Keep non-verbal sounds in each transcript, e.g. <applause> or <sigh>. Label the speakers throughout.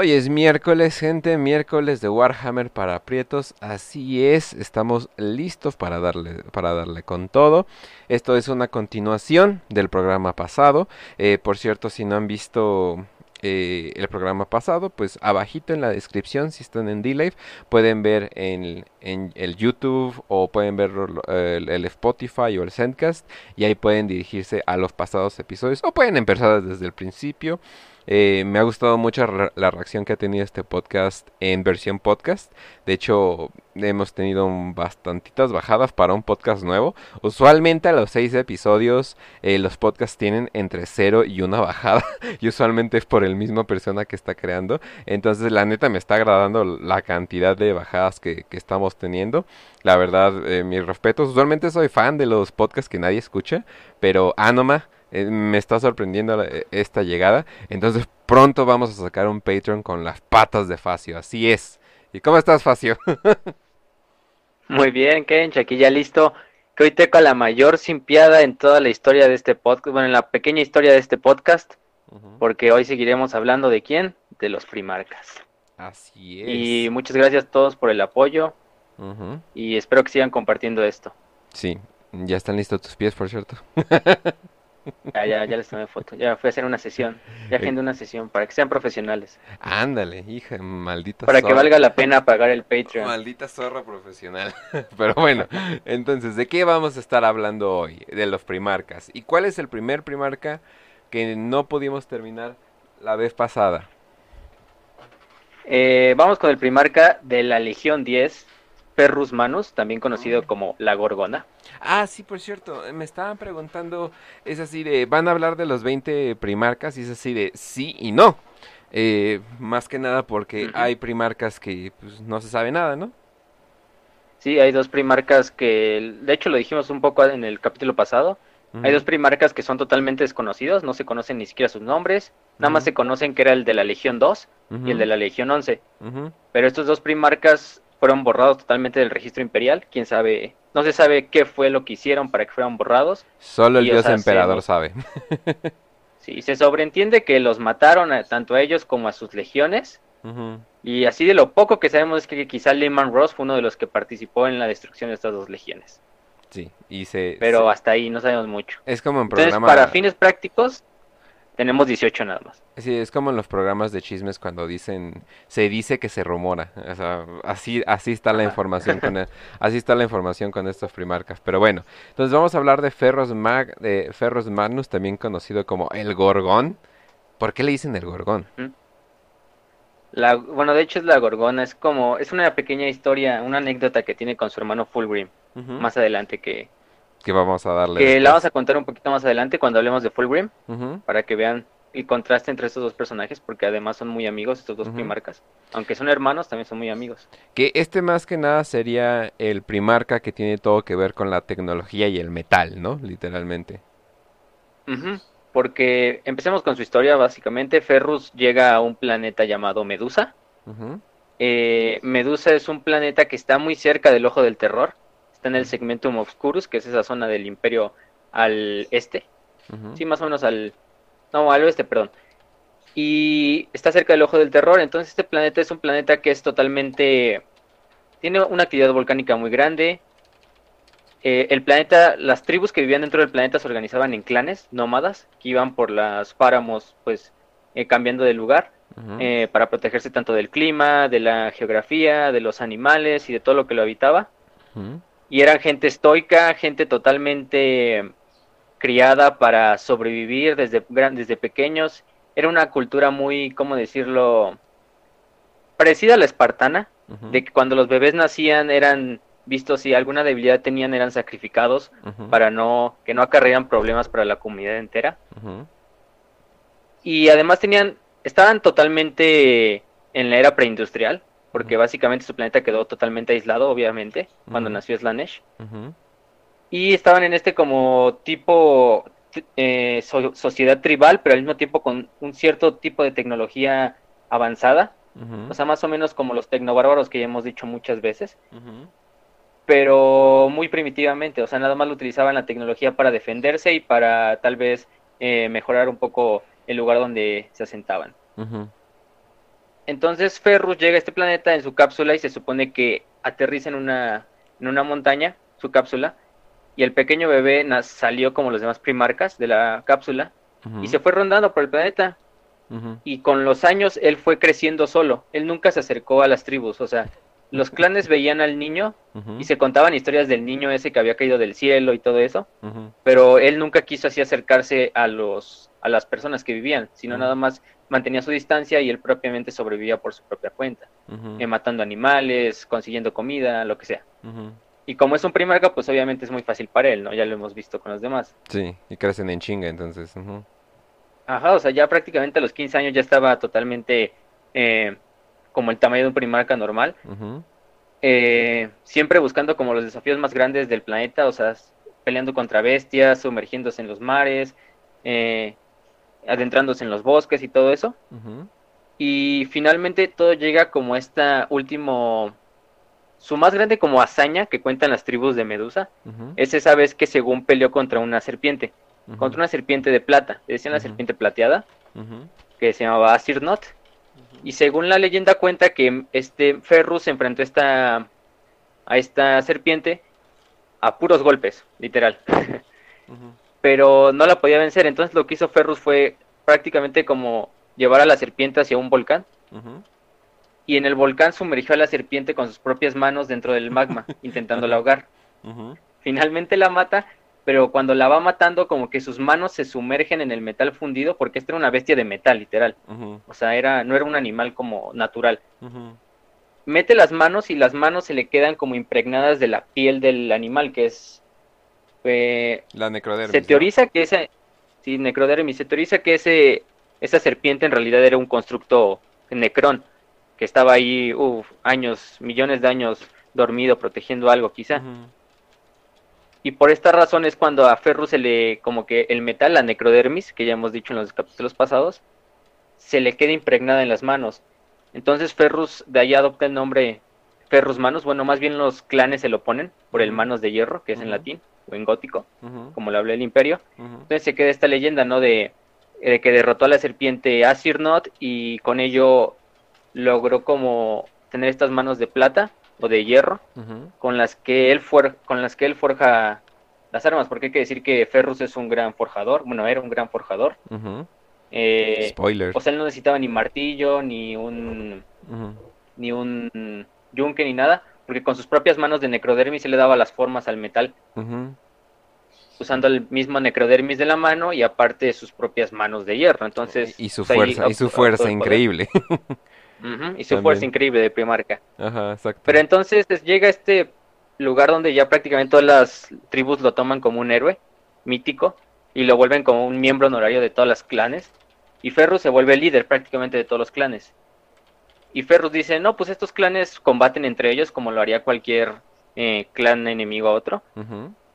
Speaker 1: Hoy es miércoles, gente, miércoles de Warhammer para Prietos. Así es, estamos listos para darle, para darle con todo. Esto es una continuación del programa pasado. Eh, por cierto, si no han visto eh, el programa pasado, pues abajito en la descripción, si están en D-Live, pueden ver en, el YouTube o pueden ver el, el, Spotify o el Sendcast y ahí pueden dirigirse a los pasados episodios o pueden empezar desde el principio. Eh, me ha gustado mucho la reacción que ha tenido este podcast en versión podcast. De hecho, hemos tenido bastantitas bajadas para un podcast nuevo. Usualmente a los seis episodios eh, los podcasts tienen entre cero y una bajada. <laughs> y usualmente es por el mismo persona que está creando. Entonces la neta me está agradando la cantidad de bajadas que, estamos teniendo. La verdad, eh, mis respetos. Usualmente soy fan de los podcasts que nadie escucha. Pero Anoma eh, me está sorprendiendo eh, esta llegada. Entonces pronto vamos a sacar un Patreon con las patas de Facio. Así es. ¿Y cómo estás, Facio? <laughs>
Speaker 2: Muy bien, Kench, aquí ya listo. Que hoy con la mayor simpiada en toda la historia de este podcast, bueno, en la pequeña historia de este podcast, porque hoy seguiremos hablando de quién, de los primarcas.
Speaker 1: Así es.
Speaker 2: Y muchas gracias a todos por el apoyo y espero que sigan compartiendo esto.
Speaker 1: Sí, ya están listos tus pies, por cierto. <laughs>
Speaker 2: Ya, ya, ya les tomé foto. Ya fui a hacer una sesión. Ya eh. agendé una sesión para que sean profesionales.
Speaker 1: Ándale, hija, maldita
Speaker 2: Para que valga la pena pagar el Patreon.
Speaker 1: Maldita zorra profesional. <laughs> Pero bueno, entonces, ¿de qué vamos a estar hablando hoy? De los primarcas. ¿Y cuál es el primer primarca que no pudimos terminar la vez pasada?
Speaker 2: Eh, vamos con el primarca de la Legión 10, Perrus Manus, también conocido como la Gorgona.
Speaker 1: Ah, sí, por cierto, me estaban preguntando, es así de, van a hablar de los 20 primarcas y es así de sí y no. Eh, más que nada porque hay primarcas que pues, no se sabe nada, ¿no?
Speaker 2: Sí, hay dos primarcas que, de hecho lo dijimos un poco en el capítulo pasado, hay dos primarcas que son totalmente desconocidos, no se conocen ni siquiera sus nombres, nada más se conocen que era el de la Legión 2 y el de la Legión 11. Pero estos dos primarcas fueron borrados totalmente del registro imperial. Quién sabe, no se sabe qué fue lo que hicieron para que fueran borrados.
Speaker 1: Solo el dios emperador sabe. <laughs>
Speaker 2: sí, se sobreentiende que los mataron tanto a ellos como a sus legiones. Y así de lo poco que sabemos es que quizá Lehman Ross fue uno de los que participó en la destrucción de estas dos legiones.
Speaker 1: Sí, y se...
Speaker 2: Pero hasta ahí no sabemos mucho.
Speaker 1: Es como en programa...
Speaker 2: Entonces, para fines prácticos, tenemos 18 nada más.
Speaker 1: Sí, es como en los programas de chismes cuando dicen, se dice que se rumora. O sea, así, así está la información con <laughs> así está la información con estos primarcas. Pero bueno, entonces vamos a hablar de Ferros Mag, de Ferros Magnus, también conocido como el Gorgón. ¿Por qué le dicen el Gorgón?
Speaker 2: La, bueno, de hecho es la Gorgona, es como, es una pequeña historia, una anécdota que tiene con su hermano Fulgrim, más adelante que,
Speaker 1: que vamos a darle.
Speaker 2: Que la vamos a contar un poquito más adelante cuando hablemos de Fulgrim, para que vean el contraste entre estos dos personajes, porque además son muy amigos estos dos primarcas. Aunque son hermanos, también son muy amigos.
Speaker 1: Que este más que nada sería el primarca que tiene todo que ver con la tecnología y el metal, ¿no? Literalmente.
Speaker 2: Porque empecemos con su historia, básicamente. Ferrus llega a un planeta llamado Medusa. Eh, Medusa es un planeta que está muy cerca del Ojo del Terror está en el segmentum obscurus, que es esa zona del imperio al este. Sí, más o menos al... No, al oeste, perdón. Y está cerca del ojo del terror. Entonces este planeta es un planeta que es totalmente... Tiene una actividad volcánica muy grande. Eh, el planeta, las tribus que vivían dentro del planeta se organizaban en clanes nómadas que iban por las páramos, pues eh, cambiando de lugar eh, para protegerse tanto del clima, de la geografía, de los animales y de todo lo que lo habitaba y eran gente estoica, gente totalmente criada para sobrevivir desde, desde pequeños. Era una cultura muy, ¿cómo decirlo? Parecida a la espartana, de que cuando los bebés nacían eran vistos si alguna debilidad tenían eran sacrificados para no que no acarrearan problemas para la comunidad entera. Y además tenían estaban totalmente en la era preindustrial, porque básicamente su planeta quedó totalmente aislado, obviamente, cuando nació Slanesh. Y estaban en este como tipo eh, sociedad tribal, pero al mismo tiempo con un cierto tipo de tecnología avanzada. O sea, más o menos como los tecnobárbaros que ya hemos dicho muchas veces. Pero muy primitivamente, o sea, nada más lo utilizaban la tecnología para defenderse y para tal vez eh, mejorar un poco el lugar donde se asentaban. Entonces Ferrus llega a este planeta en su cápsula y se supone que aterriza en una, en una montaña, su cápsula, y el pequeño bebé salió como los demás primarcas de la cápsula y se fue rondando por el planeta. Y con los años él fue creciendo solo, él nunca se acercó a las tribus, o sea, los clanes <laughs> veían al niño y se contaban historias del niño ese que había caído del cielo y todo eso, pero él nunca quiso así acercarse a los a las personas que vivían, sino nada más mantenía su distancia y él propiamente sobrevivía por su propia cuenta, eh, matando animales, consiguiendo comida, lo que sea. Y como es un primarca, pues obviamente es muy fácil para él, ¿no? Ya lo hemos visto con los demás.
Speaker 3: Sí, y crecen en chinga, entonces.
Speaker 2: Ajá, o sea, ya prácticamente a los 15 años ya estaba totalmente eh, como el tamaño de un primarca normal. Eh, siempre buscando como los desafíos más grandes del planeta, o sea, peleando contra bestias, sumergiéndose en los mares, eh, adentrándose en los bosques y todo eso. Y finalmente todo llega como esta último, su más grande como hazaña que cuentan las tribus de Medusa, es esa vez que según peleó contra una serpiente, contra una serpiente de plata, le decían la serpiente plateada, que se llamaba Asirnot, y según la leyenda cuenta que este Ferrus se enfrentó esta, a esta serpiente a puros golpes, literal. Pero no la podía vencer, entonces lo que hizo Ferrus fue prácticamente como llevar a la serpiente hacia un volcán. Y en el volcán sumergió a la serpiente con sus propias manos dentro del magma, <laughs> intentándola ahogar. Finalmente la mata pero cuando la va matando como que sus manos se sumergen en el metal fundido porque esta era una bestia de metal literal. O sea era no era un animal como natural. Mete las manos y las manos se le quedan como impregnadas de la piel del animal que es
Speaker 3: eh, la necrodermis
Speaker 2: se teoriza que esa sí necrodermis se teoriza que ese esa serpiente en realidad era un constructo necrón que estaba ahí años millones de años dormido protegiendo algo quizá. Y por esta razón es cuando a Ferrus se le, como que el metal, la necrodermis, que ya hemos dicho en los capítulos pasados, se le queda impregnada en las manos. Entonces Ferrus de ahí adopta el nombre Ferrus Manos, bueno, más bien los clanes se lo ponen por el Manos de Hierro, que es en latín o en gótico, como lo hablé el imperio. Entonces se queda esta leyenda, ¿no? De, de que derrotó a la serpiente Asirnot y con ello logró como tener estas manos de plata o de hierro con las que él con las que él forja las armas porque hay que decir que Ferrus es un gran forjador bueno era un gran forjador
Speaker 3: eh, Spoiler.
Speaker 2: o sea él no necesitaba ni martillo ni un ni un yunque ni nada porque con sus propias manos de necrodermis se le daba las formas al metal usando el mismo necrodermis de la mano y aparte sus propias manos de hierro entonces
Speaker 3: y su pues, fuerza y su fuerza increíble <laughs>
Speaker 2: y su fuerza increíble de Primarca. Pero entonces llega este lugar donde ya prácticamente todas las tribus lo toman como un héroe mítico y lo vuelven como un miembro honorario de todas las clanes. Y Ferrus se vuelve líder prácticamente de todos los clanes. Y Ferrus dice, no, pues estos clanes combaten entre ellos como lo haría cualquier eh, clan enemigo a otro.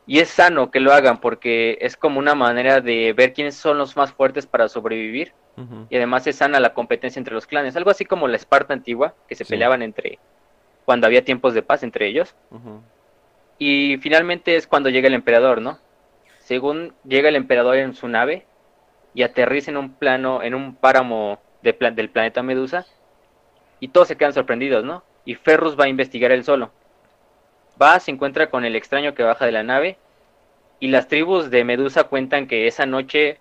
Speaker 2: Y es sano que lo hagan porque es como una manera de ver quiénes son los más fuertes para sobrevivir y además es sana la competencia entre los clanes, algo así como la Esparta antigua, que se peleaban entre cuando había tiempos de paz entre ellos. Y finalmente es cuando llega el emperador, ¿no? Según llega el emperador en su nave y aterriza en un plano, en un páramo de del planeta Medusa, y todos se quedan sorprendidos, ¿no? Y Ferrus va a investigar él solo. Va, se encuentra con el extraño que baja de la nave, y las tribus de Medusa cuentan que esa noche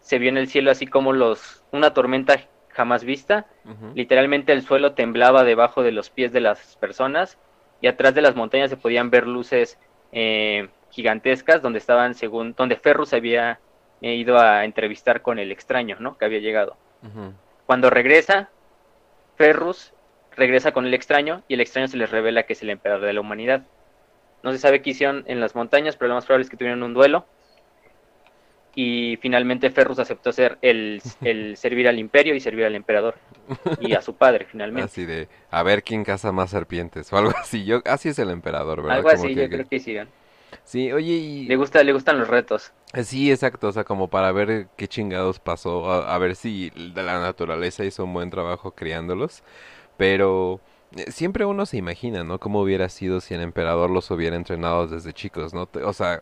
Speaker 2: se vio en el cielo así como los una tormenta jamás vista. Literalmente el suelo temblaba debajo de los pies de las personas y atrás de las montañas se podían ver luces eh, gigantescas donde estaban según donde Ferrus había eh, ido a entrevistar con el extraño, ¿no? Que había llegado. Cuando regresa, Ferrus regresa con el extraño y el extraño se les revela que es el emperador de la humanidad. No se sabe qué hicieron en las montañas, pero lo más probable es que tuvieron un duelo y finalmente Ferrus aceptó ser el, <laughs> servir al imperio y servir al emperador y a su padre finalmente.
Speaker 3: Así de, a ver quién caza más serpientes o algo así. Yo, así es el emperador, ¿verdad?
Speaker 2: Algo así, yo creo que sí.
Speaker 3: Sí, oye, y...
Speaker 2: Le, gusta, le gustan los retos.
Speaker 3: Eh, sí, exacto, o sea, como para ver qué chingados pasó, a, ver si la naturaleza hizo un buen trabajo criándolos, pero eh, siempre uno se imagina, ¿no? Cómo hubiera sido si el emperador los hubiera entrenado desde chicos, ¿no? O sea,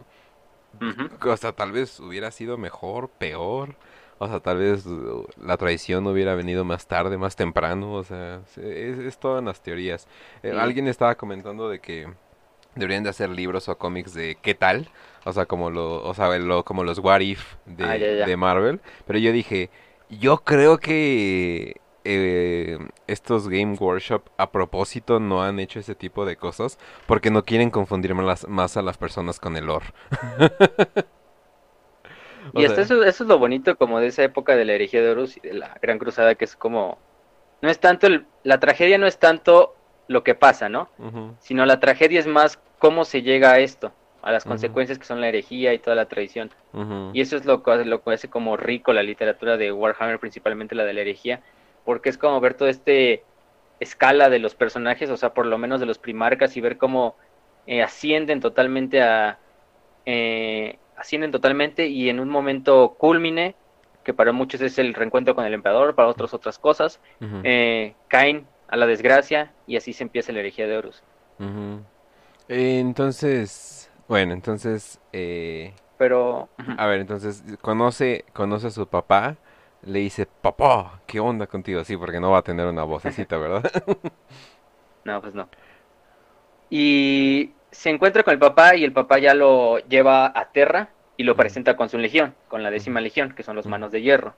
Speaker 3: o sea, tal vez hubiera sido mejor, peor.
Speaker 1: O sea, tal vez uh, la traición hubiera venido más tarde, más temprano. O sea, es, es todas las teorías. Eh, alguien estaba comentando de que deberían de hacer libros o cómics de qué tal. O sea, como, lo, o sea, lo, como los What If de,
Speaker 2: Ah, ya, ya.
Speaker 1: de Marvel. Pero yo dije, yo creo que eh, estos Game Workshop a propósito no han hecho ese tipo de cosas porque no quieren confundir más, más a las personas con el lore. <laughs>
Speaker 2: Y hasta eso, eso es lo bonito como de esa época de la herejía de Horus y de la Gran Cruzada, que es como... No es tanto, el- la tragedia no es tanto lo que pasa, ¿no? Sino la tragedia es más cómo se llega a esto, a las consecuencias que son la herejía y toda la tradición.
Speaker 1: ujú,
Speaker 2: Y eso es lo que, hace- lo que hace como rico la literatura de Warhammer, principalmente la de la herejía, porque es como ver toda este escala de los personajes, o sea, por lo menos de los primarcas, y ver cómo eh, ascienden totalmente a... eh, ascienden totalmente y en un momento culmine, que para muchos es el reencuentro con el emperador, para otros otras cosas, eh, caen a la desgracia y así se empieza la herejía de Horus.
Speaker 1: Entonces, bueno, entonces, eh,
Speaker 2: Pero...
Speaker 1: a ver, entonces conoce, conoce a su papá, le dice, papá, ¿qué onda contigo? Sí, porque no va a tener una vocecita, ¿verdad? <laughs>
Speaker 2: No, pues no. Y se encuentra con el papá y el papá ya lo lleva a Terra y lo presenta con su legión, con la décima legión, que son los manos de hierro.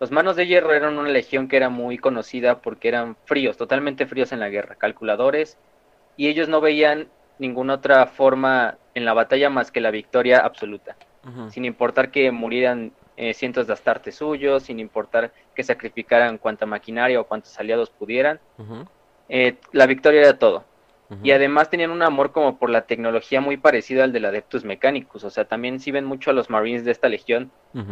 Speaker 2: Los manos de hierro eran una legión que era muy conocida porque eran fríos, totalmente fríos en la guerra, calculadores, y ellos no veían ninguna otra forma en la batalla más que la victoria absoluta, sin importar que murieran eh, cientos de astartes suyos, sin importar que sacrificaran cuanta maquinaria o cuantos aliados pudieran, eh, la victoria era todo. Y además tenían un amor como por la tecnología muy parecido al del Adeptus Mechanicus. O sea, también si ven mucho a los Marines de esta legión,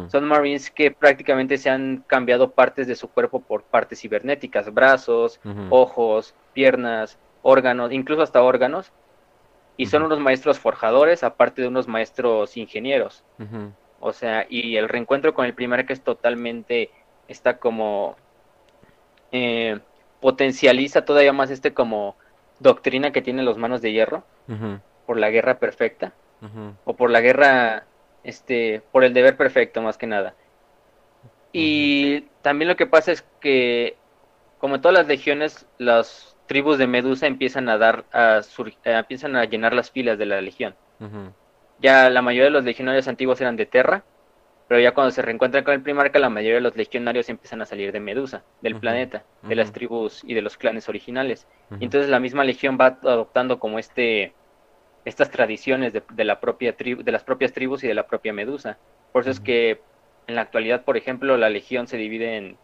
Speaker 2: son Marines que prácticamente se han cambiado partes de su cuerpo por partes cibernéticas, brazos, ojos, piernas, órganos, incluso hasta órganos. Y son unos maestros forjadores, aparte de unos maestros ingenieros. O sea, y el reencuentro con el primer que es totalmente, está como, eh, potencializa todavía más este como doctrina que tienen los manos de hierro por la guerra perfecta o por la guerra, este, por el deber perfecto más que nada. Y también lo que pasa es que, como en todas las legiones, las tribus de Medusa empiezan a dar, a sur- eh, empiezan a llenar las filas de la legión. Ya la mayoría de los legionarios antiguos eran de Terra, pero ya cuando se reencuentran con el Primarca, la mayoría de los legionarios empiezan a salir de Medusa, del planeta, de las tribus y de los clanes originales. Y entonces la misma legión va adoptando como este estas tradiciones de, de la propia tribu, de las propias tribus y de la propia Medusa. Por eso es que en la actualidad, por ejemplo, la legión se divide en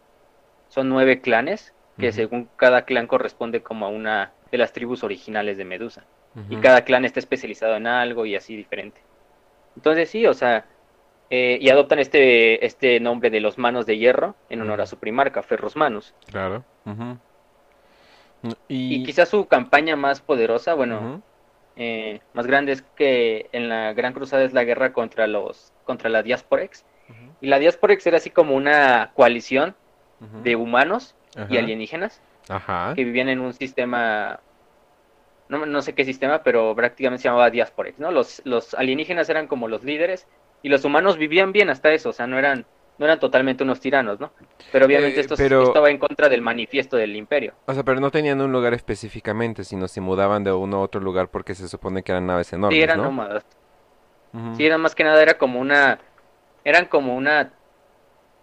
Speaker 2: son nueve clanes que según cada clan corresponde como a una de las tribus originales de Medusa y cada clan está especializado en algo y así diferente. Entonces sí, o sea, eh, y adoptan este, este nombre de los manos de hierro en honor a su primarca, Ferros Manos.
Speaker 1: Claro.
Speaker 2: Y
Speaker 1: Y,
Speaker 2: quizás su campaña más poderosa, bueno, eh, más grande es que en la Gran Cruzada es la guerra contra los contra la Diasporex.
Speaker 1: ujú,
Speaker 2: Y la Diasporex era así como una coalición de humanos y alienígenas que vivían en un sistema, no, no sé qué sistema, pero prácticamente se llamaba Diasporex, ¿no? Los, los alienígenas eran como los líderes y los humanos vivían bien hasta eso, o sea, no eran, no eran totalmente unos tiranos, ¿no? Pero obviamente
Speaker 1: Eh,
Speaker 2: esto,
Speaker 1: pero-
Speaker 2: esto va en contra del manifiesto del imperio.
Speaker 1: O sea, pero no tenían un lugar específicamente, sino se mudaban de uno a otro lugar porque se supone que eran naves enormes,
Speaker 2: Sí, eran
Speaker 1: ¿no?
Speaker 2: nómadas. Sí, eran más que nada, era como una, eran como una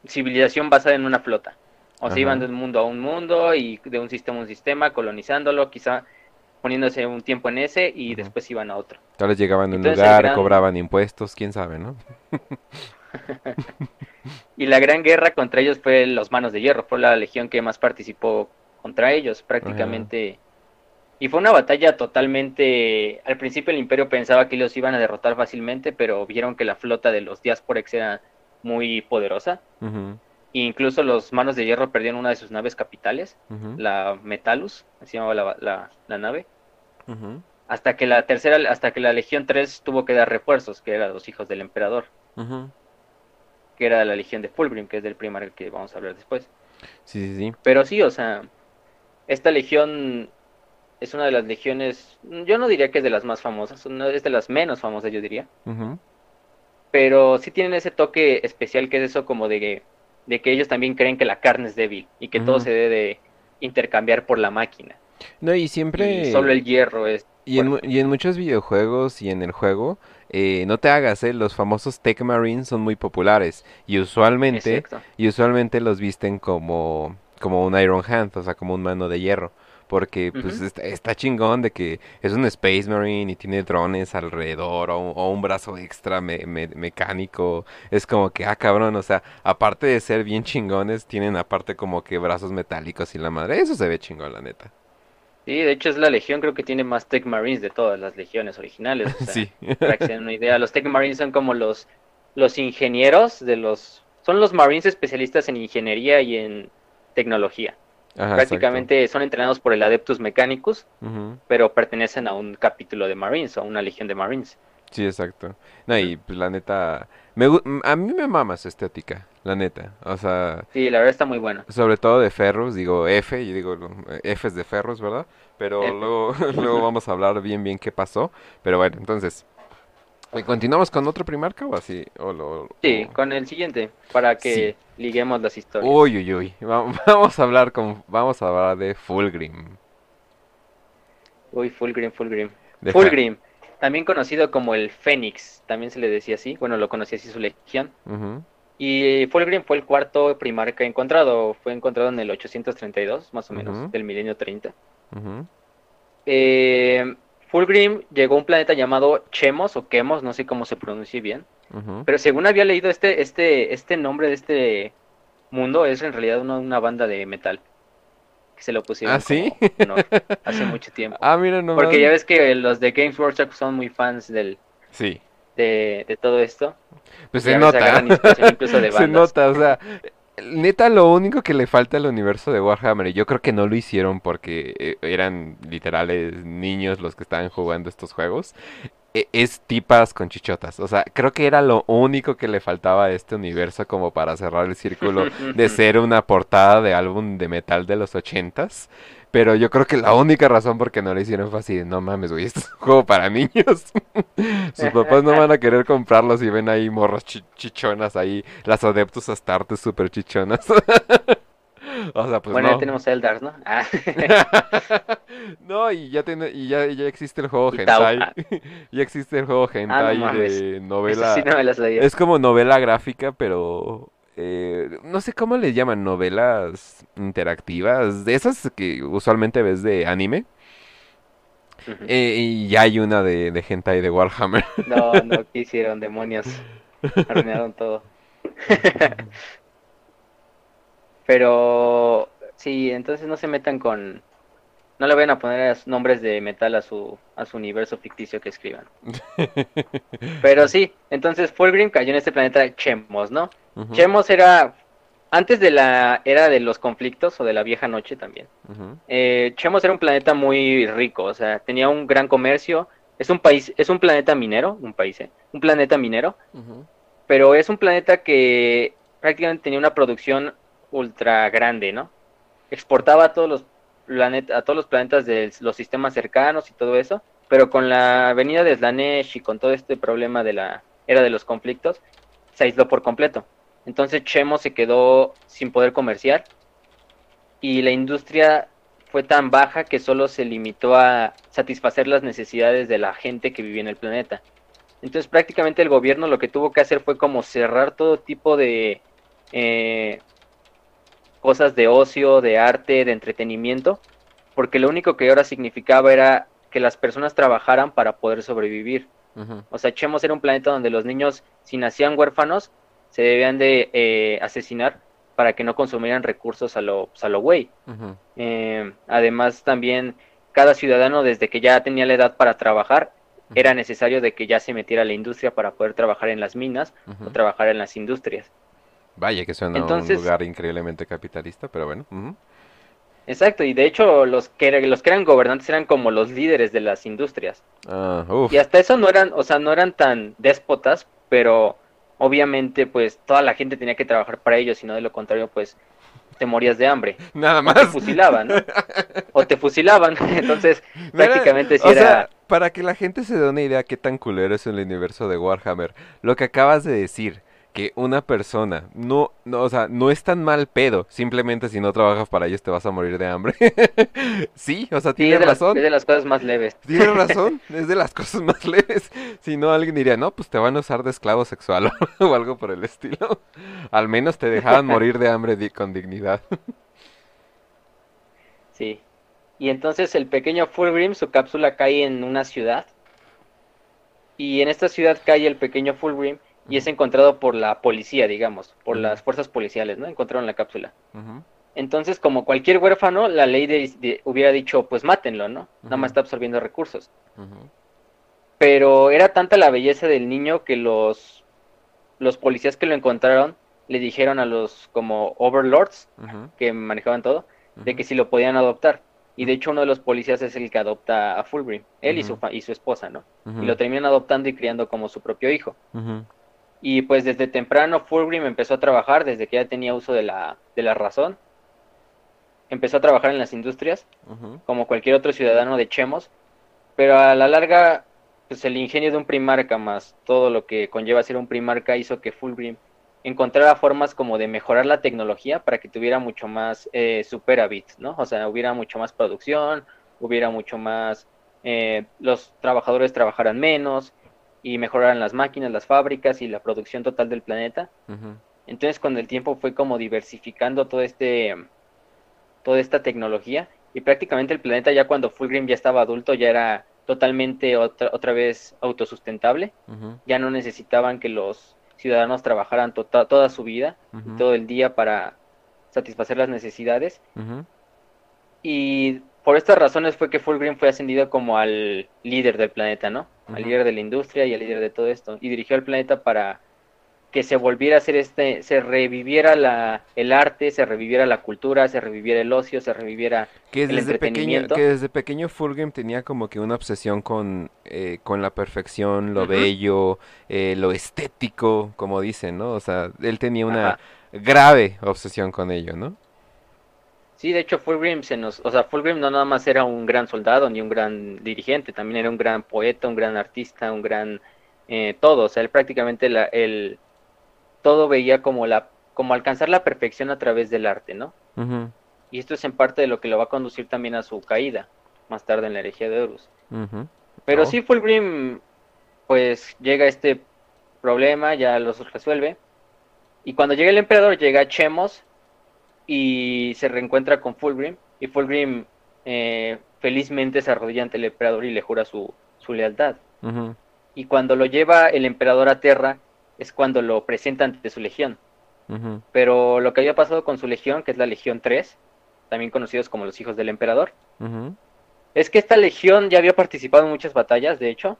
Speaker 2: civilización basada en una flota. O
Speaker 1: Ajá.
Speaker 2: sea, iban de un mundo a un mundo y de un sistema a un sistema, colonizándolo, quizá poniéndose un tiempo en ese y después iban a otro.
Speaker 1: Tal vez llegaban a un lugar,
Speaker 2: gran-
Speaker 1: cobraban impuestos, quién sabe, ¿no? <laughs>
Speaker 2: Y la gran guerra contra ellos fue los Manos de Hierro, fue la legión que más participó contra ellos prácticamente. Y fue una batalla totalmente... Al principio el imperio pensaba que ellos iban a derrotar fácilmente, pero vieron que la flota de los Diasporex era muy poderosa. E incluso los Manos de Hierro perdieron una de sus naves capitales, la Metalus, así llamaba la, la- la nave.
Speaker 1: ujú,
Speaker 2: Hasta que la tercera, hasta que la Legión 3 tuvo que dar refuerzos, que eran los hijos del emperador, que era la Legión de Fulgrim, que es del primer que vamos a hablar después.
Speaker 1: Sí, sí, sí.
Speaker 2: Pero sí, o sea, esta legión es una de las legiones, yo no diría que es de las más famosas, es de las menos famosas, yo diría. Pero sí tienen ese toque especial que es eso como de de que ellos también creen que la carne es débil y que todo se debe intercambiar por la máquina.
Speaker 1: No, y siempre...
Speaker 2: solo el hierro es...
Speaker 1: Y en, y en, muchos videojuegos y en el juego, eh, no te hagas, eh, los famosos Tech Marines son muy populares y usualmente, y usualmente los visten como, como un Iron Hand, o sea, como un mano de hierro porque pues está, chingón de que es un Space Marine y tiene drones alrededor o, un brazo extra mecánico. Es como que, ah, cabrón, o sea, aparte de ser bien chingones, tienen aparte como que brazos metálicos y la madre. Eso se ve chingón, la neta.
Speaker 2: Sí, de hecho es la legión, creo que tiene más Tech Marines de todas las legiones originales. <laughs> sí. Para que se den una idea, los Tech Marines son como los, los ingenieros de los... Son los Marines especialistas en ingeniería y en tecnología. Prácticamente son entrenados por el Adeptus Mechanicus, pero pertenecen a un capítulo de Marines o a una legión de Marines.
Speaker 1: Sí, exacto. No, y pues, la neta, me, a mí me mama su estética, la neta. O sea...
Speaker 2: Sí, la verdad está muy buena.
Speaker 1: Sobre todo de Ferrus, digo F, y digo F es de Ferrus, ¿verdad? Pero luego, <laughs> luego vamos a hablar bien, bien qué pasó. Pero bueno, entonces, ¿Continuamos con otro primarca o así?
Speaker 2: sí, con el siguiente, para que liguemos las historias.
Speaker 1: Uy, uy, uy. <laughs> Vamos a hablar con, vamos a hablar de Fulgrim.
Speaker 2: Uy, Fulgrim, Fulgrim. Fulgrim, también conocido como el Fénix, también se le decía así. Bueno, lo conocía así su legión. Y Fulgrim fue el cuarto primarca encontrado. Fue encontrado en el 832, más o menos, del milenio 30. eh, Fulgrim llegó a un planeta llamado Chemos o Chemos, no sé cómo se pronuncia bien. Pero según había leído este, este, este nombre de este mundo, es en realidad una, banda de metal. Que se lo pusieron
Speaker 1: ¿Ah, sí?
Speaker 2: hace <laughs> mucho tiempo.
Speaker 1: Ah, mira, no.
Speaker 2: Porque ya ves que los de Games Workshop son muy fans del.
Speaker 1: Sí.
Speaker 2: De, de todo esto.
Speaker 1: Pues se nota. se <laughs> nota, o sea, neta, lo único que le falta al universo de Warhammer, y yo creo que no lo hicieron porque eh, eran literales niños los que estaban jugando estos juegos, es tipas con chichotas. O sea, creo que era lo único que le faltaba a este universo como para cerrar el círculo de <laughs> ser una portada de álbum de metal de los ochentas. Pero yo creo que la única razón por qué no lo hicieron fue así, no mames, güey, esto es un juego para niños. <laughs> Sus papás no van a querer comprarlos y ven ahí morras chichonas ahí, las Adeptus Astartes super chichonas. <laughs>
Speaker 2: o sea, pues bueno, ya tenemos Eldars, ¿no? Ah. <laughs>
Speaker 1: no, y ya tiene, y ya, ya existe el juego Hentai. <laughs> ya existe el juego ah, Hentai de novela. Sí no es como novela gráfica, pero eh, no sé cómo le llaman, novelas interactivas, de esas que usualmente ves de anime. Eh, y ya hay una de, de hentai de Warhammer.
Speaker 2: No, no quisieron, demonios. <laughs> Arruinaron todo. Pero sí, entonces no se metan con, no le vayan a poner nombres de metal a su, a su universo ficticio que escriban. <laughs> Pero sí, entonces Fulgrim cayó en este planeta Chemos, ¿no? Chemos era, antes de la era de los conflictos o de la vieja noche también. Eh, Chemos era un planeta muy rico, o sea, tenía un gran comercio. Es un país, es un planeta minero, un país, ¿eh? Un planeta minero. Pero es un planeta que prácticamente tenía una producción ultra grande, ¿no? Exportaba a todos los a todos los planetas de los sistemas cercanos y todo eso, pero con la venida de Slanesh y con todo este problema de la era de los conflictos, se aisló por completo. Entonces Chemo se quedó sin poder comerciar y la industria fue tan baja que solo se limitó a satisfacer las necesidades de la gente que vivía en el planeta. Entonces prácticamente el gobierno lo que tuvo que hacer fue como cerrar todo tipo de eh, cosas de ocio, de arte, de entretenimiento, porque lo único que ahora significaba era que las personas trabajaran para poder sobrevivir. O sea, Chemos era un planeta donde los niños, si nacían huérfanos, se debían de eh, asesinar para que no consumieran recursos a lo, pues, a lo güey. Eh, además, también cada ciudadano, desde que ya tenía la edad para trabajar, era necesario de que ya se metiera a la industria para poder trabajar en las minas o trabajar en las industrias.
Speaker 1: Vaya que suena un lugar increíblemente capitalista, pero bueno.
Speaker 2: Exacto, y de hecho los que, los que eran gobernantes eran como los líderes de las industrias.
Speaker 1: Ah,
Speaker 2: y hasta eso no eran, o sea, no eran tan déspotas, pero obviamente pues toda la gente tenía que trabajar para ellos, sino de lo contrario pues te morías de hambre. <laughs>
Speaker 1: Nada más. <laughs>
Speaker 2: O te fusilaban, <laughs> o te fusilaban. Entonces, prácticamente si era...
Speaker 1: para que la gente se dé una idea qué tan culero es el universo de Warhammer, lo que acabas de decir,
Speaker 3: que una persona no, no, o sea, no es tan mal pedo, simplemente si no trabajas para ellos te vas a morir de hambre. <laughs> sí, o sea, tiene razón.
Speaker 2: es de las cosas más leves.
Speaker 3: Tiene <laughs> razón, es de las cosas más leves. Si no, alguien diría, no, pues te van a usar de esclavo sexual <laughs> o algo por el estilo. Al menos te dejaban morir de hambre con dignidad.
Speaker 2: sí. Y entonces el pequeño Fulgrim, su cápsula cae en una ciudad. Y en esta ciudad cae el pequeño Fulgrim y es encontrado por la policía, digamos, por las fuerzas policiales, ¿no? Encontraron la cápsula. Entonces, como cualquier huérfano, la ley de, hubiera dicho, pues mátenlo, ¿no? Nada más está absorbiendo recursos. Pero era tanta la belleza del niño que los, los policías que lo encontraron le dijeron a los como overlords que manejaban todo, de que si lo podían adoptar. Y de hecho uno de los policías es el que adopta a Fulgrim, él y, su, y su esposa, ¿no? Y lo terminan adoptando y criando como su propio hijo. Y pues desde temprano Fulgrim empezó a trabajar, desde que ya tenía uso de la, de la razón. Empezó a trabajar en las industrias, como cualquier otro ciudadano de Chemos. Pero a la larga, pues el ingenio de un primarca más todo lo que conlleva ser un primarca hizo que Fulgrim encontrara formas como de mejorar la tecnología para que tuviera mucho más eh, superávit, ¿no? O sea, hubiera mucho más producción, hubiera mucho más, eh, los trabajadores trabajaran menos, y mejoraran las máquinas, las fábricas y la producción total del planeta. Entonces con el tiempo fue como diversificando todo este, toda esta tecnología y prácticamente el planeta ya cuando Fulgrim ya estaba adulto ya era totalmente otra, otra vez autosustentable. Ya no necesitaban que los ciudadanos trabajaran tota, toda su vida, todo el día para satisfacer las necesidades. Y por estas razones fue que Fulgrim fue ascendido como al líder del planeta, ¿no? Al líder de la industria y al líder de todo esto. Y dirigió al planeta para que se volviera a hacer este, se reviviera la, el arte, se reviviera la cultura, se reviviera el ocio, se reviviera
Speaker 3: que el entretenimiento. Pequeño, que desde pequeño Fulgrim tenía como que una obsesión con, eh, con la perfección, lo bello, eh, lo estético, como dicen, ¿no? O sea, él tenía una grave obsesión con ello, ¿no?
Speaker 2: Sí, de hecho Fulgrim se nos, o sea, Fulgrim no nada más era un gran soldado ni un gran dirigente, también era un gran poeta, un gran artista, un gran eh, todo, o sea, él prácticamente la, el todo veía como la como alcanzar la perfección a través del arte, ¿no? Y esto es en parte de lo que lo va a conducir también a su caída más tarde en la herejía de Horus. Pero oh. sí Fulgrim pues llega a este problema, ya los resuelve. Y cuando llega el emperador, llega Chemos, y se reencuentra con Fulgrim y Fulgrim eh, felizmente se arrodilla ante el emperador y le jura su, su lealtad. Y cuando lo lleva el emperador a Terra es cuando lo presenta ante su legión. Pero lo que había pasado con su legión, que es la Legión 3, también conocidos como los hijos del emperador, es que esta legión ya había participado en muchas batallas, de hecho.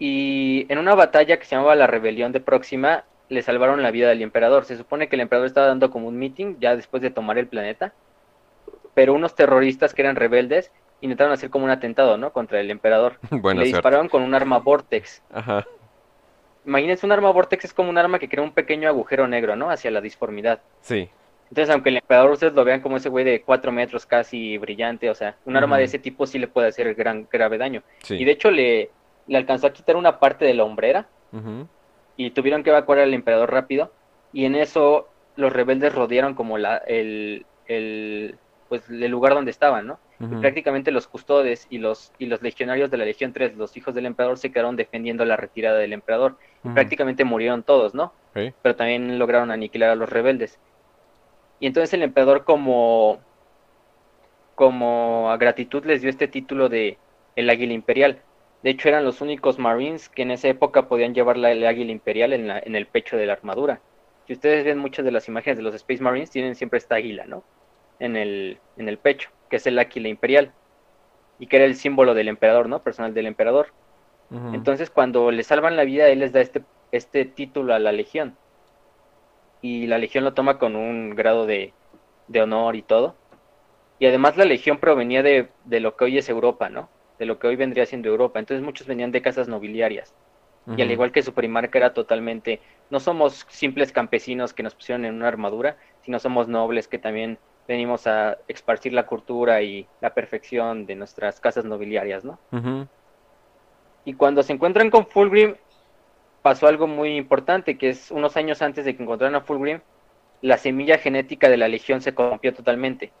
Speaker 2: Y en una batalla que se llamaba la Rebelión de Próxima, le salvaron la vida del emperador. Se supone que el emperador estaba dando como un meeting ya después de tomar el planeta, pero unos terroristas que eran rebeldes intentaron hacer como un atentado, ¿no? Contra el emperador. <laughs> le dispararon con un arma vortex. Ajá. Imagínense, un arma vortex es como un arma que crea un pequeño agujero negro, ¿no? Hacia la disformidad.
Speaker 3: Sí.
Speaker 2: Entonces, aunque el emperador ustedes lo vean como ese güey de cuatro metros casi brillante, o sea, un arma de ese tipo sí le puede hacer gran grave daño. Y de hecho le, le alcanzó a quitar una parte de la hombrera y tuvieron que evacuar al emperador rápido y en eso los rebeldes rodearon como la, el, el, pues, el lugar donde estaban, ¿no? Y prácticamente los custodes y los, y los legionarios de la Legión 3, los hijos del emperador, se quedaron defendiendo la retirada del emperador. Y prácticamente murieron todos, ¿no? Pero también lograron aniquilar a los rebeldes. Y entonces el emperador como, como a gratitud les dio este título de el águila imperial. De hecho, eran los únicos Marines que en esa época podían llevar la, el águila imperial en, la, en el pecho de la armadura. Si ustedes ven muchas de las imágenes de los Space Marines, tienen siempre esta águila, ¿no? En el, en el pecho, que es el águila imperial. Y que era el símbolo del emperador, ¿no? Personal del emperador. Entonces, cuando le salvan la vida, él les da este, este título a la legión. Y la legión lo toma con un grado de, de honor y todo. Y además la legión provenía de, de lo que hoy es Europa, ¿no? De lo que hoy vendría siendo Europa. Entonces muchos venían de casas nobiliarias. Y al igual que su primarca era totalmente, no somos simples campesinos que nos pusieron en una armadura, sino somos nobles que también venimos a esparcir la cultura y la perfección de nuestras casas nobiliarias, ¿no? Y cuando se encuentran con Fulgrim, pasó algo muy importante, que es unos años antes de que encontraran a Fulgrim, la semilla genética de la Legión se corrompió totalmente.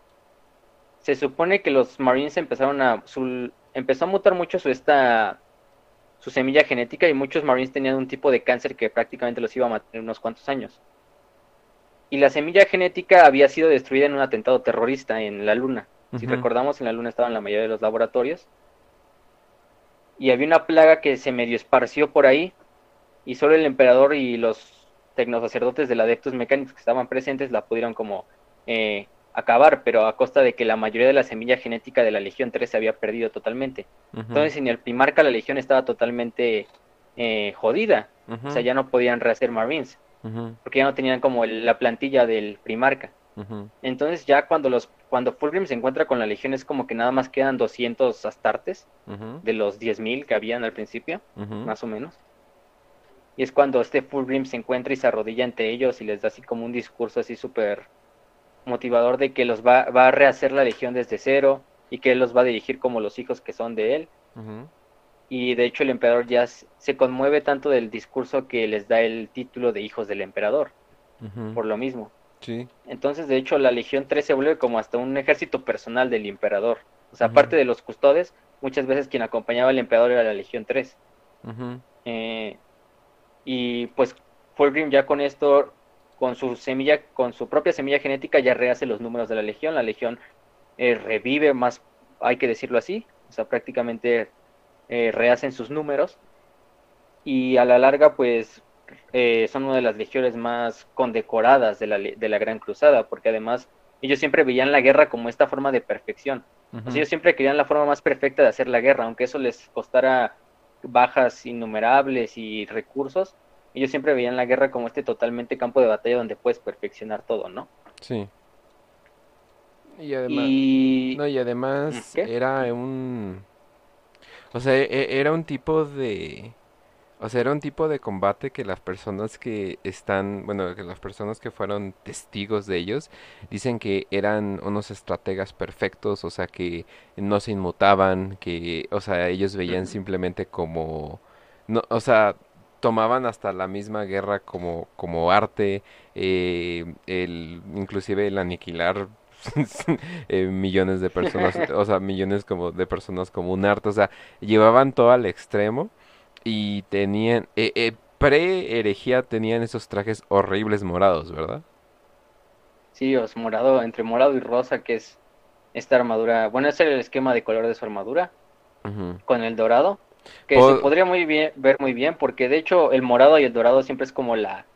Speaker 2: Se supone que los Marines empezaron a... Su, empezó a mutar mucho su, esta, su semilla genética y muchos Marines tenían un tipo de cáncer que prácticamente los iba a matar en unos cuantos años. Y la semilla genética había sido destruida en un atentado terrorista en la Luna. Si recordamos, en la Luna estaban la mayoría de los laboratorios. Y había una plaga que se medio esparció por ahí. Y solo el emperador y los tecnosacerdotes del Adeptus Mecánicos que estaban presentes la pudieron como eh, acabar, pero a costa de que la mayoría de la semilla genética de la Legión 3 se había perdido totalmente. Entonces, en el primarca la Legión estaba totalmente eh, jodida. O sea, ya no podían rehacer Marines porque ya no tenían como la plantilla del primarca. Entonces ya cuando los cuando Fulgrim se encuentra con la legión es como que nada más quedan 200 astartes de los 10.000 que habían al principio, más o menos. Y es cuando este Fulgrim se encuentra y se arrodilla ante ellos y les da así como un discurso así súper motivador de que los va, va, a rehacer la legión desde cero y que él los va a dirigir como los hijos que son de él y de hecho el emperador ya se conmueve tanto del discurso que les da el título de hijos del emperador, por lo mismo.
Speaker 1: Sí.
Speaker 2: Entonces, de hecho, la Legión 3 se vuelve como hasta un ejército personal del emperador. O sea, aparte de los custodes, muchas veces quien acompañaba al emperador era la Legión 3. Eh, y pues Fulgrim ya con esto, con su semilla, con su propia semilla genética, ya rehace los números de la Legión. La Legión eh, revive más, hay que decirlo así. O sea, prácticamente eh, rehacen sus números y a la larga pues eh, son una de las legiones más condecoradas de la, de la Gran Cruzada, porque además ellos siempre veían la guerra como esta forma de perfección. ellos siempre querían la forma más perfecta de hacer la guerra, aunque eso les costara bajas innumerables y recursos, ellos siempre veían la guerra como este totalmente campo de batalla donde puedes perfeccionar todo, ¿no?
Speaker 1: Sí. Y además, No, y además era un o sea, e, era un tipo de... O sea, era un tipo de combate que las personas que están, bueno, que las personas que fueron testigos de ellos dicen que eran unos estrategas perfectos, o sea, que no se inmutaban, que, o sea, ellos veían simplemente como, no, o sea, tomaban hasta la misma guerra como, como arte, eh, el, inclusive el aniquilar <laughs> Eh, millones de personas, <laughs> o sea, millones como de personas como un arte, o sea, llevaban todo al extremo y tenían, eh, eh, pre-herejía tenían esos trajes horribles morados, ¿verdad?
Speaker 2: Sí, os morado, entre morado y rosa, que es esta armadura, bueno, ese es el esquema de color de su armadura, con el dorado, que se podría muy bien, ver muy bien, porque de hecho el morado y el dorado siempre es como la,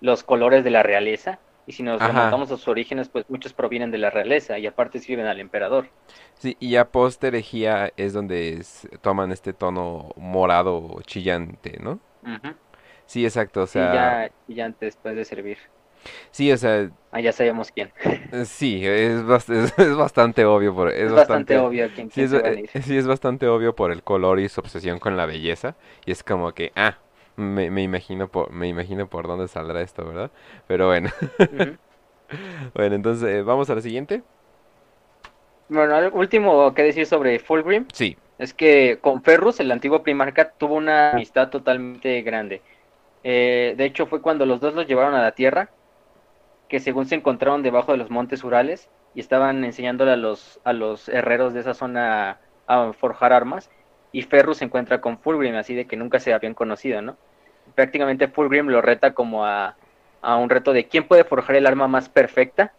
Speaker 2: los colores de la realeza, y si nos remontamos a sus orígenes, pues muchos provienen de la realeza y aparte sirven al emperador.
Speaker 1: Sí, y a post herejía es donde toman este tono morado chillante, ¿no? Sí, exacto, o sea...
Speaker 2: ya chillante después de servir.
Speaker 1: Sí, o sea...
Speaker 2: Ah, ya sabemos quién.
Speaker 1: Sí, <laughs> es, es, bastante obvio. Por, es, bastante, obvio quién, sí, es, sí, es bastante obvio por el color y su obsesión con la belleza. Y es como que, ah, me, me, imagino por, me imagino por dónde saldrá esto, ¿verdad? Pero bueno. <laughs> bueno, entonces, eh, ¿vamos a la siguiente?
Speaker 2: Bueno, lo último que decir sobre Fulgrim.
Speaker 1: Sí.
Speaker 2: Es que con Ferrus, el antiguo primarca, tuvo una amistad totalmente grande. Eh, de hecho, fue cuando los dos los llevaron a la Tierra, que según se encontraron debajo de los montes Urales y estaban enseñándole a los, a los herreros de esa zona a forjar armas. Y Ferrus se encuentra con Fulgrim, así de que nunca se habían conocido, ¿no? prácticamente Fulgrim lo reta como a, un reto de quién puede forjar el arma más perfecta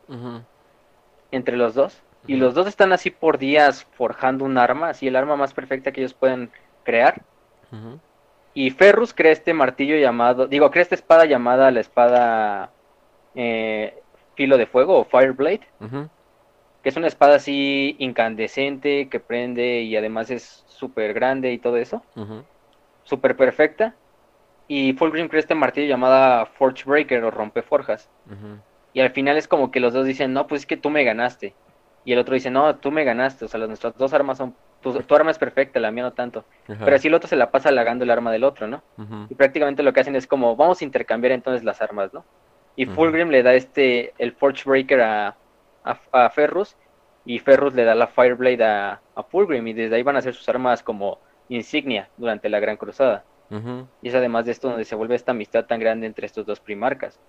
Speaker 2: entre los dos. Y los dos están así por días forjando un arma, así el arma más perfecta que ellos pueden crear. Y Ferrus crea este martillo llamado, digo, crea esta espada llamada la espada eh, filo de fuego o Fireblade. Que es una espada así incandescente, que prende y además es súper grande y todo eso. Súper perfecta. Y Fulgrim crea este martillo llamada Forge Breaker o Rompeforjas. Y al final es como que los dos dicen, no, pues es que tú me ganaste. Y el otro dice, no, tú me ganaste. O sea, nuestras dos armas son. Tu, arma es perfecta, la mía no tanto. Pero así el otro se la pasa halagando el arma del otro, ¿no? Y prácticamente lo que hacen es como, vamos a intercambiar entonces las armas, ¿no? Y Fulgrim le da este, el Forge Breaker a, a, Ferrus. Y Ferrus le da la Fireblade a, a Fulgrim. Y desde ahí van a hacer sus armas como insignia durante la Gran Cruzada. Y es además de esto donde se vuelve esta amistad tan grande entre estos dos primarcas.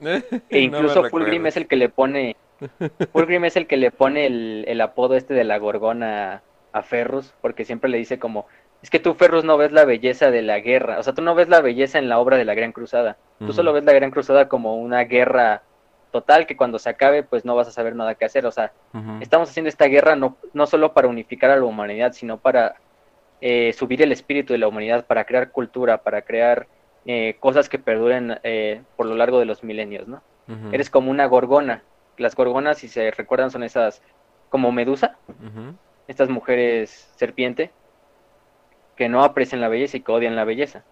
Speaker 2: <laughs> e incluso Fulgrim es el que le pone <laughs> Fulgrim es el que le pone el, apodo este de la gorgona a Ferrus, porque siempre le dice como, es que tú Ferrus no ves la belleza de la guerra, o sea, tú no ves la belleza en la obra de la Gran Cruzada, tú solo ves la Gran Cruzada como una guerra total que cuando se acabe pues no vas a saber nada que hacer, o sea, estamos haciendo esta guerra no, no solo para unificar a la humanidad, sino para eh, subir el espíritu de la humanidad, para crear cultura, para crear eh, cosas que perduren eh, por lo largo de los milenios, ¿no? Eres como una gorgona, las gorgonas, si se recuerdan, son esas como medusa, estas mujeres serpiente, que no aprecian la belleza y que odian la belleza.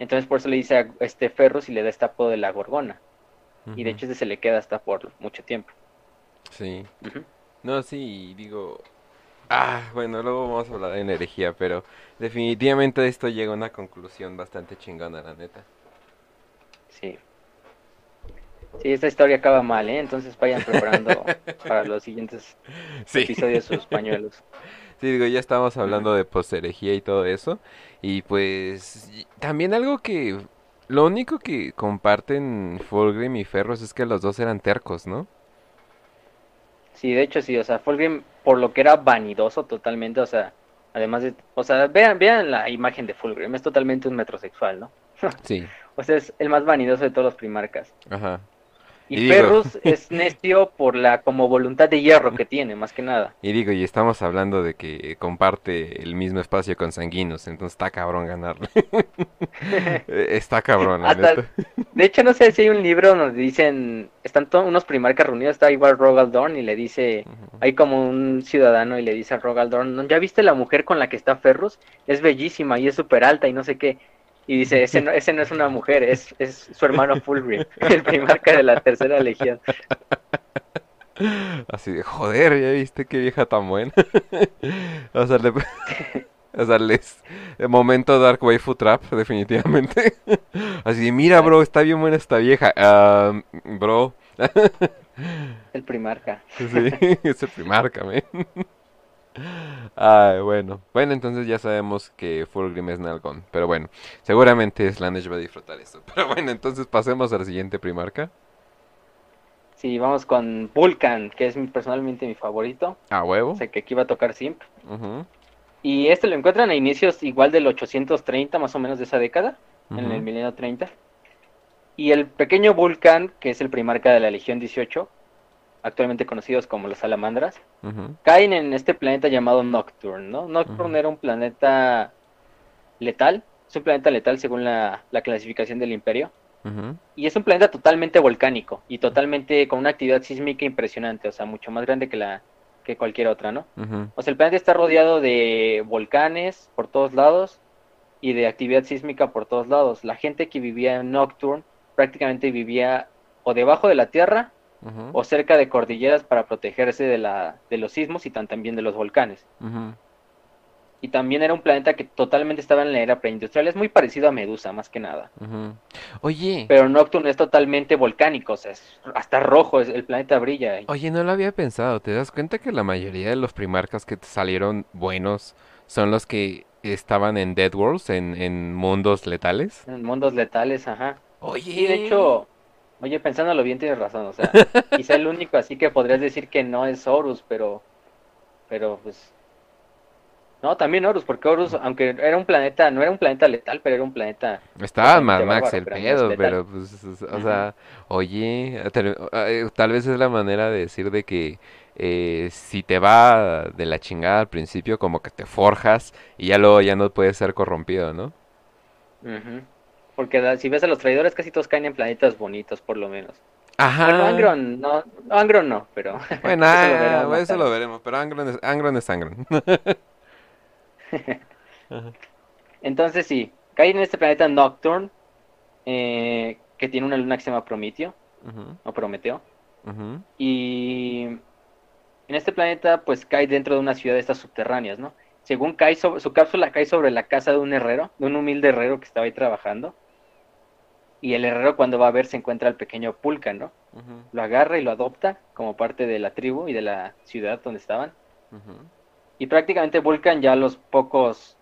Speaker 2: Entonces por eso le dice a este Ferrus y le da este apodo de la gorgona. Y de hecho ese se le queda hasta por mucho tiempo.
Speaker 1: Sí. No, sí, digo... Ah, bueno, luego vamos a hablar de energía, pero definitivamente esto llega a una conclusión bastante chingona, la neta.
Speaker 2: Sí. Sí, esta historia acaba mal, ¿eh? Entonces vayan preparando <laughs> para los siguientes episodios sus pañuelos.
Speaker 1: Sí, digo, ya estamos hablando de posterejía y todo eso. Y pues también algo que... Lo único que comparten Fulgrim y Ferros es que los dos eran tercos, ¿no?
Speaker 2: Sí, de hecho sí, o sea, Fulgrim por lo que era vanidoso totalmente, o sea, además de... O sea, vean, vean la imagen de Fulgrim, es totalmente un metrosexual, ¿no? <laughs>
Speaker 1: Sí.
Speaker 2: o sea, es el más vanidoso de todos los primarcas. Ajá. Y, Ferrus <laughs> es necio por la como voluntad de hierro que tiene, más que nada.
Speaker 1: Y digo, y estamos hablando de que comparte el mismo espacio con Sanguinos, entonces está cabrón ganarle. <laughs> <laughs> está cabrón,
Speaker 2: De hecho, no sé si hay un libro donde dicen, están todos unos primarcas reunidos, está igual Rogaldorn y le dice, hay como un ciudadano y le dice a Rogaldorn, ¿ya viste la mujer con la que está Ferrus? Es bellísima y es súper alta y no sé qué. Y dice, ese no, ese no es una mujer, es, es su hermano Fulgrim, <laughs> el primarca de la tercera legión.
Speaker 1: Así de, joder, ya viste qué vieja tan buena. <laughs> o sea, le... <laughs> O sea, les... El momento Dark Waifu Trap, definitivamente. Así de, mira, bro, está bien buena esta vieja. bro.
Speaker 2: el primarca.
Speaker 1: Sí, es el primarca, man. Ay, bueno. Bueno, entonces ya sabemos que Fulgrim es Nalgon. Pero bueno, seguramente Slanesh va a disfrutar esto. <laughs> Pero bueno, entonces pasemos al siguiente primarca.
Speaker 2: Sí, vamos con Vulcan, que es personalmente mi favorito.
Speaker 1: Ah, huevo.
Speaker 2: Sé que aquí va a tocar Simp. Y este lo encuentran a inicios igual del 830, más o menos de esa década, en el milenio 30. Y el pequeño Vulcan, que es el primarca de la Legión 18, actualmente conocidos como los salamandras, caen en este planeta llamado Nocturne, ¿no? Nocturne era un planeta letal, es un planeta letal según la, clasificación del imperio, y es un planeta totalmente volcánico y totalmente con una actividad sísmica impresionante, o sea, mucho más grande que la que cualquier otra, ¿no? O sea, el planeta está rodeado de volcanes por todos lados y de actividad sísmica por todos lados. La gente que vivía en Nocturne prácticamente vivía o debajo de la Tierra o cerca de cordilleras para protegerse de, la, de los sismos y también de los volcanes. Y también era un planeta que totalmente estaba en la era preindustrial. Es muy parecido a Medusa, más que nada.
Speaker 1: Oye.
Speaker 2: Pero Nocturne es totalmente volcánico, o sea, hasta rojo, el planeta brilla.
Speaker 1: Oye, no lo había pensado. ¿Te das cuenta que la mayoría de los primarcas que salieron buenos son los que estaban en Dead Worlds, en, en mundos letales?
Speaker 2: En mundos letales, ajá.
Speaker 1: Oye.
Speaker 2: Y de hecho, Oye, pensándolo bien, tienes razón, o sea, <laughs> quizá el único así que podrías decir que no es Horus, pero, pero pues, no, también Horus, porque Horus, aunque era un planeta, no era un planeta letal, pero era un planeta...
Speaker 1: Estaba más Max el pedo, pero pues, o sea, oye, eh, tal, vez es la manera de decir de que eh, si te va de la chingada al principio, como que te forjas y ya luego ya no puedes ser corrompido, ¿no?
Speaker 2: Ajá. Porque si ves a los traidores, casi todos caen en planetas bonitos, por lo menos.
Speaker 1: Ajá.
Speaker 2: Bueno, Angron no, Angron no, pero... <laughs>
Speaker 1: Bueno, eso, lo, ah, veremos, eso lo veremos, pero Angron es Angron. Es Angron. <laughs>
Speaker 2: Entonces sí, caen en este planeta Nocturne, eh, que tiene una luna que se llama Prometeo, o Prometeo. Y en este planeta pues cae dentro de una ciudad de estas subterráneas, ¿no? Según cae su cápsula cae sobre la casa de un herrero, de un humilde herrero que estaba ahí trabajando. Y el herrero cuando va a ver se encuentra al pequeño Pulca, ¿no? Lo agarra y lo adopta como parte de la tribu y de la ciudad donde estaban. Y prácticamente Vulcan ya a los pocos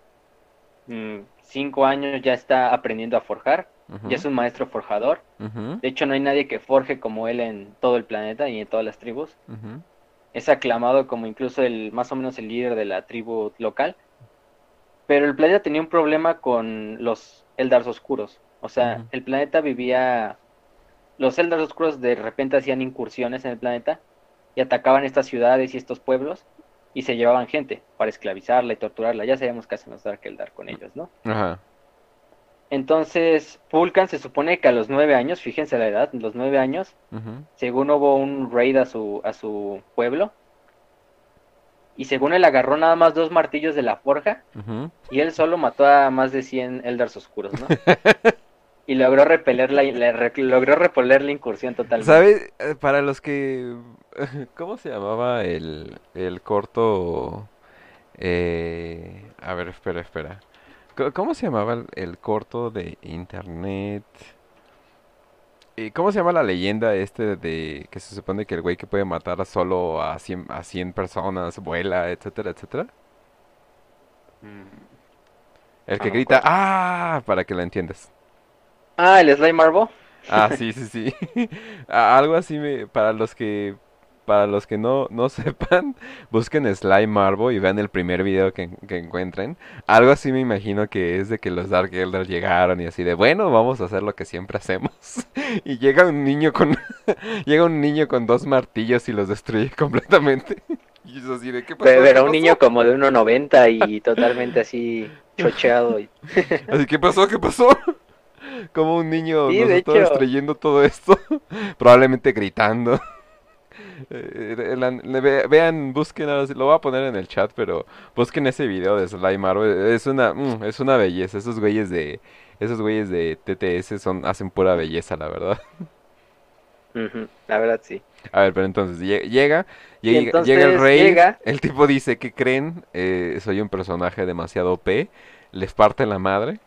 Speaker 2: mm, cinco años ya está aprendiendo a forjar, ya es un maestro forjador. De hecho, no hay nadie que forje como él en todo el planeta y en todas las tribus. Es aclamado como incluso el más o menos el líder de la tribu local. Pero el planeta tenía un problema con los Eldars oscuros. O sea, el planeta vivía... Los Eldars oscuros de repente hacían incursiones en el planeta y atacaban estas ciudades y estos pueblos y se llevaban gente para esclavizarla y torturarla. Ya sabemos qué hacen los Dark Eldar con ellos, ¿no? Ajá. Entonces, Vulcan se supone que a los nueve años, fíjense la edad, los nueve años, según hubo un raid a su, a su pueblo, y según él agarró nada más dos martillos de la forja, y él solo mató a más de 100 Eldars oscuros, ¿no? <laughs> y logró repeler la, logró repeler la incursión totalmente.
Speaker 1: ¿Sabes? Eh, para los que... <laughs> ¿Cómo se llamaba el, el corto? Eh... A ver, espera, espera. ¿Cómo se llamaba el, corto de internet? ¿Y ¿Cómo se llama la leyenda este de que se supone que el güey que puede matar a solo a 100, a 100 personas vuela, etcétera, etcétera? Mm. El que grita, ¡ah! Para que lo entiendas.
Speaker 2: Ah, el Slime Marble.
Speaker 1: Ah, <laughs> sí, sí, sí. <laughs> Algo así me, para los que para los que no, no <laughs> sepan, busquen Slime Marble y vean el primer video que, encuentren. Algo así me imagino que es de que los Dark Elders llegaron y así de, bueno, vamos a hacer lo que siempre hacemos. y llega un niño con llega un niño con dos martillos y los destruye completamente. y
Speaker 2: eso así de, ¿qué pasó? Pero un niño como de 1.90 y totalmente así chocheado.
Speaker 1: así, ¿qué pasó? ¿Qué pasó? Como un niño nos está destruyendo todo esto. <laughs> Probablemente gritando. <laughs> Eh, vean, busquen, lo voy a poner en el chat, pero busquen ese video de Slime Marvel. Es una, mm, es una belleza. Esos güeyes de, esos güeyes de TTS son, hacen pura belleza, la verdad.
Speaker 2: la verdad, sí.
Speaker 1: A ver, pero entonces llega, llega, llega el rey. El tipo dice que creen, eh, soy un personaje demasiado OP. Les parte la madre.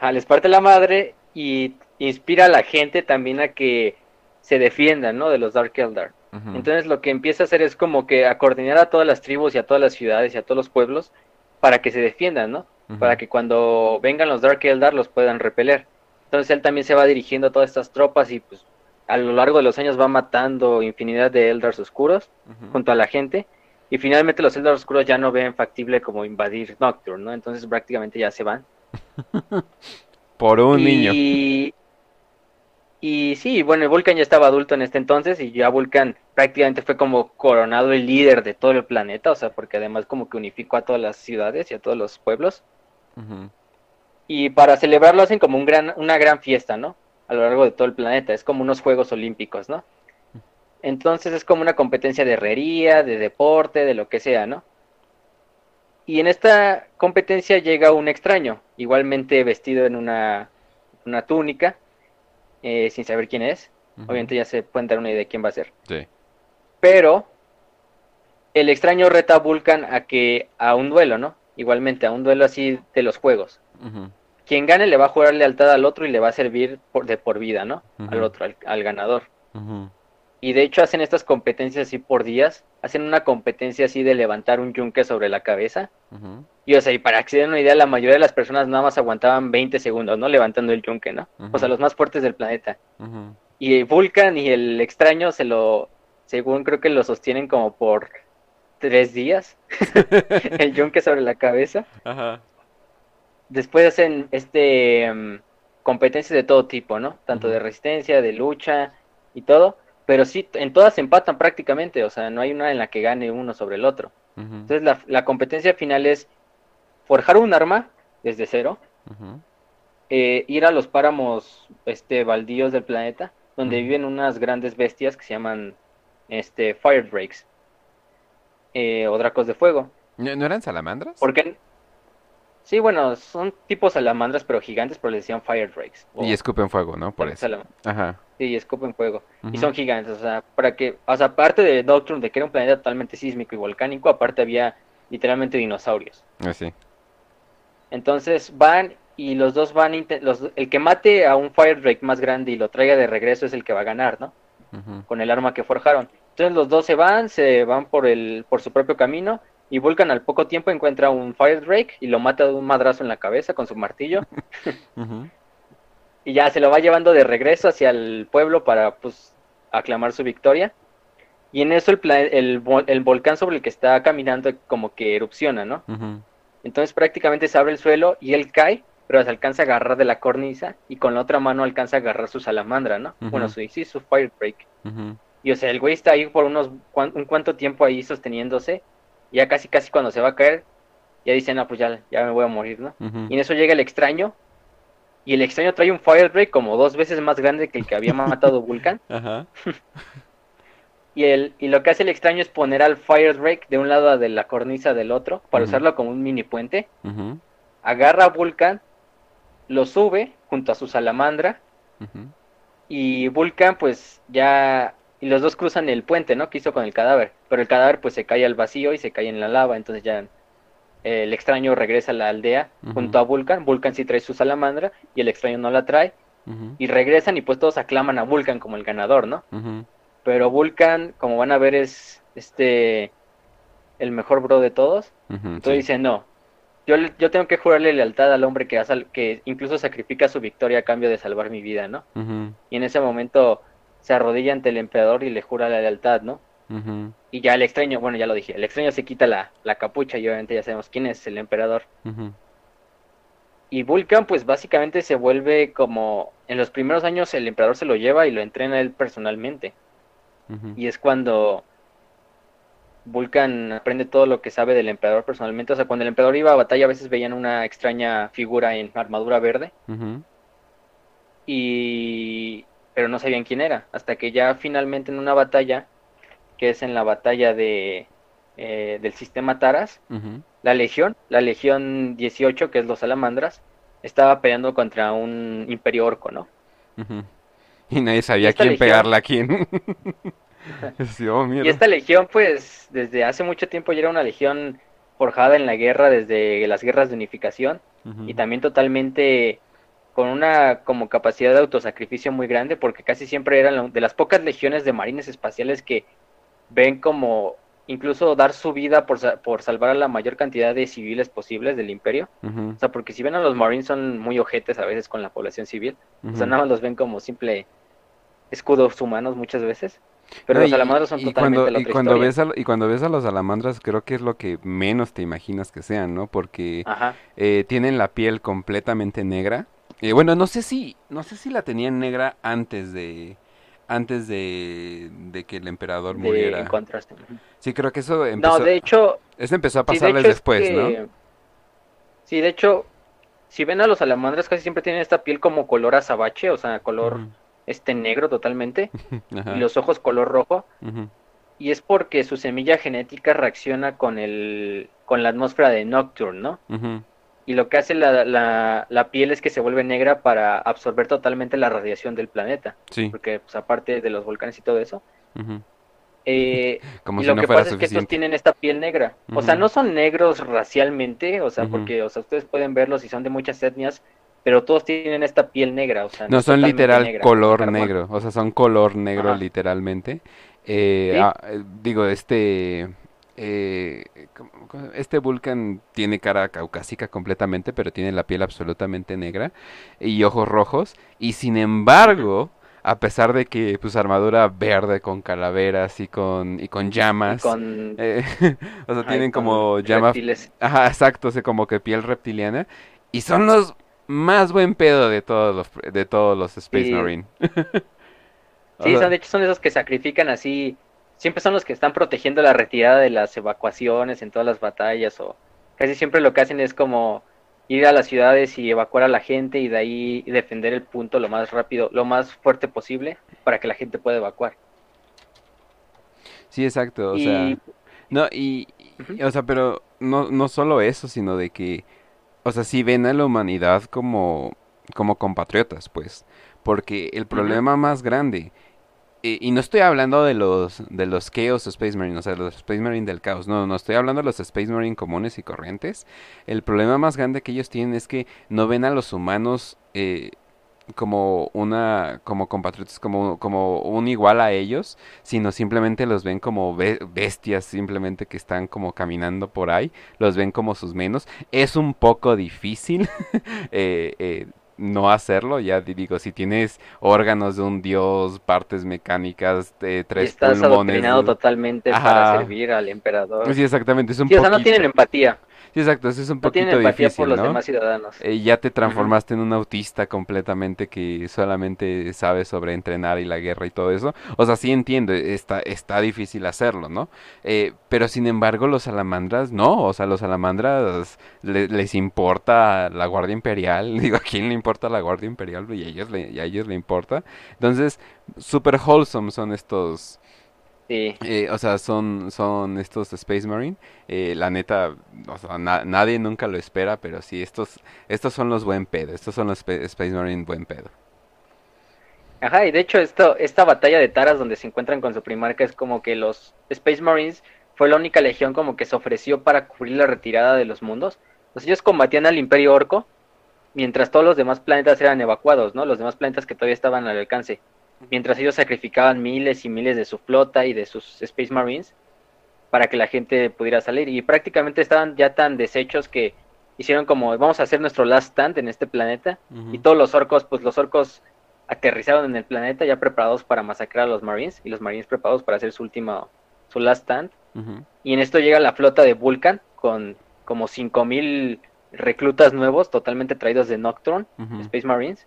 Speaker 2: Ah, les parte la madre y inspira a la gente también a que se defiendan, ¿no? De los Dark Eldar. Entonces lo que empieza a hacer es como que a coordinar a todas las tribus y a todas las ciudades y a todos los pueblos para que se defiendan, ¿no? Para que cuando vengan los Dark Eldar los puedan repeler. Entonces él también se va dirigiendo a todas estas tropas y pues a lo largo de los años va matando infinidad de Eldars oscuros junto a la gente. Y finalmente los Eldars oscuros ya no ven factible como invadir Nocturne, ¿no? Entonces prácticamente ya se van. <laughs>
Speaker 1: Por un niño.
Speaker 2: Y sí, bueno, Vulcan ya estaba adulto en este entonces y ya Vulcan prácticamente fue como coronado el líder de todo el planeta, o sea, porque además como que unificó a todas las ciudades y a todos los pueblos. Y para celebrarlo hacen como un gran, una gran fiesta, ¿no? A lo largo de todo el planeta, es como unos Juegos Olímpicos, ¿no? Entonces es como una competencia de herrería, de deporte, de lo que sea, ¿no? Y en esta competencia llega un extraño, igualmente vestido en una, una túnica, eh, sin saber quién es. Obviamente ya se pueden dar una idea de quién va a ser. Sí. Pero el extraño reta a Vulcan a que a un duelo, ¿no? Igualmente, a un duelo así de los juegos. Quien gane le va a jurar lealtad al otro y le va a servir por, de por vida, ¿no? Al otro, al, ganador. Y de hecho hacen estas competencias así por días. Hacen una competencia así de levantar un yunque sobre la cabeza. Y o sea, y para que se den una idea, la mayoría de las personas nada más aguantaban 20 segundos, ¿no? Levantando el yunque, ¿no? O sea, los más fuertes del planeta. Y Vulcan y el extraño se lo, según creo que lo sostienen como por tres días. <laughs> el yunque sobre la cabeza. Después hacen este em, competencias de todo tipo, ¿no? Tanto de resistencia, de lucha y todo pero sí, en todas se empatan prácticamente, o sea, no hay una en la que gane uno sobre el otro. Entonces la, la, competencia final es forjar un arma desde cero, eh, ir a los páramos este, baldíos del planeta, donde viven unas grandes bestias que se llaman este, Fire Drakes, eh, o dracos de fuego.
Speaker 1: ¿No, eran salamandras?
Speaker 2: Porque Sí, bueno, son tipos salamandras, pero gigantes, pero les decían Fire Drakes.
Speaker 1: Y escupen fuego, ¿no? Por eso.
Speaker 2: Ajá. Sí, escupen fuego. Y son gigantes, o sea, para que, o sea, aparte de Doctrine, de que era un planeta totalmente sísmico y volcánico, aparte había literalmente dinosaurios.
Speaker 1: Así. Ah,
Speaker 2: Entonces van y los dos van, los, el que mate a un Fire Drake más grande y lo traiga de regreso es el que va a ganar, ¿no? Con el arma que forjaron. Entonces los dos se van, se van por el, por su propio camino Y Vulcan al poco tiempo encuentra un Fire Drake y lo mata de un madrazo en la cabeza con su martillo. <laughs> Y ya se lo va llevando de regreso hacia el pueblo para pues aclamar su victoria. Y en eso el, el, el, volcán sobre el que está caminando como que erupciona, ¿no? Entonces prácticamente se abre el suelo y él cae, pero se alcanza a agarrar de la cornisa y con la otra mano alcanza a agarrar su salamandra, ¿no? Bueno, su, sí, su. Y o sea, el güey está ahí por unos un cuanto tiempo ahí sosteniéndose. Ya casi casi cuando se va a caer, ya dice, no, pues ya, ya me voy a morir, ¿no? Y en eso llega el extraño y el extraño trae un Fire Drake como dos veces más grande que el que había matado <laughs> Vulcan. Ajá. <laughs> y, el, y lo que hace el extraño es poner al Fire Drake de un lado de la cornisa del otro para usarlo como un mini puente. Agarra a Vulcan, lo sube junto a su salamandra. Y Vulcan pues ya... Y los dos cruzan el puente, ¿no? Que hizo con el cadáver. Pero el cadáver pues se cae al vacío y se cae en la lava. Entonces ya el extraño regresa a la aldea junto a Vulcan, Vulcan sí trae su salamandra y el extraño no la trae, y regresan y pues todos aclaman a Vulcan como el ganador, ¿no? Pero Vulcan, como van a ver, es este el mejor bro de todos, entonces dice, no, yo, yo tengo que jurarle lealtad al hombre que, que incluso sacrifica su victoria a cambio de salvar mi vida, ¿no? Y en ese momento se arrodilla ante el emperador y le jura la lealtad, ¿no? Y ya el extraño, bueno, ya lo dije, el extraño se quita la, capucha y obviamente ya sabemos quién es el emperador. Y Vulcan, pues básicamente se vuelve como. En los primeros años el emperador se lo lleva y lo entrena él personalmente. Y es cuando Vulcan aprende todo lo que sabe del emperador personalmente. O sea, cuando el emperador iba a batalla, a veces veían una extraña figura en armadura verde. Y. Pero no sabían quién era. Hasta que ya finalmente en una batalla que es en la batalla de, eh, del sistema Taras, la Legión, la Legión 18, que es los salamandras, estaba peleando contra un imperio orco, ¿no?
Speaker 1: Y nadie sabía quién pegarla a quién. <laughs> <laughs>
Speaker 2: Oh, y esta legión, pues, desde hace mucho tiempo ya era una legión forjada en la guerra, desde las guerras de unificación, y también totalmente con una como capacidad de autosacrificio muy grande, porque casi siempre eran de las pocas legiones de marines espaciales que ven como incluso dar su vida por, por salvar a la mayor cantidad de civiles posibles del imperio. O sea, porque si ven a los Marines son muy ojetes a veces con la población civil. O sea, nada más los ven como simple escudos humanos muchas veces. Pero los salamandras son totalmente
Speaker 1: cuando, y cuando ves a, Y cuando ves a los salamandras creo que es lo que menos te imaginas que sean, ¿no? Porque eh, tienen la piel completamente negra. Eh, bueno, no sé si no sé si la tenían negra antes de antes de, que el emperador muriera. Sí, creo que eso
Speaker 2: empezó. No, de hecho.
Speaker 1: Eso empezó a pasarles después, ¿no?
Speaker 2: Sí, de hecho, si ven a los salamandras casi siempre tienen esta piel como color azabache, o sea, color este negro totalmente, <laughs> y los ojos color rojo. Y es porque su semilla genética reacciona con el con la atmósfera de Nocturne, ¿no? Y lo que hace la, la, piel es que se vuelve negra para absorber totalmente la radiación del planeta. Sí. Porque, pues, aparte de los volcanes y todo eso. Eh, <laughs> y lo que pasa es que estos tienen esta piel negra. O sea, no son negros racialmente, o sea, porque, o sea, ustedes pueden verlos y son de muchas etnias, pero todos tienen esta piel negra, o sea.
Speaker 1: No, son literal color negro, o sea, son color negro literalmente. Eh, ah, eh, digo, este eh, este Vulcan tiene cara caucásica completamente, pero tiene la piel absolutamente negra y ojos rojos. Y sin embargo, a pesar de que pues armadura verde con calaveras y con y con llamas, <laughs> eh, o sea, tienen como llamas, ajá, exacto, o como que piel reptiliana y son los más buen pedo de todos los de todos los Space Marine. <laughs>
Speaker 2: sí, son de hecho son esos que sacrifican así siempre son los que están protegiendo la retirada de las evacuaciones en todas las batallas o casi siempre lo que hacen es como ir a las ciudades y evacuar a la gente y de ahí defender el punto lo más rápido, lo más fuerte posible para que la gente pueda evacuar.
Speaker 1: Sí, exacto, o sea, no y, o sea, pero no no solo eso, sino de que o sea, si ven a la humanidad como como compatriotas, pues, porque el problema más grande y, no estoy hablando de los de los Chaos Space Marine, o sea, los Space Marine del caos. No, no estoy hablando de los Space Marine comunes y corrientes. El problema más grande que ellos tienen es que no ven a los humanos eh, como una como compatriotas como como un igual a ellos sino simplemente los ven como bestias simplemente que están como caminando por ahí los ven como sus menos es un poco difícil <laughs> eh, eh, no hacerlo, ya digo, si tienes órganos de un dios, partes mecánicas, eh, tres
Speaker 2: estás pulmones. totalmente para servir al emperador.
Speaker 1: Sí, exactamente, es un
Speaker 2: sí, o sea, no tienen empatía.
Speaker 1: Sí, exacto, eso es un poquito difícil,
Speaker 2: por los demás ciudadanos.
Speaker 1: Eh, ya te transformaste en un autista completamente que solamente sabe sobre entrenar y la guerra y todo eso. O sea, sí entiendo, está, está difícil hacerlo, ¿no? Eh, pero sin embargo, los salamandras, no, o sea, los salamandras les importa la Guardia Imperial. <laughs> Digo, ¿a quién le importa la Guardia Imperial? Y a ellos le, y a ellos le importa. Entonces, super wholesome son estos eh, o sea, son, son estos Space Marine. Eh, la neta, o sea, nadie nunca lo espera, pero sí, estos, estos son los buen pedo. Estos son los Space Marine buen pedo.
Speaker 2: Ajá, y de hecho esto, esta batalla de Taras donde se encuentran con su primarca es como que los Space Marines fue la única legión como que se ofreció para cubrir la retirada de los mundos. Pues ellos combatían al Imperio Orco, mientras todos los demás planetas eran evacuados, ¿no? Los demás planetas que todavía estaban al alcance mientras ellos sacrificaban miles y miles de su flota y de sus Space Marines para que la gente pudiera salir. Y prácticamente estaban ya tan deshechos que hicieron como, vamos a hacer nuestro last stand en este planeta. Y todos los orcos, pues los orcos aterrizaron en el planeta ya preparados para masacrar a los Marines. Y los Marines preparados para hacer su último, su last stand. Y en esto llega la flota de Vulcan con como 5000 reclutas nuevos, totalmente traídos de Nocturne, Space Marines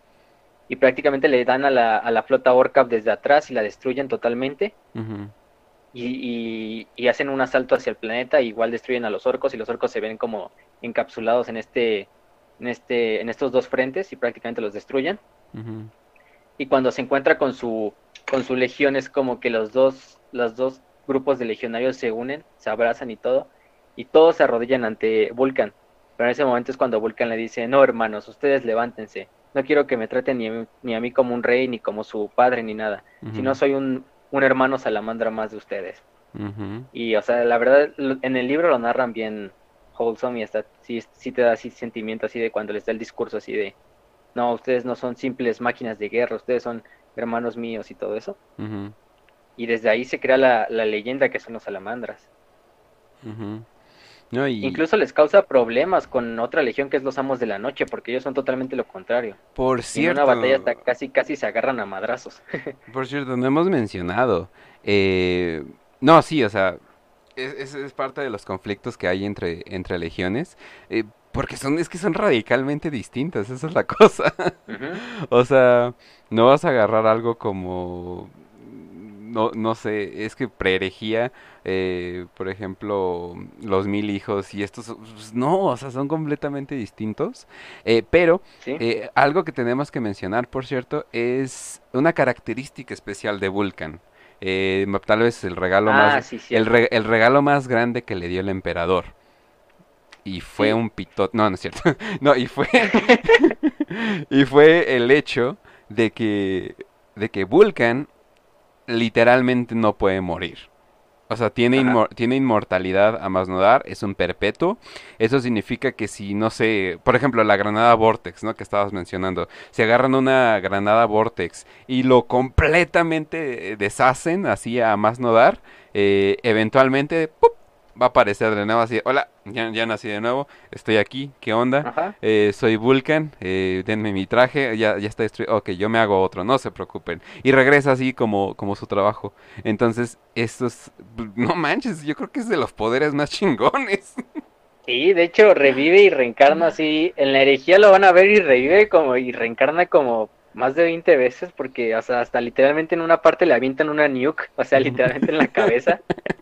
Speaker 2: y prácticamente le dan a la, a la flota Orcap desde atrás y la destruyen totalmente. y, y, hacen un asalto hacia el planeta, igual destruyen a los orcos y los orcos se ven como encapsulados en este, en este, en estos dos frentes y prácticamente los destruyen. Y cuando se encuentra con su, con su legión es como que los dos, los dos grupos de legionarios se unen, se abrazan y todo, y todos se arrodillan ante Vulcan. Pero en ese momento es cuando Vulcan le dice, no hermanos, ustedes levántense, no quiero que me traten ni a, mí, ni a mí como un rey, ni como su padre, ni nada, sino soy un, un, hermano salamandra más de ustedes. Y, o sea, la verdad, en el libro lo narran bien wholesome y hasta sí, sí te da así sentimiento así de cuando les da el discurso así de, no, ustedes no son simples máquinas de guerra, ustedes son hermanos míos y todo eso. Y desde ahí se crea la, la leyenda que son los salamandras. Incluso les causa problemas con otra legión que es los Amos de la Noche, porque ellos son totalmente lo contrario.
Speaker 1: Por cierto.
Speaker 2: En una batalla hasta casi, casi se agarran a madrazos. <laughs>
Speaker 1: por cierto, no hemos mencionado. Eh, no, sí, o sea, es, es, parte de los conflictos que hay entre, entre legiones. Eh, porque son, es que son radicalmente distintas, esa es la <laughs> cosa. o sea, no vas a agarrar algo como no, no sé, es que preherejía, eh, por ejemplo, los mil hijos y estos, pues, no, o sea, son completamente distintos. Eh, pero eh, algo que tenemos que mencionar, por cierto, es una característica especial de Vulcan. tal vez el regalo ah, más el, el, regalo más grande que le dio el emperador y fue un pitot no no es cierto <laughs> no y fue <laughs> y fue el hecho de que de que Vulcan literalmente no puede morir. O sea, tiene, tiene inmortalidad a más no dar, es un perpetuo. Eso significa que si, no sé, por ejemplo, la granada Vortex, ¿no? Que estabas mencionando. Si agarran una granada Vortex y lo completamente deshacen, así a más no dar, eh, eventualmente, ¡pup! Va a aparecer de nuevo así, hola, ya, ya nací de nuevo, estoy aquí, ¿qué onda? Eh, soy Vulcan, eh, denme mi traje, ya, ya está destruido, ok, yo me hago otro, no se preocupen. Y regresa así como, como su trabajo. Entonces, esto es, <laughs> no manches, yo creo que es de los poderes más <laughs> chingones.
Speaker 2: Sí, de hecho revive y reencarna así, en la herejía lo van a ver y revive como, y reencarna como más de 20 veces porque o sea, hasta literalmente en una parte le avientan una nuke, o sea, literalmente en la cabeza. <laughs>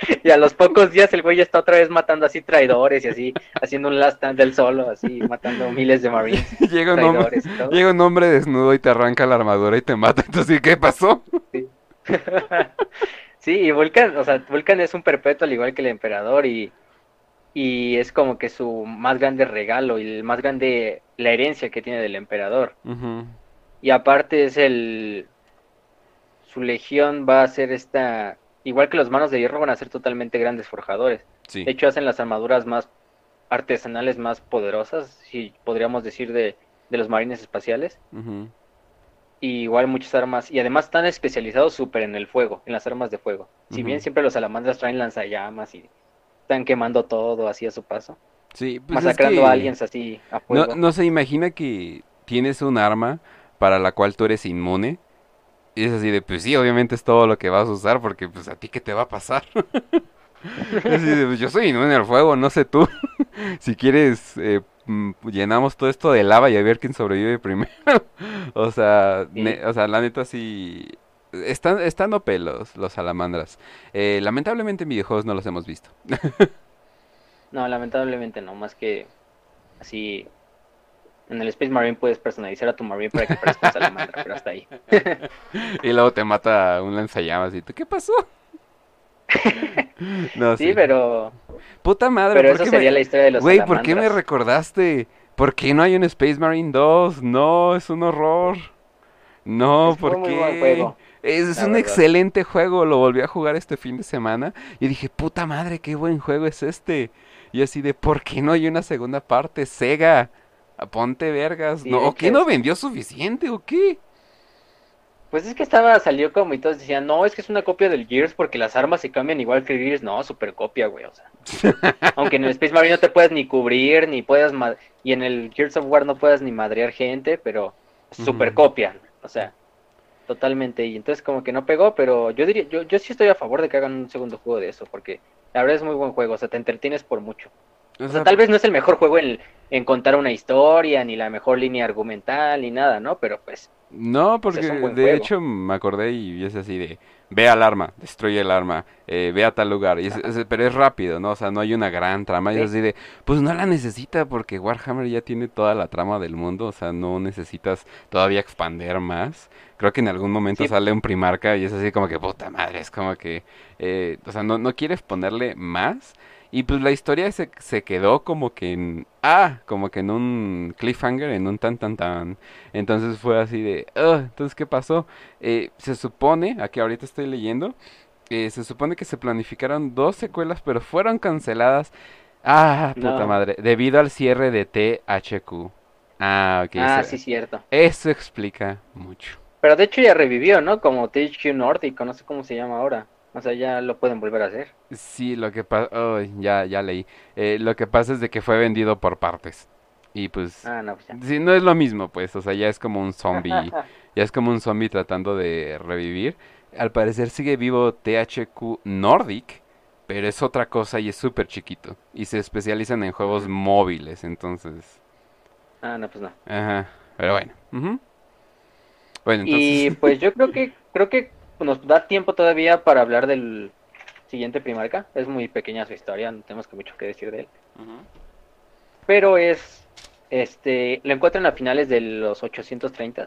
Speaker 2: <laughs> y a los pocos días el güey ya está otra vez matando así traidores y así, haciendo un last stand del solo, así, matando miles de marines. <laughs>
Speaker 1: llega, un hombre, llega un hombre desnudo y te arranca la armadura y te mata. Entonces, ¿qué pasó?
Speaker 2: Sí. <laughs> sí, y Vulcan, o sea, Vulcan es un perpetuo al igual que el emperador y, y es como que su más grande regalo y el más grande, la herencia que tiene del emperador. Y aparte es el, su legión va a ser esta igual que los manos de hierro, van a ser totalmente grandes forjadores. De hecho, hacen las armaduras más artesanales, más poderosas, si podríamos decir, de, los marines espaciales. Y igual muchas armas, y además están especializados súper en el fuego, en las armas de fuego. Si bien siempre los salamandras traen lanzallamas y están quemando todo así a su paso.
Speaker 3: Sí,
Speaker 2: pues masacrando a aliens así a fuego.
Speaker 1: No, no se imagina que tienes un arma para la cual tú eres inmune. Y es así de, pues sí, obviamente es todo lo que vas a usar porque pues a ti qué te va a pasar. <laughs> Pues, yo soy inmune al fuego, no sé tú. <laughs> si quieres, eh, mm, llenamos todo esto de lava y a ver quién sobrevive primero. <laughs> o sea, o sea, la neta sí... Están, están OP los, salamandras. Eh, lamentablemente en videojuegos no los hemos visto.
Speaker 2: no, lamentablemente no, más que así en el Space Marine puedes personalizar a tu Marine para que parezca salamandra, pero hasta ahí. <laughs>
Speaker 1: y luego te mata un lanzallamas y tú, ¿qué pasó? <laughs>
Speaker 2: no, sí, pero.
Speaker 1: Puta madre,
Speaker 2: pero eso sería la historia de los
Speaker 1: Güey, ¿por qué me recordaste? ¿Por qué no hay un Space Marine 2? No, es un horror. No, ¿por qué? es, un excelente juego, lo volví a jugar este fin de semana y dije, puta madre, qué buen juego es este. Y así de, ¿por qué no hay una segunda parte? Sega, ponte vergas. no, ¿O qué no vendió suficiente o qué?
Speaker 2: Pues es que estaba, salió como y todos decían, no, es que es una copia del Gears porque las armas se cambian igual que el Gears. No, super copia, güey, o sea. <laughs> Aunque en el Space Marine no te puedes ni cubrir, ni puedes, y en el Gears of War no puedes ni madrear gente, pero super copia, o sea, totalmente. Y entonces como que no pegó, pero yo diría, yo, yo sí estoy a favor de que hagan un segundo juego de eso, porque la verdad es muy buen juego, o sea, te entretienes por mucho. O sea, tal vez no es el mejor juego en, en contar una historia, ni la mejor línea argumental, ni nada, ¿no? Pero pues
Speaker 1: no, porque de hecho me acordé y es así de, ve al arma, destruye el arma, eh, ve a tal lugar, y pero es rápido, ¿no? O sea, no hay una gran trama, y es así de, pues no la necesita porque Warhammer ya tiene toda la trama del mundo, o sea, no necesitas todavía expander más. Creo que en algún momento sale un primarca y es así como que, puta madre, es como que, eh, o sea, no, no quieres ponerle más. Y pues la historia se, se quedó como que en... Ah, como que en un cliffhanger, en un tan tan tan. Entonces fue así de... entonces, ¿qué pasó? Eh, se supone, aquí ahorita estoy leyendo, eh, se supone que se planificaron dos secuelas, pero fueron canceladas. Ah, puta madre. Debido al cierre de THQ. Ah, ok.
Speaker 2: Ah, sí, cierto.
Speaker 1: Eso explica mucho.
Speaker 2: Pero de hecho ya revivió, ¿no? Como THQ Nordic, no sé cómo se llama ahora. O sea, ya lo pueden volver a hacer.
Speaker 1: Sí, lo que pasa, ya, ya leí. Eh, lo que pasa es de que fue vendido por partes. Y pues,
Speaker 2: ah, no, pues
Speaker 1: sí, no es lo mismo, pues, o sea, ya es como un zombie, <laughs> ya es como un zombie tratando de revivir. Al parecer sigue vivo THQ Nordic, pero es otra cosa y es súper chiquito. Y se especializan en juegos móviles, entonces...
Speaker 2: Ah, no, pues no.
Speaker 1: Ajá, pero bueno.
Speaker 2: Bueno, entonces... Y pues yo creo <laughs> que, creo que nos da tiempo todavía para hablar del siguiente Primarca. Es muy pequeña su historia, no tenemos que mucho que decir de él. Pero es, este, lo encuentran a finales de los 830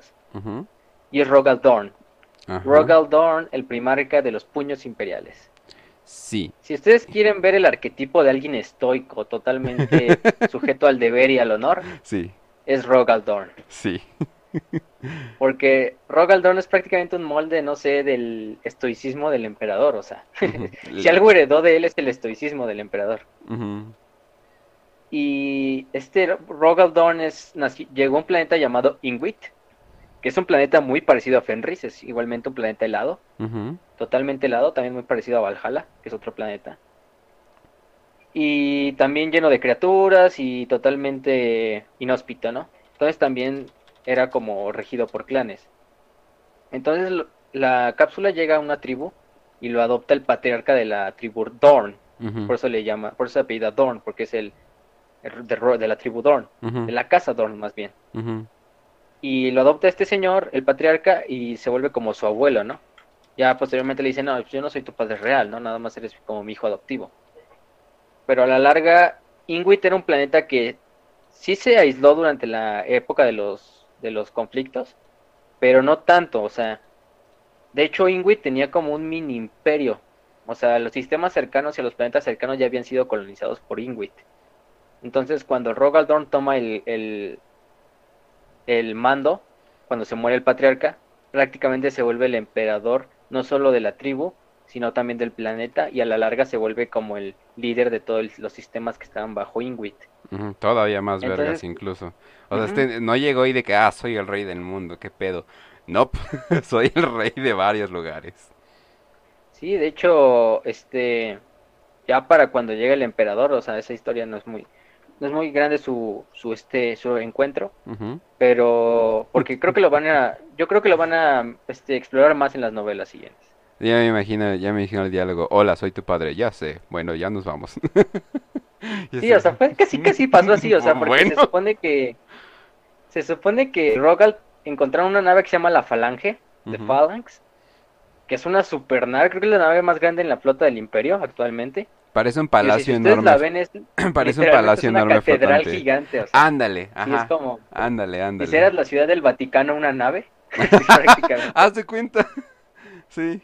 Speaker 2: y es Rogal Dorn. Rogal Dorn, el Primarca de los puños imperiales.
Speaker 1: Sí.
Speaker 2: Si ustedes quieren ver el arquetipo de alguien estoico, totalmente <laughs> sujeto al deber y al honor,
Speaker 1: sí.
Speaker 2: es Rogal Dorn.
Speaker 1: Sí. <laughs>
Speaker 2: Porque Rogaldorn es prácticamente un molde, no sé, del estoicismo del emperador, o sea, <laughs> si algo heredó de él es el estoicismo del emperador. Y este Rogaldorn es, llegó a un planeta llamado Ingwit, que es un planeta muy parecido a Fenris, es igualmente un planeta helado, totalmente helado, también muy parecido a Valhalla, que es otro planeta. Y también lleno de criaturas y totalmente inhóspito, ¿no? Entonces también era como regido por clanes. Entonces la cápsula llega a una tribu y lo adopta el patriarca de la tribu Dorn. Por eso le llama, por eso se apellida Dorn, porque es el, de, la tribu Dorn, de la casa Dorn más bien. Y lo adopta este señor, el patriarca, y se vuelve como su abuelo, ¿no? Ya posteriormente le dice, no, yo no soy tu padre real, ¿no? Nada más eres como mi hijo adoptivo. Pero a la larga, Ingwit era un planeta que sí se aisló durante la época de los de los conflictos, pero no tanto, o sea, de hecho Ingwit tenía como un mini imperio, o sea, los sistemas cercanos y los planetas cercanos ya habían sido colonizados por Ingwit. Entonces, cuando Rogaldorn toma el, el, el mando, cuando se muere el patriarca, prácticamente se vuelve el emperador no solo de la tribu, sino también del planeta y a la larga se vuelve como el líder de todos los sistemas que estaban bajo Ingwit.
Speaker 1: todavía más vergas incluso. O sea, este no llegó y de que, ah, soy el rey del mundo, qué pedo. no, <laughs> soy el rey de varios lugares.
Speaker 2: Sí, de hecho, este, ya para cuando llegue el emperador, o sea, esa historia no es muy, no es muy grande su, su este, su encuentro, pero porque creo que lo van a, yo creo que lo van a, este, explorar más en las novelas siguientes.
Speaker 1: Ya me imagino, ya me imagino el diálogo. Hola, soy tu padre. Ya sé. Bueno, ya nos vamos. <laughs>
Speaker 2: sí, o sea, fue casi casi pasó así, o sea, porque se supone que se supone que Rogal encontraron una nave que se llama la Falange, de Phalanx, que es una super nave, creo que es la nave más grande en la flota del Imperio actualmente.
Speaker 1: Parece un <clears throat> palacio enorme. La ven, es, Parece un palacio es una enorme
Speaker 2: catedral gigante. O
Speaker 1: sea, ándale, ajá. es como, ándale, ándale.
Speaker 2: Si eras la ciudad del Vaticano una nave. <laughs> <laughs>
Speaker 1: Haz de cuenta. sí.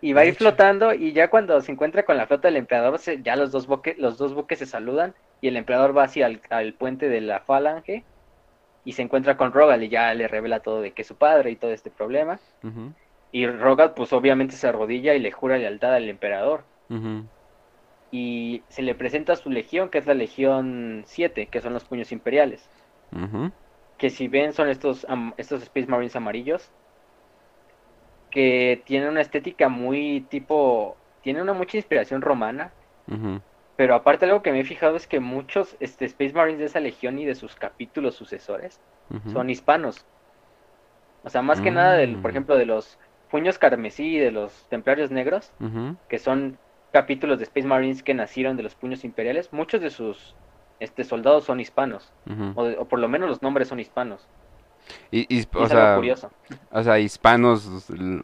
Speaker 2: Y va a ir flotando y ya cuando se encuentra con la flota del emperador, ya los dos, buques, los dos buques se saludan y el emperador va hacia el puente de la falange y se encuentra con Rogal y ya le revela todo de que es su padre y todo este problema. Y Rogal pues obviamente se arrodilla y le jura lealtad al emperador. Y se le presenta su legión, que es la Legión 7, que son los puños imperiales. Que si ven son estos, estos Space Marines amarillos que tiene una estética muy tipo, tiene una mucha inspiración romana, pero aparte algo que me he fijado es que muchos este, Space Marines de esa legión y de sus capítulos sucesores son hispanos. O sea, más que nada, del, por mm. ejemplo, de los puños carmesí y de los templarios negros, que son capítulos de Space Marines que nacieron de los puños imperiales, muchos de sus este, soldados son hispanos, o por lo menos los nombres son hispanos.
Speaker 1: Y, o, sea, o sea, hispanos,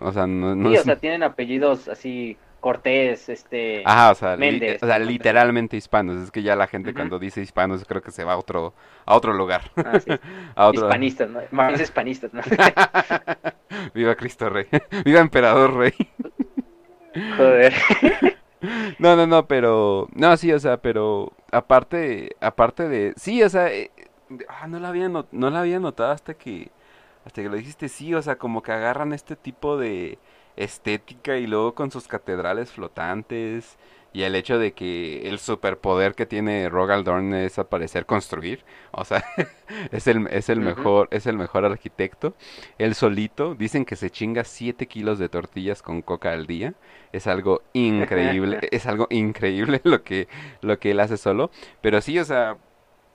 Speaker 1: o sea, no,
Speaker 2: sí, o sea, tienen apellidos así, Cortés, este,
Speaker 1: Ajá, o sea, Méndez, o sea literalmente hispanos, es que ya la gente cuando dice hispanos creo que se va a otro, a otro lugar. Ah,
Speaker 2: sí. <laughs> a otro... Hispanistas, ¿no? Más hispanistas, ¿no? <laughs>
Speaker 1: Viva Cristo Rey, <laughs> viva Emperador Rey.
Speaker 2: Joder.
Speaker 1: No, no, no, pero, no, sí, o sea, pero aparte, aparte de, sí, o sea, eh, ah, no la había no, la había notado hasta que hasta que lo dijiste sí, o sea, como que agarran este tipo de estética y luego con sus catedrales flotantes y el hecho de que el superpoder que tiene Rogal Dorn es aparecer construir, o sea, <laughs> es el, es el mejor, es el mejor arquitecto. Él solito, dicen que se chinga 7 kilos de tortillas con coca al día. Es algo <laughs> increíble, es algo increíble lo que, lo que él hace solo. Pero sí, o sea,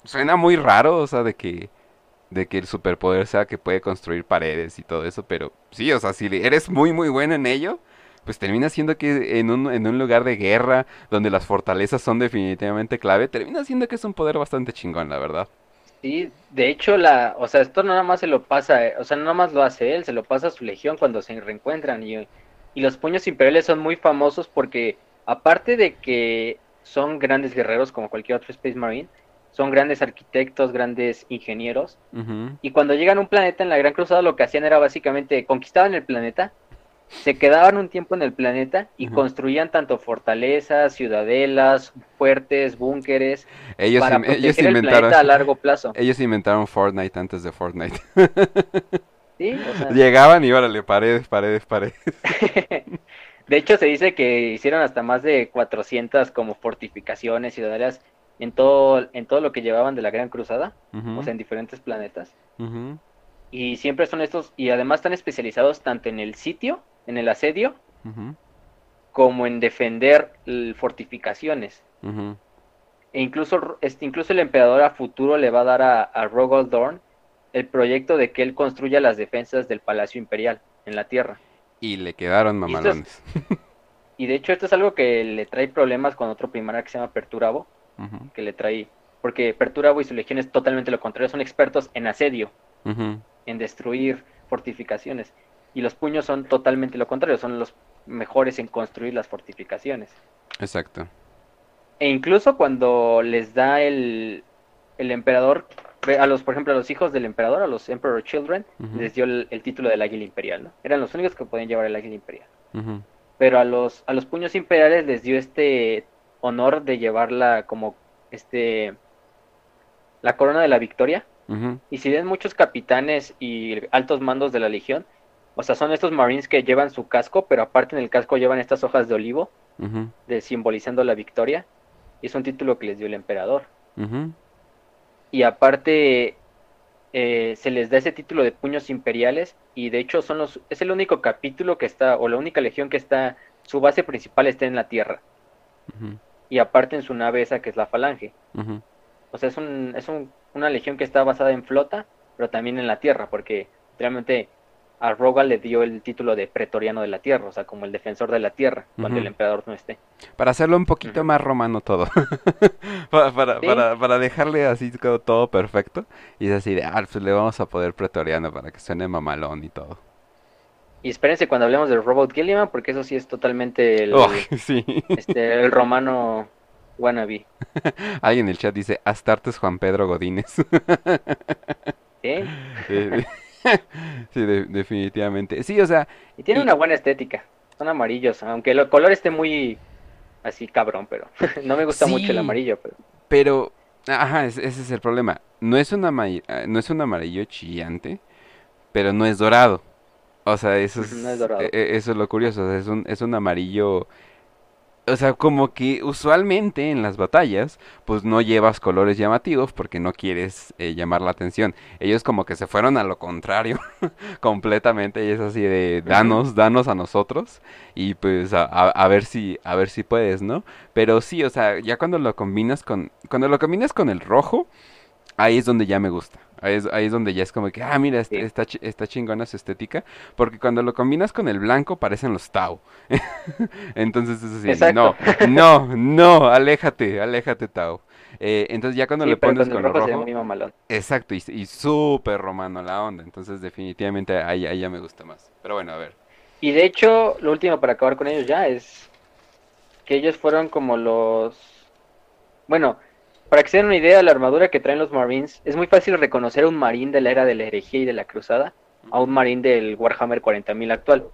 Speaker 1: suena muy raro, o sea, de que de que el superpoder sea que puede construir paredes y todo eso, pero sí, o sea, si eres muy muy bueno en ello, pues termina siendo que en un, en un lugar de guerra, donde las fortalezas son definitivamente clave, termina siendo que es un poder bastante chingón, la verdad.
Speaker 2: Sí, de hecho, la, o sea, esto no nada más se lo pasa, o sea, nada más lo hace él, se lo pasa a su legión cuando se reencuentran y, y los puños imperiales son muy famosos porque aparte de que son grandes guerreros como cualquier otro Space Marine, son grandes arquitectos, grandes ingenieros. Y cuando llegan a un planeta en la Gran Cruzada, lo que hacían era básicamente conquistaban el planeta, se quedaban un tiempo en el planeta y construían tanto fortalezas, ciudadelas, fuertes, búnkeres
Speaker 1: ellos para proteger el
Speaker 2: planeta a largo plazo. <laughs>
Speaker 1: Ellos inventaron Fortnite antes de Fortnite. Llegaban y órale, paredes, paredes, paredes. <laughs>
Speaker 2: de hecho, se dice que hicieron hasta más de 400 como fortificaciones, ciudadelas en todo, en todo lo que llevaban de la Gran Cruzada, o sea, en diferentes planetas. Y siempre son estos, y además están especializados tanto en el sitio, en el asedio, como en defender fortificaciones. E incluso, este, incluso el emperador a futuro le va a dar a, a Rogol Dorn el proyecto de que él construya las defensas del Palacio Imperial en la Tierra.
Speaker 1: Y le quedaron mamalones. <laughs>
Speaker 2: Y, de hecho esto es algo que le trae problemas con otro primario que se llama Perturabo, que le trae, porque Perturabo y su legión es totalmente lo contrario, son expertos en asedio, en destruir fortificaciones, y los puños son totalmente lo contrario, son los mejores en construir las fortificaciones.
Speaker 1: Exacto.
Speaker 2: E incluso cuando les da el, el emperador, a los, por ejemplo, a los hijos del emperador, a los Emperor Children, les dio el, título del águila imperial, ¿no? Eran los únicos que podían llevar el águila imperial. Pero a los, a los puños imperiales les dio este honor de llevarla como este la corona de la victoria. Y si ven muchos capitanes y altos mandos de la legión, o sea, son estos marines que llevan su casco, pero aparte en el casco llevan estas hojas de olivo, de simbolizando la victoria. Y es un título que les dio el emperador. Y aparte, eh, se les da ese título de puños imperiales y de hecho son los, es el único capítulo que está, o la única legión que está, su base principal está en la Tierra. Y aparte en su nave esa que es la Falange. O sea, es, un, es un, una legión que está basada en flota, pero también en la Tierra, porque realmente a le dio el título de pretoriano de la tierra, o sea, como el defensor de la tierra, cuando el emperador no esté.
Speaker 1: Para hacerlo un poquito más romano todo. <laughs> para, para, para, dejarle así todo perfecto. Y es así de, ah, pues le vamos a poder pretoriano para que suene mamalón y todo.
Speaker 2: Y espérense cuando hablemos del Robot Gilliman, porque eso sí es totalmente el, <laughs> este, el romano wannabe. <laughs>
Speaker 1: Alguien en el chat dice, Astartes Juan Pedro Godínez. <laughs> ¿Sí? sí, definitivamente. Sí, o sea.
Speaker 2: Y tiene una buena estética. Son amarillos, aunque el color esté muy así cabrón, pero no me gusta mucho el amarillo. Pero,
Speaker 1: pero ajá, ese es el problema. No es, un amarillo, no es un amarillo chillante, pero no es dorado. O sea, eso <laughs> es, e, e, eso es lo curioso. es, un, es un amarillo o sea, como que usualmente en las batallas, pues no llevas colores llamativos porque no quieres eh, llamar la atención. Ellos como que se fueron a lo contrario <laughs> completamente y es así de danos, danos a nosotros y pues a, a, ver si, a ver si puedes, ¿no? Pero sí, o sea, ya cuando lo combinas con, cuando lo combinas con el rojo, ahí es donde ya me gusta. Ahí es, donde ya es como que, ah, mira, este, está, está chingona su estética. Porque cuando lo combinas con el blanco parecen los Tau. <laughs> entonces es así, no, no, no, aléjate, aléjate Tau. Eh, entonces ya cuando le pones con el rojo, exacto, y, y súper romano la onda. Entonces definitivamente ahí, ahí ya me gusta más. Pero bueno, a ver.
Speaker 2: Y de hecho, lo último para acabar con ellos ya es que ellos fueron como los... Bueno, para que se den una idea de la armadura que traen los Marines, es muy fácil reconocer a un marín de la era de la herejía y de la cruzada a un marín del Warhammer 40.000 actual.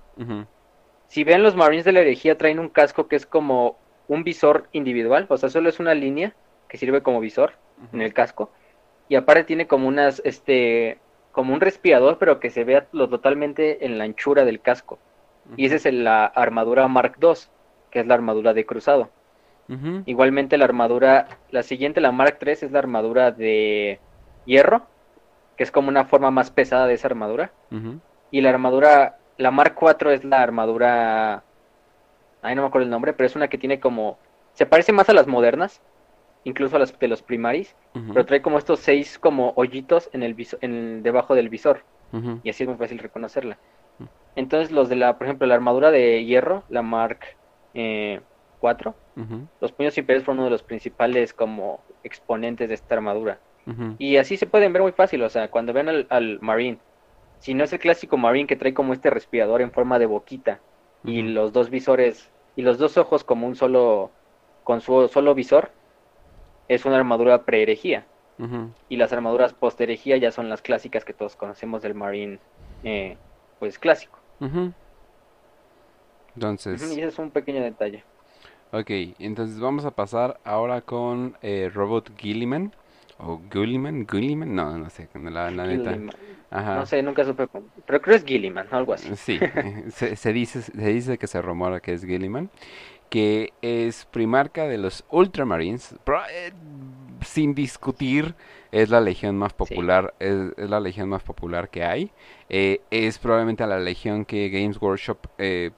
Speaker 2: Si ven los Marines de la herejía traen un casco que es como un visor individual, o sea, solo es una línea que sirve como visor en el casco y aparte tiene como unas este como un respirador, pero que se vea lo totalmente en la anchura del casco. Y esa es la armadura Mark II, que es la armadura de cruzado. Igualmente la armadura, la siguiente, la Mark III, es la armadura de hierro, que es como una forma más pesada de esa armadura. Y la armadura, la Mark IV es la armadura, ahí no me acuerdo el nombre, pero es una que tiene como, se parece más a las modernas, incluso a las de los primaris, pero trae como estos seis como hoyitos en el, en debajo del visor. Y así es muy fácil reconocerla. Entonces los de la, por ejemplo, la armadura de hierro, la Mark eh, 4, los puños imperiales fueron uno de los principales como exponentes de esta armadura. Y así se pueden ver muy fácil, o sea, cuando ven al, Marine, si no es el clásico Marine que trae como este respirador en forma de boquita y los dos visores y los dos ojos como un solo, con su solo visor, es una armadura pre-herejía. Y las armaduras post-herejía ya son las clásicas que todos conocemos del Marine, eh, pues clásico.
Speaker 1: Entonces.
Speaker 2: Y ese es un pequeño detalle.
Speaker 1: Ok, entonces vamos a pasar ahora con eh, Robot Gilliman. O Gulliman, Gulliman, no, no sé, la, la neta.
Speaker 2: No sé, nunca supe, pero creo que es Gilliman, algo así.
Speaker 1: Sí, <laughs> se, dice, se dice que se rumora que es Gilliman, que es primarca de los Ultramarines, eh, sin discutir es la legión más popular, es, la legión más popular que hay. Eh, es probablemente la legión que Games Workshop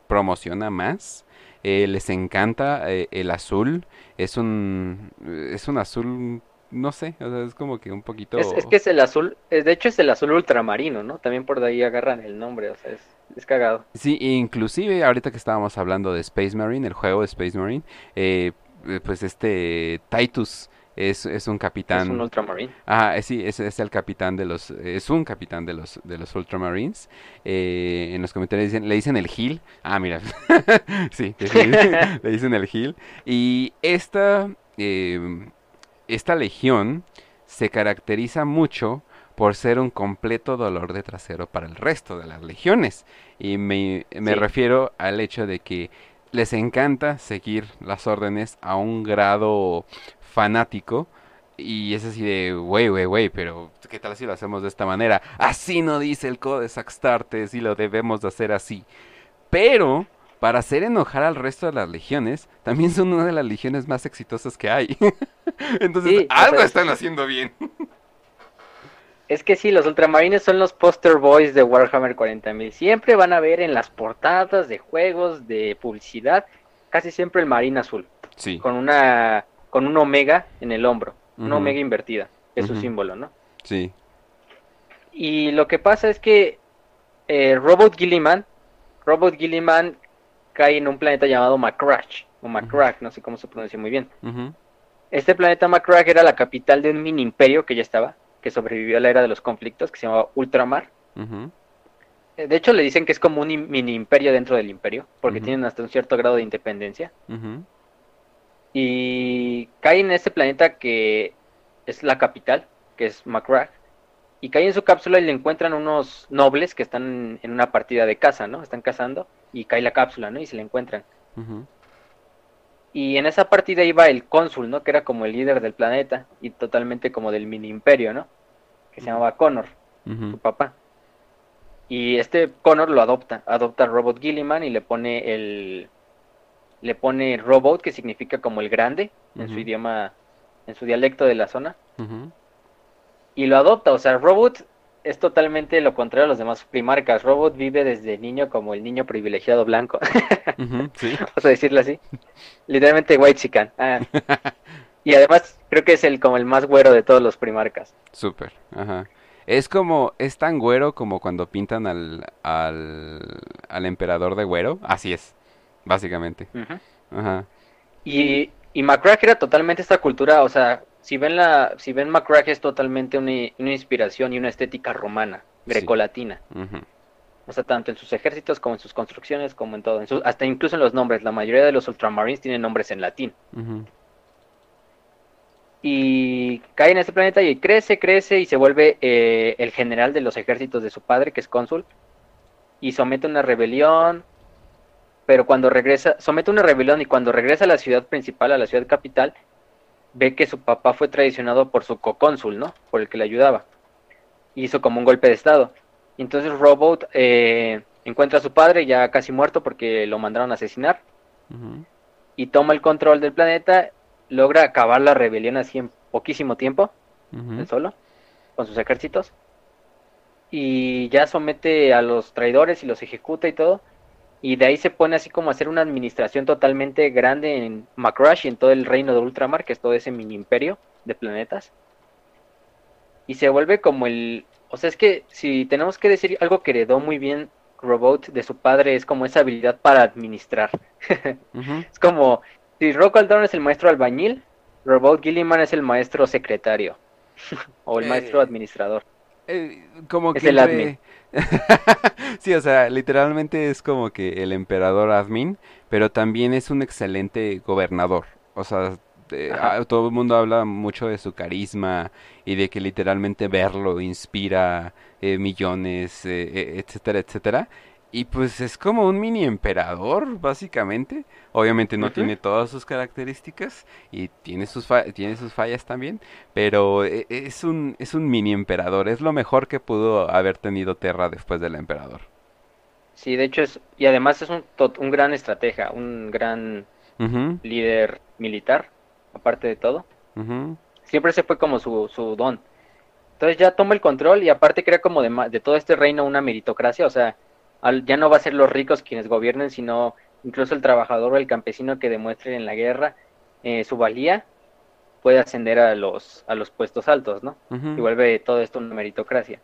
Speaker 1: promociona más. Eh, les encanta eh, el azul. Es un, es un azul, no sé, es como que un poquito...
Speaker 2: Es, que es el azul, eh, de hecho es el azul ultramarino, ¿no? También por ahí agarran el nombre, o sea, es, es cagado.
Speaker 1: Sí, inclusive ahorita que estábamos hablando de Space Marine, el juego de Space Marine, pues este Titus es, es un capitán. Es
Speaker 2: un ultramarine.
Speaker 1: Ah, sí, es, es, el capitán de los, es un capitán de los, de los ultramarines. Eh, en los comentarios dicen, le dicen el Gil. Ah, mira, <laughs> sí, <laughs> le dicen el Gil. Y esta, em, esta legión se caracteriza mucho por ser un completo dolor de trasero para el resto de las legiones. Y me, me refiero al hecho de que les encanta seguir las órdenes a un grado fanático. Y es así de, wey, wey, wey, pero ¿qué tal si lo hacemos de esta manera? Así no dice el código de Saxtartes y lo debemos de hacer así. Pero, para hacer enojar al resto de las legiones, también son una de las legiones más exitosas que hay. <laughs> Entonces, algo están haciendo bien. <laughs>
Speaker 2: Es que sí, los ultramarines son los poster boys de Warhammer 40.000. Siempre van a ver en las portadas de juegos, de publicidad, casi siempre el marín azul.
Speaker 1: Sí.
Speaker 2: Con una con un omega en el hombro, una omega invertida, es su símbolo, ¿no?
Speaker 1: Sí.
Speaker 2: Y lo que pasa es que eh, Robot Gilliman, Robot Gilliman cae en un planeta llamado Macrash, o Macrash, no sé cómo se pronuncia muy bien. Este planeta Macrash era la capital de un mini imperio que ya estaba, que sobrevivió a la era de los conflictos, que se llamaba Ultramar. Eh, de hecho, le dicen que es como un mini imperio dentro del imperio, porque tienen hasta un cierto grado de independencia. Y cae en este planeta que es la capital, que es Macrash. Y cae en su cápsula y le encuentran unos nobles que están en una partida de caza, ¿no? Están cazando y cae la cápsula, ¿no? Y se le encuentran. Y en esa partida iba el cónsul, ¿no? Que era como el líder del planeta y totalmente como del mini imperio, ¿no? Que se llamaba Connor, su papá. Y este Connor lo adopta, adopta a Robot Gilliman y le pone el le pone Robot, que significa como el grande en su idioma, en su dialecto de la zona. Y lo adopta, o sea, Robot es totalmente lo contrario a los demás primarcas. Robot vive desde niño como el niño privilegiado blanco. <laughs> Vamos a decirlo así. Literalmente white chican. Ah. <laughs> y además creo que es el como el más güero de todos los primarcas.
Speaker 1: Súper, ajá. Es como, es tan güero como cuando pintan al, al, emperador de güero. Así es, básicamente. Ajá.
Speaker 2: Y, y McCrack era totalmente esta cultura, o sea, si ven la, si ven McCrack es totalmente una, inspiración y una estética romana, grecolatina. O sea, tanto en sus ejércitos como en sus construcciones, como en todo, hasta incluso en los nombres. La mayoría de los ultramarines tienen nombres en latín. Y cae en este planeta y crece, crece y se vuelve eh, el general de los ejércitos de su padre, que es cónsul. Y somete una rebelión. Pero cuando regresa, somete una rebelión y cuando regresa a la ciudad principal, a la ciudad capital, ve que su papá fue traicionado por su cocónsul, ¿no? Por el que le ayudaba. Hizo como un golpe de estado. Y entonces Robot eh, encuentra a su padre ya casi muerto porque lo mandaron a asesinar. Y toma el control del planeta, logra acabar la rebelión así en poquísimo tiempo, solo, con sus ejércitos. Y ya somete a los traidores y los ejecuta y todo y de ahí se pone así como a hacer una administración totalmente grande en Macrash y en todo el reino de Ultramar, que es todo ese mini imperio de planetas. Y se vuelve como el... O sea, es que si tenemos que decir algo que heredó muy bien Robot de su padre, es como esa habilidad para administrar. <laughs> Es como, si Rock Dawn es el maestro albañil, Robot Gilliman es el maestro secretario. <laughs> o el maestro eh, administrador.
Speaker 1: Eh, como es el admin. <laughs> sí, o sea, literalmente es como que el emperador admin, pero también es un excelente gobernador. O sea, todo el mundo habla mucho de su carisma y de que literalmente verlo inspira eh, millones, eh, etcétera, etcétera. Y pues es como un mini emperador, básicamente. Obviamente no tiene todas sus características y tiene sus, tiene sus fallas también, pero e, es un, es un mini emperador. Es lo mejor que pudo haber tenido Terra después del emperador.
Speaker 2: Sí, de hecho es, y además es un, un gran estratega, un gran líder militar, aparte de todo. Siempre se fue como su, su don. Entonces ya toma el control y aparte crea como de, de todo este reino una meritocracia, o sea, ya no va a ser los ricos quienes gobiernen, sino incluso el trabajador o el campesino que demuestre en la guerra eh, su valía puede ascender a los, a los puestos altos, ¿no? Y vuelve todo esto una meritocracia.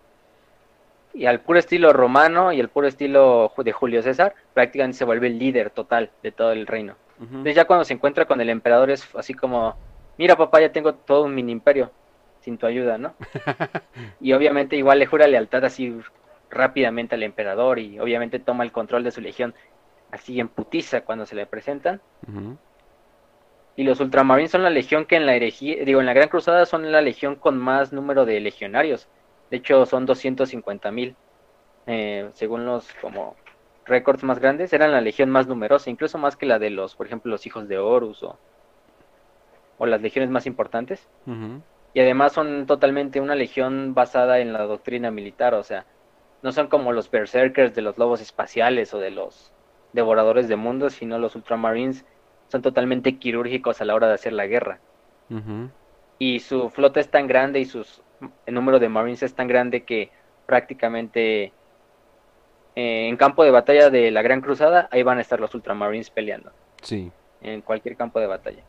Speaker 2: Y al puro estilo romano y al puro estilo de Julio César, prácticamente se vuelve el líder total de todo el reino. Entonces ya cuando se encuentra con el emperador es así como, mira papá, ya tengo todo un mini imperio sin tu ayuda, ¿no? <laughs> y obviamente igual le jura lealtad así rápidamente al emperador y obviamente toma el control de su legión así en putiza cuando se le presentan. Y los ultramarines son la legión que en la herejía, digo, en la Gran Cruzada son la legión con más número de legionarios. De hecho, son 250 mil. Eh, según los como récords más grandes, eran la legión más numerosa, incluso más que la de los, por ejemplo, los hijos de Horus o, o las legiones más importantes. Y además son totalmente una legión basada en la doctrina militar, o sea, no son como los berserkers de los lobos espaciales o de los devoradores de mundos, sino los ultramarines son totalmente quirúrgicos a la hora de hacer la guerra. Y su flota es tan grande y sus el número de Marines es tan grande que prácticamente eh, en campo de batalla de la Gran Cruzada, ahí van a estar los Ultramarines peleando.
Speaker 1: Sí.
Speaker 2: En cualquier campo de batalla.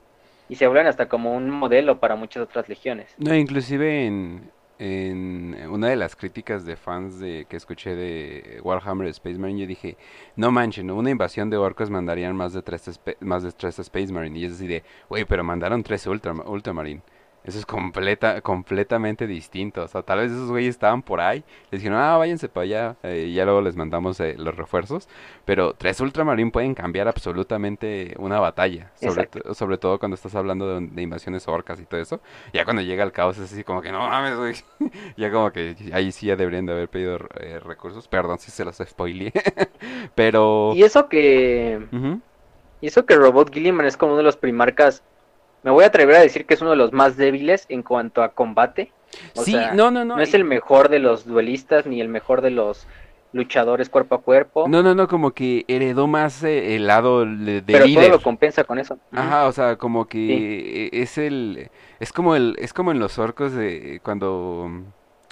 Speaker 2: Y se vuelven hasta como un modelo para muchas otras legiones.
Speaker 1: No, inclusive en, en una de las críticas de fans de que escuché de Warhammer Space Marine, yo dije, no manchen, una invasión de orcos mandarían más de tres, más de tres Space Marine. Y es así de, güey, pero mandaron tres Ultra. Eso es completa, completamente distinto. O sea, tal vez esos güeyes estaban por ahí. Les dijeron, ah, váyanse para allá. Eh, y ya luego les mandamos eh, los refuerzos. Pero tres Ultramarine pueden cambiar absolutamente una batalla. Sobre, sobre todo cuando estás hablando de, invasiones orcas y todo eso. Ya cuando llega el caos es así como que no mames, güey. <laughs> ya como que ahí sí ya deberían de haber pedido eh, recursos. Perdón si se los spoileé. <laughs> Pero...
Speaker 2: Y eso que... Y eso que Robot Gilliman es como uno de los primarcas me voy a atrever a decir que es uno de los más débiles en cuanto a combate.
Speaker 1: sí, no, no, no.
Speaker 2: No es el mejor de los duelistas ni el mejor de los luchadores cuerpo a cuerpo.
Speaker 1: No, no, no, como que heredó más eh, el lado de, de
Speaker 2: Pero todo lo compensa con eso.
Speaker 1: Ajá, o sea, como que es el es como el es como en los orcos de cuando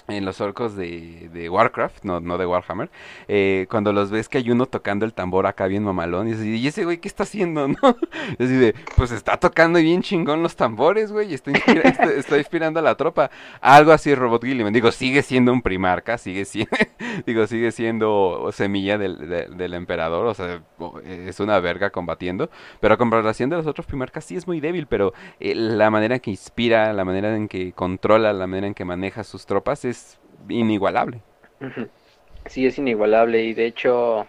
Speaker 1: en los orcos de, de Warcraft, no, no de Warhammer, eh, cuando los ves que hay uno tocando el tambor acá bien mamalón, y, ¿y ese güey qué está haciendo, <laughs> no? Y de, pues está tocando bien chingón los tambores, güey, y está, inspirando a la tropa. Algo así Robot Gilliman. Digo, sigue siendo un primarca, sigue siendo, <laughs> digo, sigue siendo semilla del, del, emperador, o sea, es una verga combatiendo, pero a comparación de los otros primarcas sí es muy débil, pero eh, la manera que inspira, la manera en que controla, la manera en que maneja sus tropas es inigualable.
Speaker 2: Sí, es inigualable y de hecho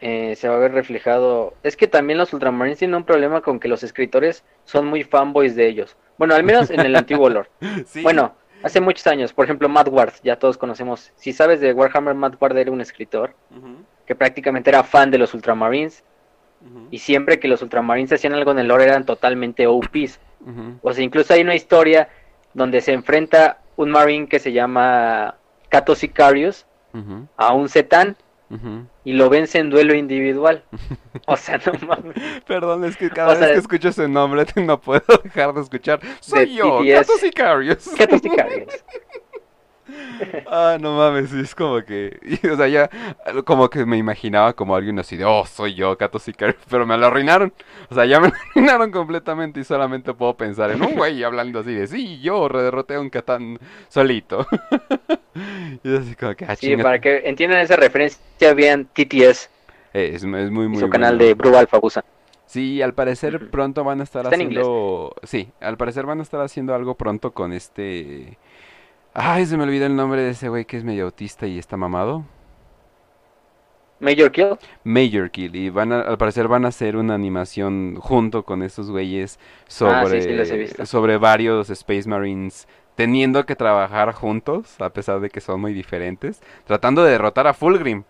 Speaker 2: eh, se va a ver reflejado. Es que también los Ultramarines tienen un problema con que los escritores son muy fanboys de ellos. Bueno, al menos en el antiguo lore. <laughs> Bueno, hace muchos años, por ejemplo, Matt Ward, ya todos conocemos. Si sabes de Warhammer, Matt Ward era un escritor que prácticamente era fan de los Ultramarines. Y siempre que los Ultramarines hacían algo en el lore eran totalmente OPs. O sea, incluso hay una historia donde se enfrenta un Marine que se llama Cato Sicarius a un Zetan y lo vence en duelo individual. <laughs> O sea, no mames.
Speaker 1: Perdón, es que cada vez que escucho ese nombre <laughs> no puedo dejar de escuchar. Soy yo, Cato Sicarius.
Speaker 2: Cato Sicarius. <laughs>
Speaker 1: Ah, no mames, es como que, <laughs> o sea, ya, como que me imaginaba como alguien así de, oh, soy yo, Kato Sicario, <laughs> pero me lo arruinaron, o sea, ya me <laughs> lo arruinaron completamente y solamente puedo pensar en un güey hablando así de, sí, yo derroté a un Catán solito.
Speaker 2: y así como que, ah, Sí, para que entiendan esa referencia, vean TTS.
Speaker 1: Eh, es, muy, muy
Speaker 2: Su canal de Bru Alfabusa.
Speaker 1: Sí, al parecer pronto van a estar haciendo, sí, al parecer van a estar haciendo algo pronto con este Ay, se me olvidó el nombre de ese güey que es medio autista y está mamado.
Speaker 2: Major Kill.
Speaker 1: Major Kill. Y van al parecer van a hacer una animación junto con esos güeyes sobre, ah, sobre varios Space Marines teniendo que trabajar juntos, a pesar de que son muy diferentes, tratando de derrotar a Fulgrim.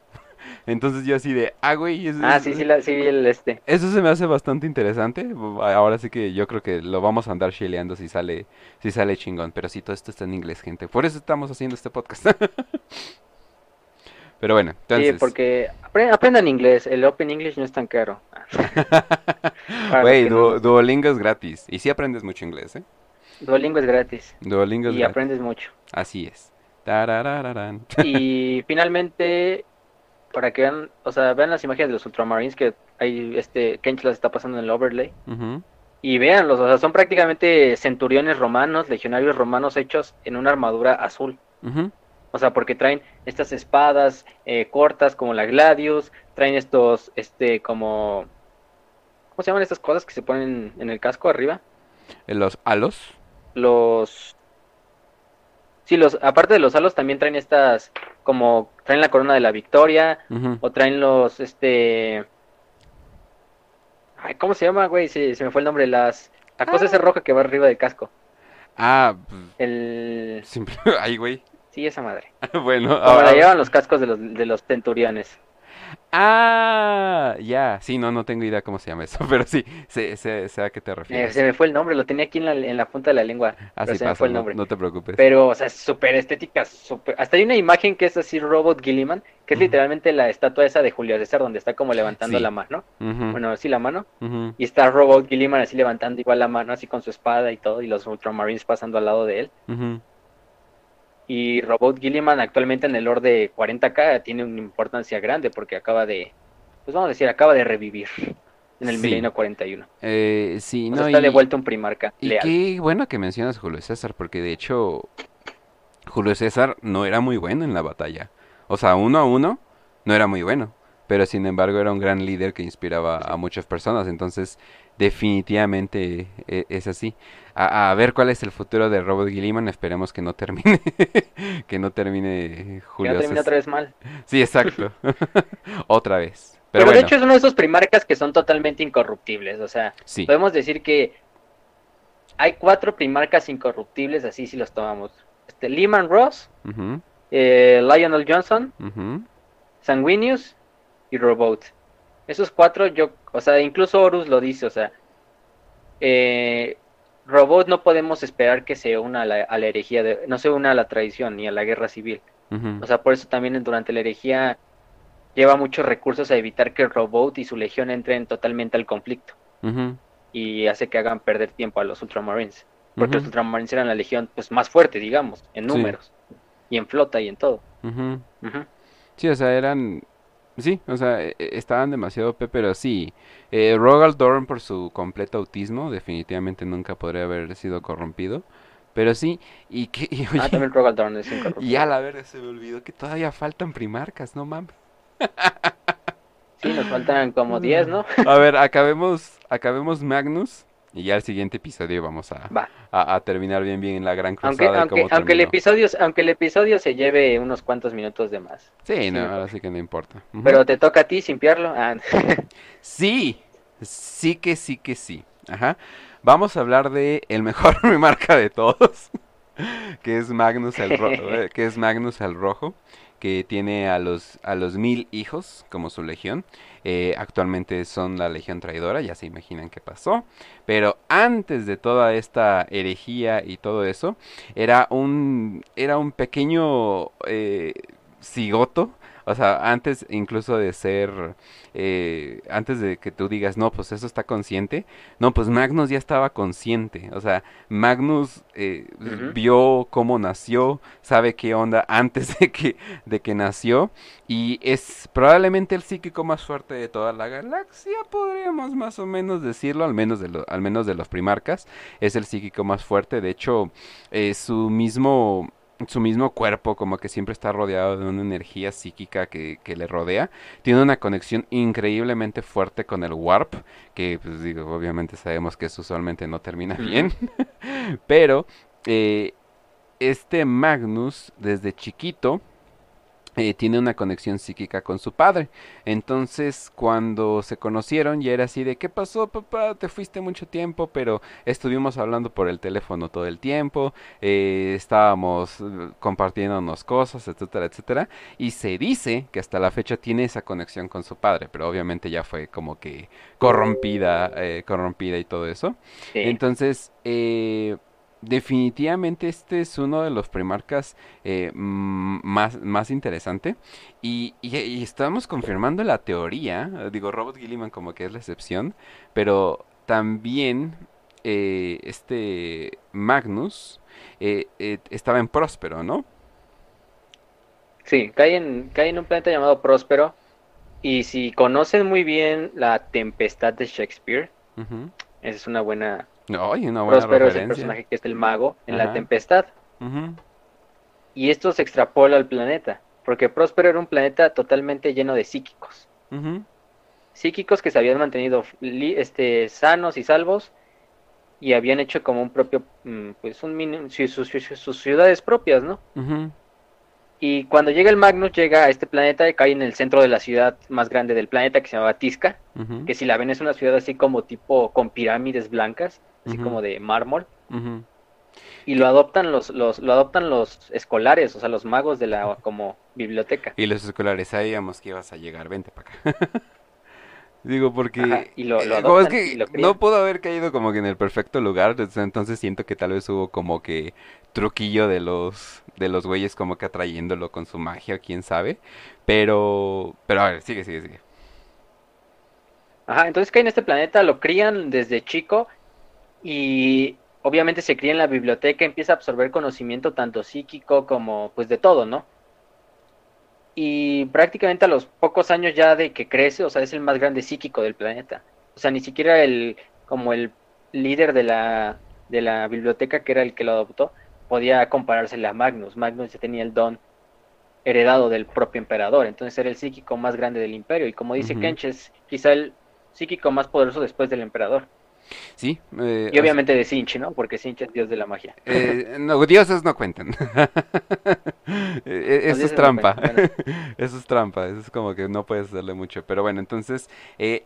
Speaker 1: Entonces yo así de, ah, güey.
Speaker 2: ah, sí, sí, sí, el este.
Speaker 1: Eso se me hace bastante interesante. Ahora sí que yo creo que lo vamos a andar chileando si sale, si sale chingón. Pero sí, todo esto está en inglés, gente. Por eso estamos haciendo este podcast. <laughs> Pero bueno, entonces...
Speaker 2: Sí, porque aprendan inglés. El Open English no es tan caro. <laughs>
Speaker 1: Güey, Duolingo es gratis. Y sí aprendes mucho inglés, ¿eh?
Speaker 2: Duolingo es gratis.
Speaker 1: Duolingo es
Speaker 2: y aprendes mucho.
Speaker 1: Así es.
Speaker 2: Y <laughs> finalmente para que vean, o sea, vean las imágenes de los Ultramarines que hay, este, Kench las está pasando en el overlay. Y veanlos, o sea, son prácticamente centuriones romanos, legionarios romanos hechos en una armadura azul. O sea, porque traen estas espadas eh, cortas como la Gladius, traen estos, este, como... ¿Cómo se llaman estas cosas que se ponen en el casco arriba?
Speaker 1: ¿Los halos?
Speaker 2: Los... Sí, los, aparte de los halos también traen estas como traen la corona de la victoria o traen los este Ay, ¿cómo se llama, güey? Se, se me fue el nombre, las la cosa esa ah. roja que va arriba del casco.
Speaker 1: Ah,
Speaker 2: el <laughs>
Speaker 1: simple ay, güey.
Speaker 2: Sí, esa madre. <laughs>
Speaker 1: bueno,
Speaker 2: ahora llevan los cascos de los de los centuriones.
Speaker 1: Ah, ya, sí, no, no tengo idea cómo se llama eso, <laughs> pero sí, sé, sé, a qué te refieres.
Speaker 2: Eh, se me fue el nombre, lo tenía aquí en la, en la punta de la lengua,
Speaker 1: pero se me fue el nombre. No, te preocupes.
Speaker 2: Pero, o sea, súper estética, super... hasta hay una imagen que es así Robot Gilliman, que es literalmente la estatua esa de Julio César, donde está como levantando la mano, bueno, así la mano, y está Robot Gilliman así levantando igual la mano, así con su espada y todo, y los Ultramarines pasando al lado de él. Y Robot Gilliman actualmente en el Lord de 40k tiene una importancia grande porque acaba de, pues vamos a decir, acaba de revivir en el milenio 41.
Speaker 1: Eh, sí, no,
Speaker 2: está de vuelta un primarca.
Speaker 1: Y qué bueno que mencionas Julio César, porque de hecho Julio César no era muy bueno en la batalla. O sea, uno a uno no era muy bueno, pero sin embargo era un gran líder que inspiraba a muchas personas. Entonces, definitivamente e, es así. A, ver cuál es el futuro de Robot Gilliman. Esperemos que no termine. <laughs> que no termine
Speaker 2: Julio. Que no termine otra vez mal.
Speaker 1: Sí, exacto. <laughs> otra vez.
Speaker 2: Pero, de hecho es uno de esos primarcas que son totalmente incorruptibles. O sea, podemos decir que hay cuatro primarcas incorruptibles, así si los tomamos. Este, Lehman Ross, eh, Lionel Johnson, Sanguinius y Robot. Esos cuatro, yo, o sea, incluso Horus lo dice, o sea, eh, Robot no podemos esperar que se una a la, herejía, de, no se una a la tradición ni a la guerra civil. O sea, por eso también durante la herejía lleva muchos recursos a evitar que Robot y su legión entren totalmente al conflicto. Y hace que hagan perder tiempo a los Ultramarines. Porque los Ultramarines eran la legión pues más fuerte, digamos, en números. Y en flota y en todo.
Speaker 1: Sí, o sea, eran Sí, o sea, e, e, estaban demasiado pe, pero sí. Eh, Rogal Dorn por su completo autismo definitivamente nunca podría haber sido corrompido. Pero sí, y que...
Speaker 2: ah, también Rogal Dorn es incorruptible.
Speaker 1: Y a la verdad se me olvidó que todavía faltan primarcas, no mames.
Speaker 2: sí, nos faltan como 10, ¿no? <laughs>
Speaker 1: a ver, acabemos, acabemos Magnus. Y ya el siguiente episodio vamos a, a, terminar bien bien en la gran
Speaker 2: cruzada. Aunque, aunque, el episodio, aunque el episodio se lleve unos cuantos minutos de más.
Speaker 1: Sí, no, ahora sí que no importa.
Speaker 2: Pero te toca a ti simpiarlo. Ah. <laughs>
Speaker 1: sí, sí que sí que sí. Ajá. Vamos a hablar de el mejor <laughs> marca de todos, <laughs> que es Magnus el, eh, que es Magnus el Rojo que tiene a los, a los mil hijos como su legión. Eh, actualmente son la legión traidora, ya se imaginan qué pasó. Pero antes de toda esta herejía y todo eso, era un, era un pequeño eh, cigoto o sea, antes incluso de ser, eh, antes de que tú digas, no, pues eso está consciente, no, pues Magnus ya estaba consciente. O sea, Magnus eh, vio cómo nació, sabe qué onda antes <laughs> de que, de que nació y es probablemente el psíquico más fuerte de toda la galaxia, podríamos más o menos decirlo, al menos de, al menos de los primarcas, es el psíquico más fuerte. De hecho, eh, su mismo su mismo cuerpo como que siempre está rodeado de una energía psíquica que, le rodea. Tiene una conexión increíblemente fuerte con el warp, que pues digo, obviamente sabemos que eso usualmente no termina bien. <laughs> Pero eh, este Magnus desde chiquito eh, tiene una conexión psíquica con su padre. Entonces, cuando se conocieron, ya era así de, ¿qué pasó, papá? Te fuiste mucho tiempo, pero estuvimos hablando por el teléfono todo el tiempo, eh, estábamos eh, compartiéndonos cosas, etcétera, etcétera. Y se dice que hasta la fecha tiene esa conexión con su padre, pero obviamente ya fue como que corrompida, corrompida y todo eso. Entonces, eh definitivamente este es uno de los primarcas eh, más, más interesante. Y, estamos confirmando la teoría, digo, Robot Gilliman como que es la excepción, pero también eh, este Magnus eh, estaba en Próspero, ¿no?
Speaker 2: Sí, cae en, cae en un planeta llamado Próspero. Y si conocen muy bien la tempestad de Shakespeare, esa es una buena
Speaker 1: no, una buena Próspero es el
Speaker 2: personaje que es el mago en la tempestad. Y esto se extrapola al planeta, porque Próspero era un planeta totalmente lleno de psíquicos. Psíquicos que se habían mantenido este, sanos y salvos y habían hecho como un propio, mm, pues un sus, sus, ciudades propias, ¿no? Y cuando llega el Magnus, llega a este planeta y cae en el centro de la ciudad más grande del planeta que se llama Tisca, que si la ven es una ciudad así como tipo con pirámides blancas, así como de mármol. Y lo adoptan los, los, lo adoptan los escolares, o sea, los magos de la como biblioteca.
Speaker 1: Y los escolares sabíamos que ibas a llegar, vente para acá. <laughs> Digo, porque y lo, eh, es que no pudo haber caído como que en el perfecto lugar, entonces siento que tal vez hubo como que truquillo de los de los güeyes como que atrayéndolo con su magia, quién sabe. Pero pero a ver, sigue, sigue, sigue.
Speaker 2: Ajá, entonces cae en este planeta, lo crían desde chico y obviamente se cría en la biblioteca, empieza a absorber conocimiento tanto psíquico como pues de todo, ¿no? Y prácticamente a los pocos años ya de que crece, o sea, es el más grande psíquico del planeta. O sea, ni siquiera el como el líder de la de la biblioteca que era el que lo adoptó podía comparársele a Magnus. Magnus ya tenía el don heredado del propio emperador, entonces era el psíquico más grande del imperio y como dice Kench es quizá el psíquico más poderoso después del emperador.
Speaker 1: Sí.
Speaker 2: Eh, y obviamente de Sinch, ¿no? Porque Sinch es dios de la magia.
Speaker 1: Eh, no, dioses no cuentan. <laughs> Eh, eso es trampa. <laughs> eso es trampa. Eso es como que no puedes hacerle mucho. Pero bueno, entonces,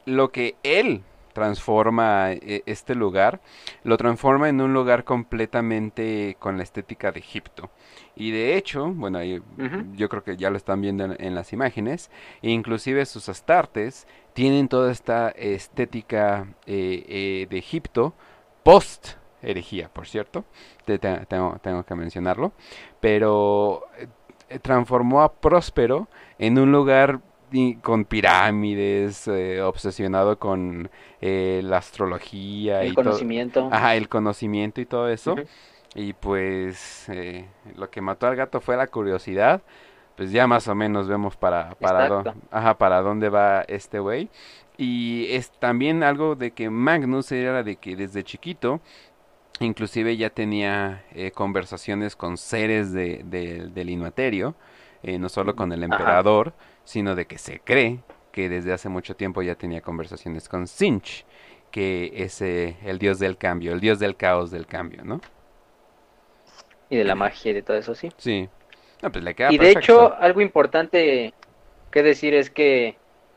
Speaker 1: lo que él transforma este lugar, lo transforma en un lugar completamente con la estética de Egipto. Y de hecho, bueno, yo creo que ya lo están viendo en, en las imágenes, inclusive sus astartes tienen toda esta estética eh, eh, de Egipto, post herejía, por cierto, tengo, tengo, que mencionarlo, pero eh, transformó a Próspero en un lugar con pirámides, obsesionado con la astrología.
Speaker 2: El conocimiento.
Speaker 1: Ajá, el conocimiento y todo eso. Y pues lo que mató al gato fue la curiosidad pues ya más o menos vemos para, para, ajá, para dónde va este güey. Y es también algo de que Magnus era de que desde chiquito, inclusive ya tenía eh, conversaciones con seres de, del Inmaterio, eh, no solo con el emperador, sino de que se cree que desde hace mucho tiempo ya tenía conversaciones con Sinch, que es eh, el dios del cambio, el dios del caos del cambio, ¿no?
Speaker 2: Y de la magia y de todo eso, sí.
Speaker 1: Sí.
Speaker 2: Pues y de hecho, algo importante que decir es que,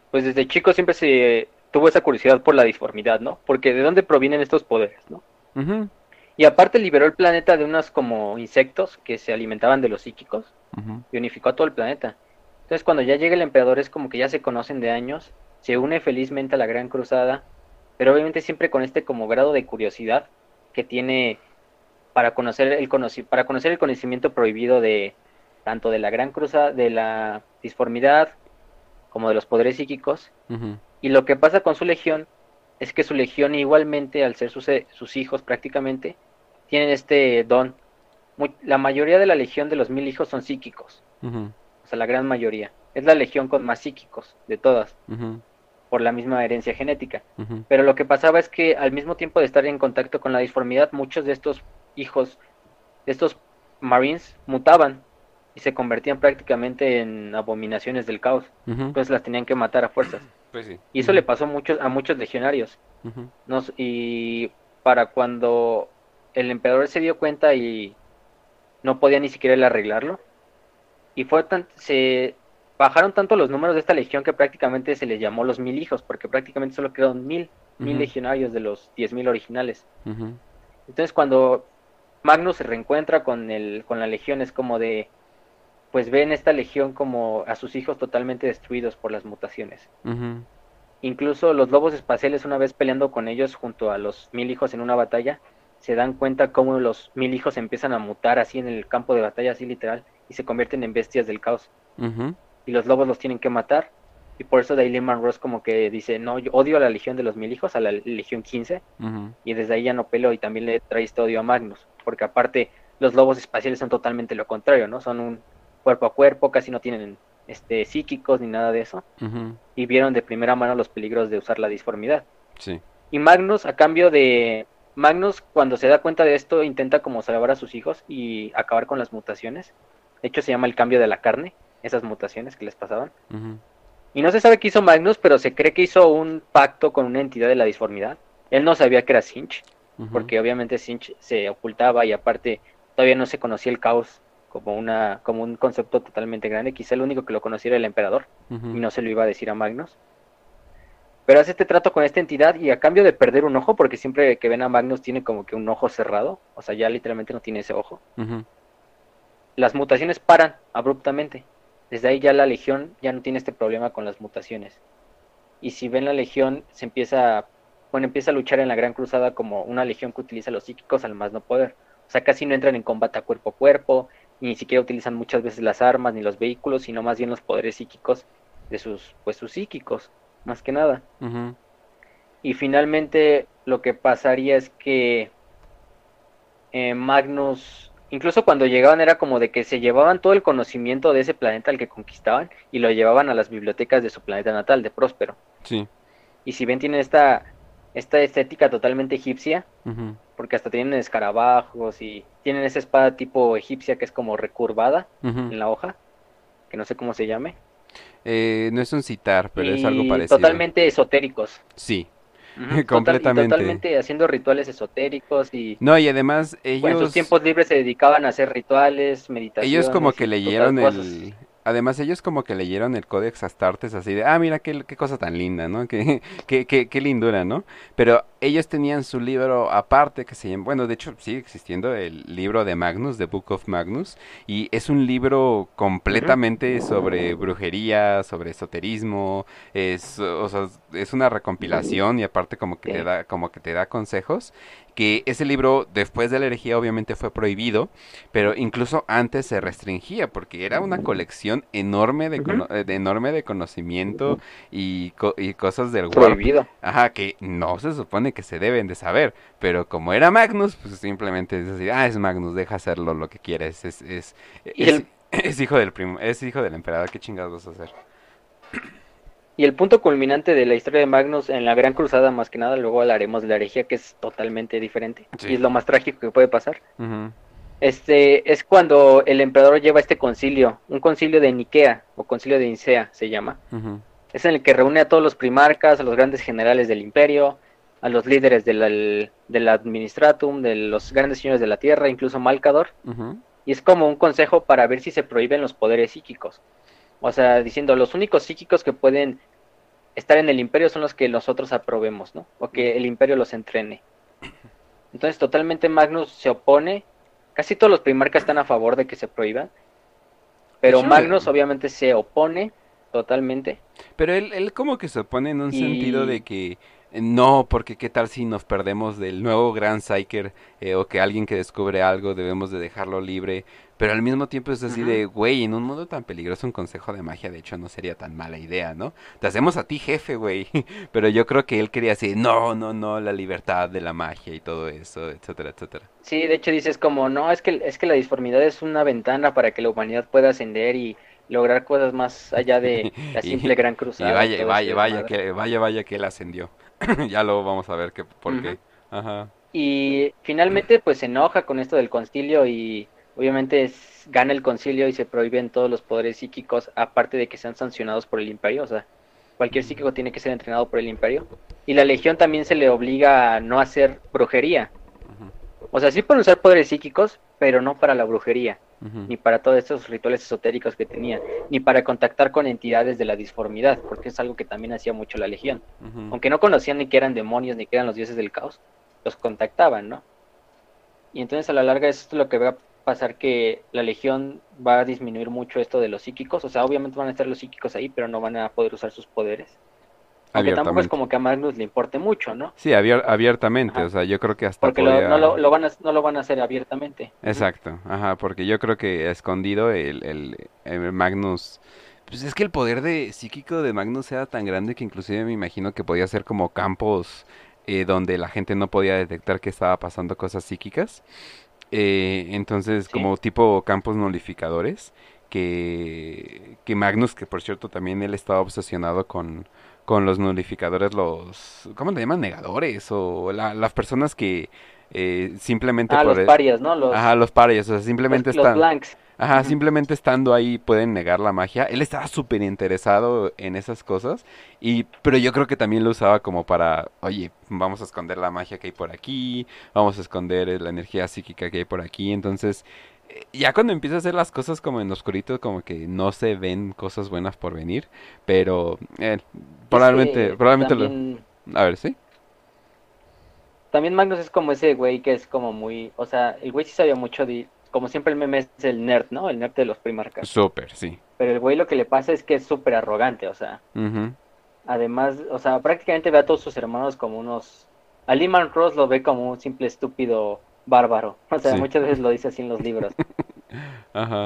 Speaker 2: pues desde chico siempre se tuvo esa curiosidad por la disformidad, ¿no? Porque de dónde provienen estos poderes, ¿no? Y aparte liberó el planeta de unos como insectos que se alimentaban de los psíquicos y unificó a todo el planeta. Entonces cuando ya llega el emperador es como que ya se conocen de años, se une felizmente a la gran cruzada, pero obviamente siempre con este como grado de curiosidad que tiene para conocer el, para conocer el conocimiento prohibido de, tanto de la gran cruzada, de la disformidad, como de los poderes psíquicos. Y lo que pasa con su legión es que su legión igualmente, al ser sus, sus hijos prácticamente, tienen este don. la mayoría de la legión de los mil hijos son psíquicos. O sea, la gran mayoría. Es la legión con más psíquicos de todas. Por la misma herencia genética. Pero lo que pasaba es que al mismo tiempo de estar en contacto con la disformidad, muchos de estos hijos, de estos marines, mutaban y se convertían prácticamente en abominaciones del caos. Entonces las tenían que matar a fuerzas.
Speaker 1: Pues
Speaker 2: y eso le pasó muchos, a muchos legionarios. y para cuando el emperador se dio cuenta y no podía ni siquiera él arreglarlo, y fue tan, se bajaron tanto los números de esta legión que prácticamente se les llamó los mil hijos, porque prácticamente solo quedaron mil, mil legionarios de los diez mil originales. Entonces cuando Magnus se reencuentra con, el, con la legión es como de, pues ven esta legión como a sus hijos totalmente destruidos por las mutaciones. Incluso los lobos espaciales, una vez peleando con ellos junto a los mil hijos en una batalla, se dan cuenta cómo los mil hijos empiezan a mutar así en el campo de batalla, así literal, y se convierten en bestias del caos. Y los lobos los tienen que matar. Y por eso Daily Man Ross como que dice, no, yo odio a la legión de los mil hijos, a la legión 15, y desde ahí ya no peleo y también le trae este odio a Magnus, porque aparte los lobos espaciales son totalmente lo contrario, ¿no? Son un cuerpo a cuerpo, casi no tienen este, psíquicos ni nada de eso. Y vieron de primera mano los peligros de usar la disformidad.
Speaker 1: Sí.
Speaker 2: Y Magnus, a cambio de... Magnus, cuando se da cuenta de esto, intenta como salvar a sus hijos y acabar con las mutaciones. De hecho, se llama el cambio de la carne, esas mutaciones que les pasaban. Y no se sabe qué hizo Magnus, pero se cree que hizo un pacto con una entidad de la disformidad. Él no sabía que era Sinch, porque obviamente Sinch se ocultaba y aparte todavía no se conocía el caos como una como un concepto totalmente grande. Quizá el único que lo conociera el emperador y no se lo iba a decir a Magnus. Pero hace este trato con esta entidad y a cambio de perder un ojo, porque siempre que ven a Magnus tiene como que un ojo cerrado, o sea, ya literalmente no tiene ese ojo. Las mutaciones paran abruptamente. Desde ahí ya la legión ya no tiene este problema con las mutaciones. Y si ven la legión, se empieza, bueno, empieza a luchar en la Gran Cruzada como una legión que utiliza los psíquicos al más no poder. O sea, casi no entran en combate a cuerpo a cuerpo, ni siquiera utilizan muchas veces las armas ni los vehículos, sino más bien los poderes psíquicos de sus, pues sus psíquicos, más que nada. Y finalmente lo que pasaría es que eh, Magnus, incluso cuando llegaban era como de que se llevaban todo el conocimiento de ese planeta al que conquistaban y lo llevaban a las bibliotecas de su planeta natal, de Próspero.
Speaker 1: Sí.
Speaker 2: Y si bien tienen esta, esta estética totalmente egipcia, porque hasta tienen escarabajos y tienen esa espada tipo egipcia que es como recurvada en la hoja, que no sé cómo se llame.
Speaker 1: Eh, no es un citar, pero es algo parecido.
Speaker 2: Totalmente esotéricos.
Speaker 1: Sí, <laughs> completamente.
Speaker 2: totalmente haciendo rituales esotéricos y...
Speaker 1: No, y además ellos...
Speaker 2: en sus tiempos libres se dedicaban a hacer rituales, meditaciones.
Speaker 1: Ellos como que leyeron el, Además, ellos como que leyeron el Codex Astartes así de, ah, mira qué, qué cosa tan linda, ¿no? Qué, qué, qué, qué, lindura, ¿no? Pero ellos tenían su libro aparte que se llama, bueno, de hecho sigue existiendo el libro de Magnus, The Book of Magnus, y es un libro completamente sobre brujería, sobre esoterismo, es, o sea, es una recompilación y aparte como que te da, como que te da consejos, que ese libro después de la herejía obviamente fue prohibido, pero incluso antes se restringía porque era una colección enorme de, eh, enorme de conocimiento y, y cosas del
Speaker 2: Prohibido.
Speaker 1: Ajá, que no se supone que se deben de saber, pero como era Magnus, pues simplemente es decir, ah, es Magnus, deja hacerlo lo que quieres, es, es, es, hijo del primo, es hijo del emperador, qué chingados vas a hacer.
Speaker 2: Y el punto culminante de la historia de Magnus en la Gran Cruzada, más que nada, luego hablaremos de la herejía, que es totalmente diferente. Y es lo más trágico que puede pasar. Este es cuando el emperador lleva este concilio, un concilio de Nikea, o concilio de Nicea se llama. Es en el que reúne a todos los primarcas, a los grandes generales del imperio, a los líderes del, del administratum, de los grandes señores de la tierra, incluso Malcador. Y es como un consejo para ver si se prohíben los poderes psíquicos. O sea, diciendo, los únicos psíquicos que pueden estar en el imperio son los que nosotros aprobemos, ¿no? O que el imperio los entrene. Entonces, totalmente Magnus se opone. Casi todos los primarcas están a favor de que se prohíban. Pero Magnus obviamente se opone totalmente.
Speaker 1: Pero él, él como que se opone en un sentido de que no, porque qué tal si nos perdemos del nuevo Gran Psyker eh, o que alguien que descubre algo debemos de dejarlo libre. Pero al mismo tiempo es así de, güey, en un mundo tan peligroso un consejo de magia de hecho no sería tan mala idea, ¿no? Te hacemos a ti jefe, güey. <laughs> Pero yo creo que él quería decir, no, no, no, la libertad de la magia y todo eso, etcétera, etcétera.
Speaker 2: Sí, de hecho dices como, no, es que, es que la disformidad es una ventana para que la humanidad pueda ascender y lograr cosas más allá de la <laughs> simple gran cruzada.
Speaker 1: Y vaya, vaya, vaya, que, vaya, vaya que él ascendió. <coughs> ya luego vamos a ver que, por qué. Ajá.
Speaker 2: Y finalmente pues se enoja con esto del concilio y obviamente gana el concilio y se prohíben todos los poderes psíquicos aparte de que sean sancionados por el imperio, o sea, cualquier psíquico tiene que ser entrenado por el imperio. Y la legión también se le obliga a no hacer brujería. O sea, sí pueden usar poderes psíquicos, pero no para la brujería ni para todos estos rituales esotéricos que tenía, ni para contactar con entidades de la disformidad, porque es algo que también hacía mucho la Legión. Aunque no conocían ni que eran demonios ni que eran los dioses del caos, los contactaban, ¿no? Y entonces a la larga esto es lo que va a pasar que la Legión va a disminuir mucho esto de los psíquicos, o sea, obviamente van a estar los psíquicos ahí, pero no van a poder usar sus poderes. Aunque tampoco es como que a Magnus le importe mucho, ¿no?
Speaker 1: Sí, abiertamente, o sea, yo creo que hasta
Speaker 2: Porque no, lo, van a, no lo van a hacer abiertamente.
Speaker 1: Exacto, ajá, porque yo creo que escondido el, el, Magnus... Pues es que el poder de psíquico de Magnus era tan grande que inclusive me imagino que podía ser como campos eh, donde la gente no podía detectar que estaba pasando cosas psíquicas. Eh, entonces, como tipo campos nulificadores, que, que Magnus, que por cierto también él estaba obsesionado con, con los nulificadores, los, ¿cómo le llaman? Negadores o las personas que eh, simplemente...
Speaker 2: Ah, los parias, ¿no?
Speaker 1: Los, ajá, los parias, o sea, simplemente están... Ajá, simplemente estando ahí pueden negar la magia. Él estaba súper interesado en esas cosas, y pero yo creo que también lo usaba como para, oye, vamos a esconder la magia que hay por aquí, vamos a esconder la energía psíquica que hay por aquí, entonces ya cuando empieza a hacer las cosas como en oscurito, como que no se ven cosas buenas por venir, pero eh, probablemente, probablemente lo... A ver, ¿sí?
Speaker 2: También Magnus es como ese güey que es como muy, o sea, el güey sí sabía mucho de, como siempre el meme es el nerd, ¿no? El nerd de los primarcas.
Speaker 1: Súper, sí.
Speaker 2: Pero el güey lo que le pasa es que es súper arrogante, o sea. Además, o sea, prácticamente ve a todos sus hermanos como unos... A Lehman Ross lo ve como un simple estúpido bárbaro. O sea, muchas veces lo dice así en los libros. <laughs>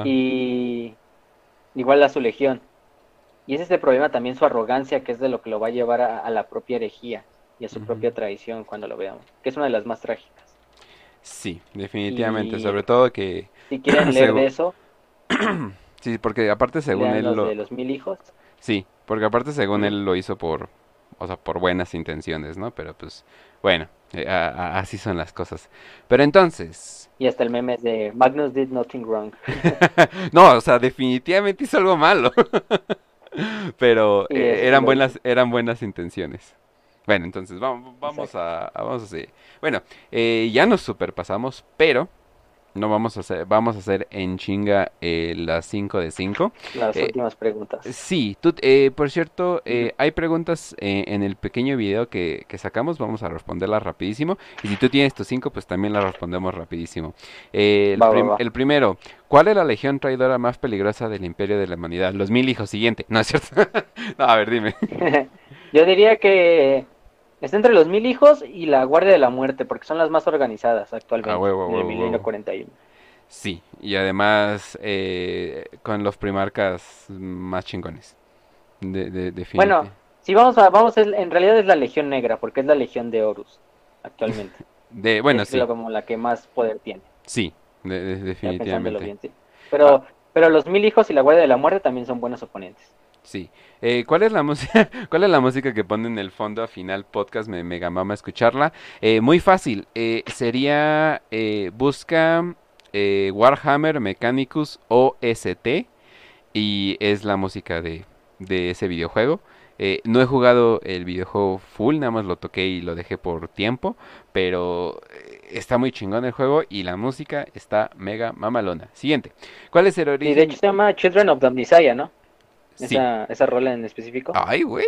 Speaker 2: Y igual a su legión. Y es el problema también, su arrogancia, que es de lo que lo va a llevar a, la propia herejía y a su propia tradición cuando lo veamos, que es una de las más trágicas.
Speaker 1: Sí, definitivamente, sobre todo que...
Speaker 2: Si quieren leer <clears throat> de eso... <clears throat>
Speaker 1: sí, porque aparte según él...
Speaker 2: Lo... de los mil hijos.
Speaker 1: Sí, porque aparte según él lo hizo por, o sea, por buenas intenciones, ¿no? Pero pues, bueno, eh, así son las cosas. Pero entonces...
Speaker 2: Y hasta el meme de Magnus did nothing wrong. <laughs>
Speaker 1: no, o sea, definitivamente hizo algo malo. <laughs> Pero eh, eran buenas, eran buenas intenciones. Bueno, entonces vamos, vamos a, vamos a seguir. Bueno, eh, ya nos superpasamos, pero no vamos a hacer, vamos a hacer en chinga eh, las 5 de 5.
Speaker 2: Las eh, últimas preguntas.
Speaker 1: Sí, tú, eh, por cierto, hay preguntas en el pequeño video que, que, sacamos, vamos a responderlas rapidísimo. Y si tú tienes tus 5, pues también las respondemos rapidísimo. El, el, primero, ¿cuál es la legión traidora más peligrosa del imperio de la humanidad? Los mil hijos, siguiente. No es cierto. <laughs> no, a ver, dime. <laughs>
Speaker 2: Yo diría que Está entre los mil hijos y la Guardia de la Muerte, porque son las más organizadas actualmente ah, en el milenio 41.
Speaker 1: Sí, y además eh, con los primarcas más chingones. De, de,
Speaker 2: bueno, si vamos a, vamos en realidad es la Legión Negra, porque es la Legión de Horus actualmente. <laughs>
Speaker 1: de, bueno,
Speaker 2: es
Speaker 1: sí.
Speaker 2: como la que más poder tiene.
Speaker 1: Sí, definitivamente.
Speaker 2: pero, ah. pero los mil hijos y la Guardia de la Muerte también son buenos oponentes.
Speaker 1: Sí. Eh, ¿cuál, es la música, <laughs> ¿Cuál es la música que ponen en el fondo a final podcast? Me mega mama escucharla. Eh, muy fácil. Eh, sería busca Warhammer Mechanicus OST y es la música de, de ese videojuego. no he jugado el videojuego full, nada más lo toqué y lo dejé por tiempo, pero está muy chingón el juego y la música está mega mamalona. Siguiente. ¿Cuál es el origen?
Speaker 2: Y de hecho se llama Children of the Messiah, ¿no? Esa, esa rola en específico.
Speaker 1: Ay, güey.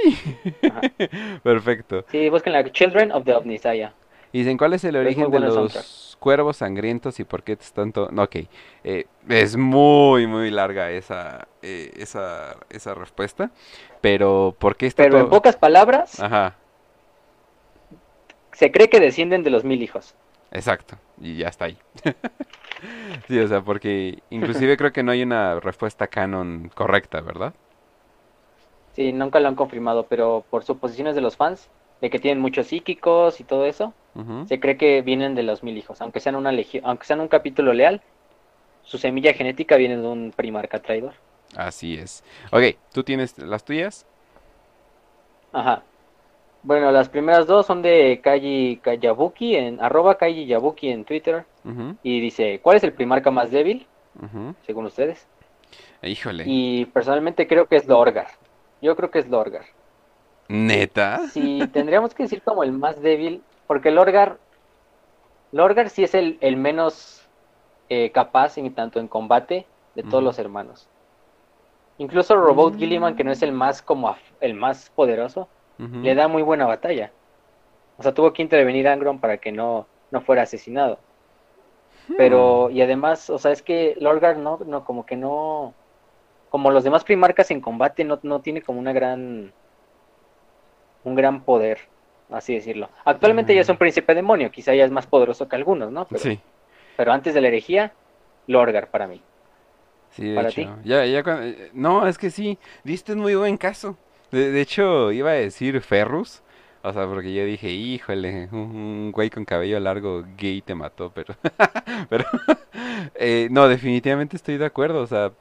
Speaker 1: <laughs> Perfecto.
Speaker 2: Sí, busquen la Children of the Omnisaya.
Speaker 1: Y dicen, ¿cuál es el origen de los cuervos sangrientos y por qué es tanto...? No, ok. Eh, es muy, muy larga esa, eh, esa, esa respuesta. Pero, ¿por qué está
Speaker 2: Pero en pocas palabras... Ajá. Se cree que descienden de los mil hijos.
Speaker 1: Exacto. Y ya está ahí. <laughs> sí, o sea, porque inclusive creo que no hay una respuesta canon correcta, ¿verdad?
Speaker 2: Sí, nunca lo han confirmado, pero por suposiciones de los fans, de que tienen muchos psíquicos y todo eso, se cree que vienen de los mil hijos, aunque sean una legión, aunque sean un capítulo leal, su semilla genética viene de un primarca traidor.
Speaker 1: Así es. Ok, ¿tú tienes las tuyas?
Speaker 2: Ajá. Bueno, las primeras dos son de Kaji Kayabuki en arroba Kaji Yabuki en Twitter. Y dice, ¿cuál es el primarca más débil? Según ustedes.
Speaker 1: Híjole.
Speaker 2: Y personalmente creo que es Lorgar. Yo creo que es Lorgar.
Speaker 1: ¿Neta?
Speaker 2: Sí, tendríamos que decir como el más débil, porque Lorgar, Lorgar sí es el, el menos eh, capaz en tanto en combate de todos los hermanos. Incluso Robot mm. Gilliman, que no es el más como el más poderoso, le da muy buena batalla. O sea, tuvo que intervenir Angron para que no, no fuera asesinado. Pero, hmm. y además, o sea, es que Lorgar no, no, como que no, como los demás primarcas en combate, no, no tiene como una gran, un gran poder, así decirlo. Actualmente ya es un mm. príncipe demonio, quizá ya es más poderoso que algunos, ¿no? Pero, sí. Pero antes de la herejía, Lorgar para mí.
Speaker 1: Sí, de hecho. Ya, ya eh, no, es que sí, diste un muy buen caso. De, hecho, iba a decir Ferrus. O sea, porque yo dije, híjole, un, güey con cabello largo gay te mató, pero... <laughs> pero <laughs> eh, no, definitivamente estoy de acuerdo. O sea,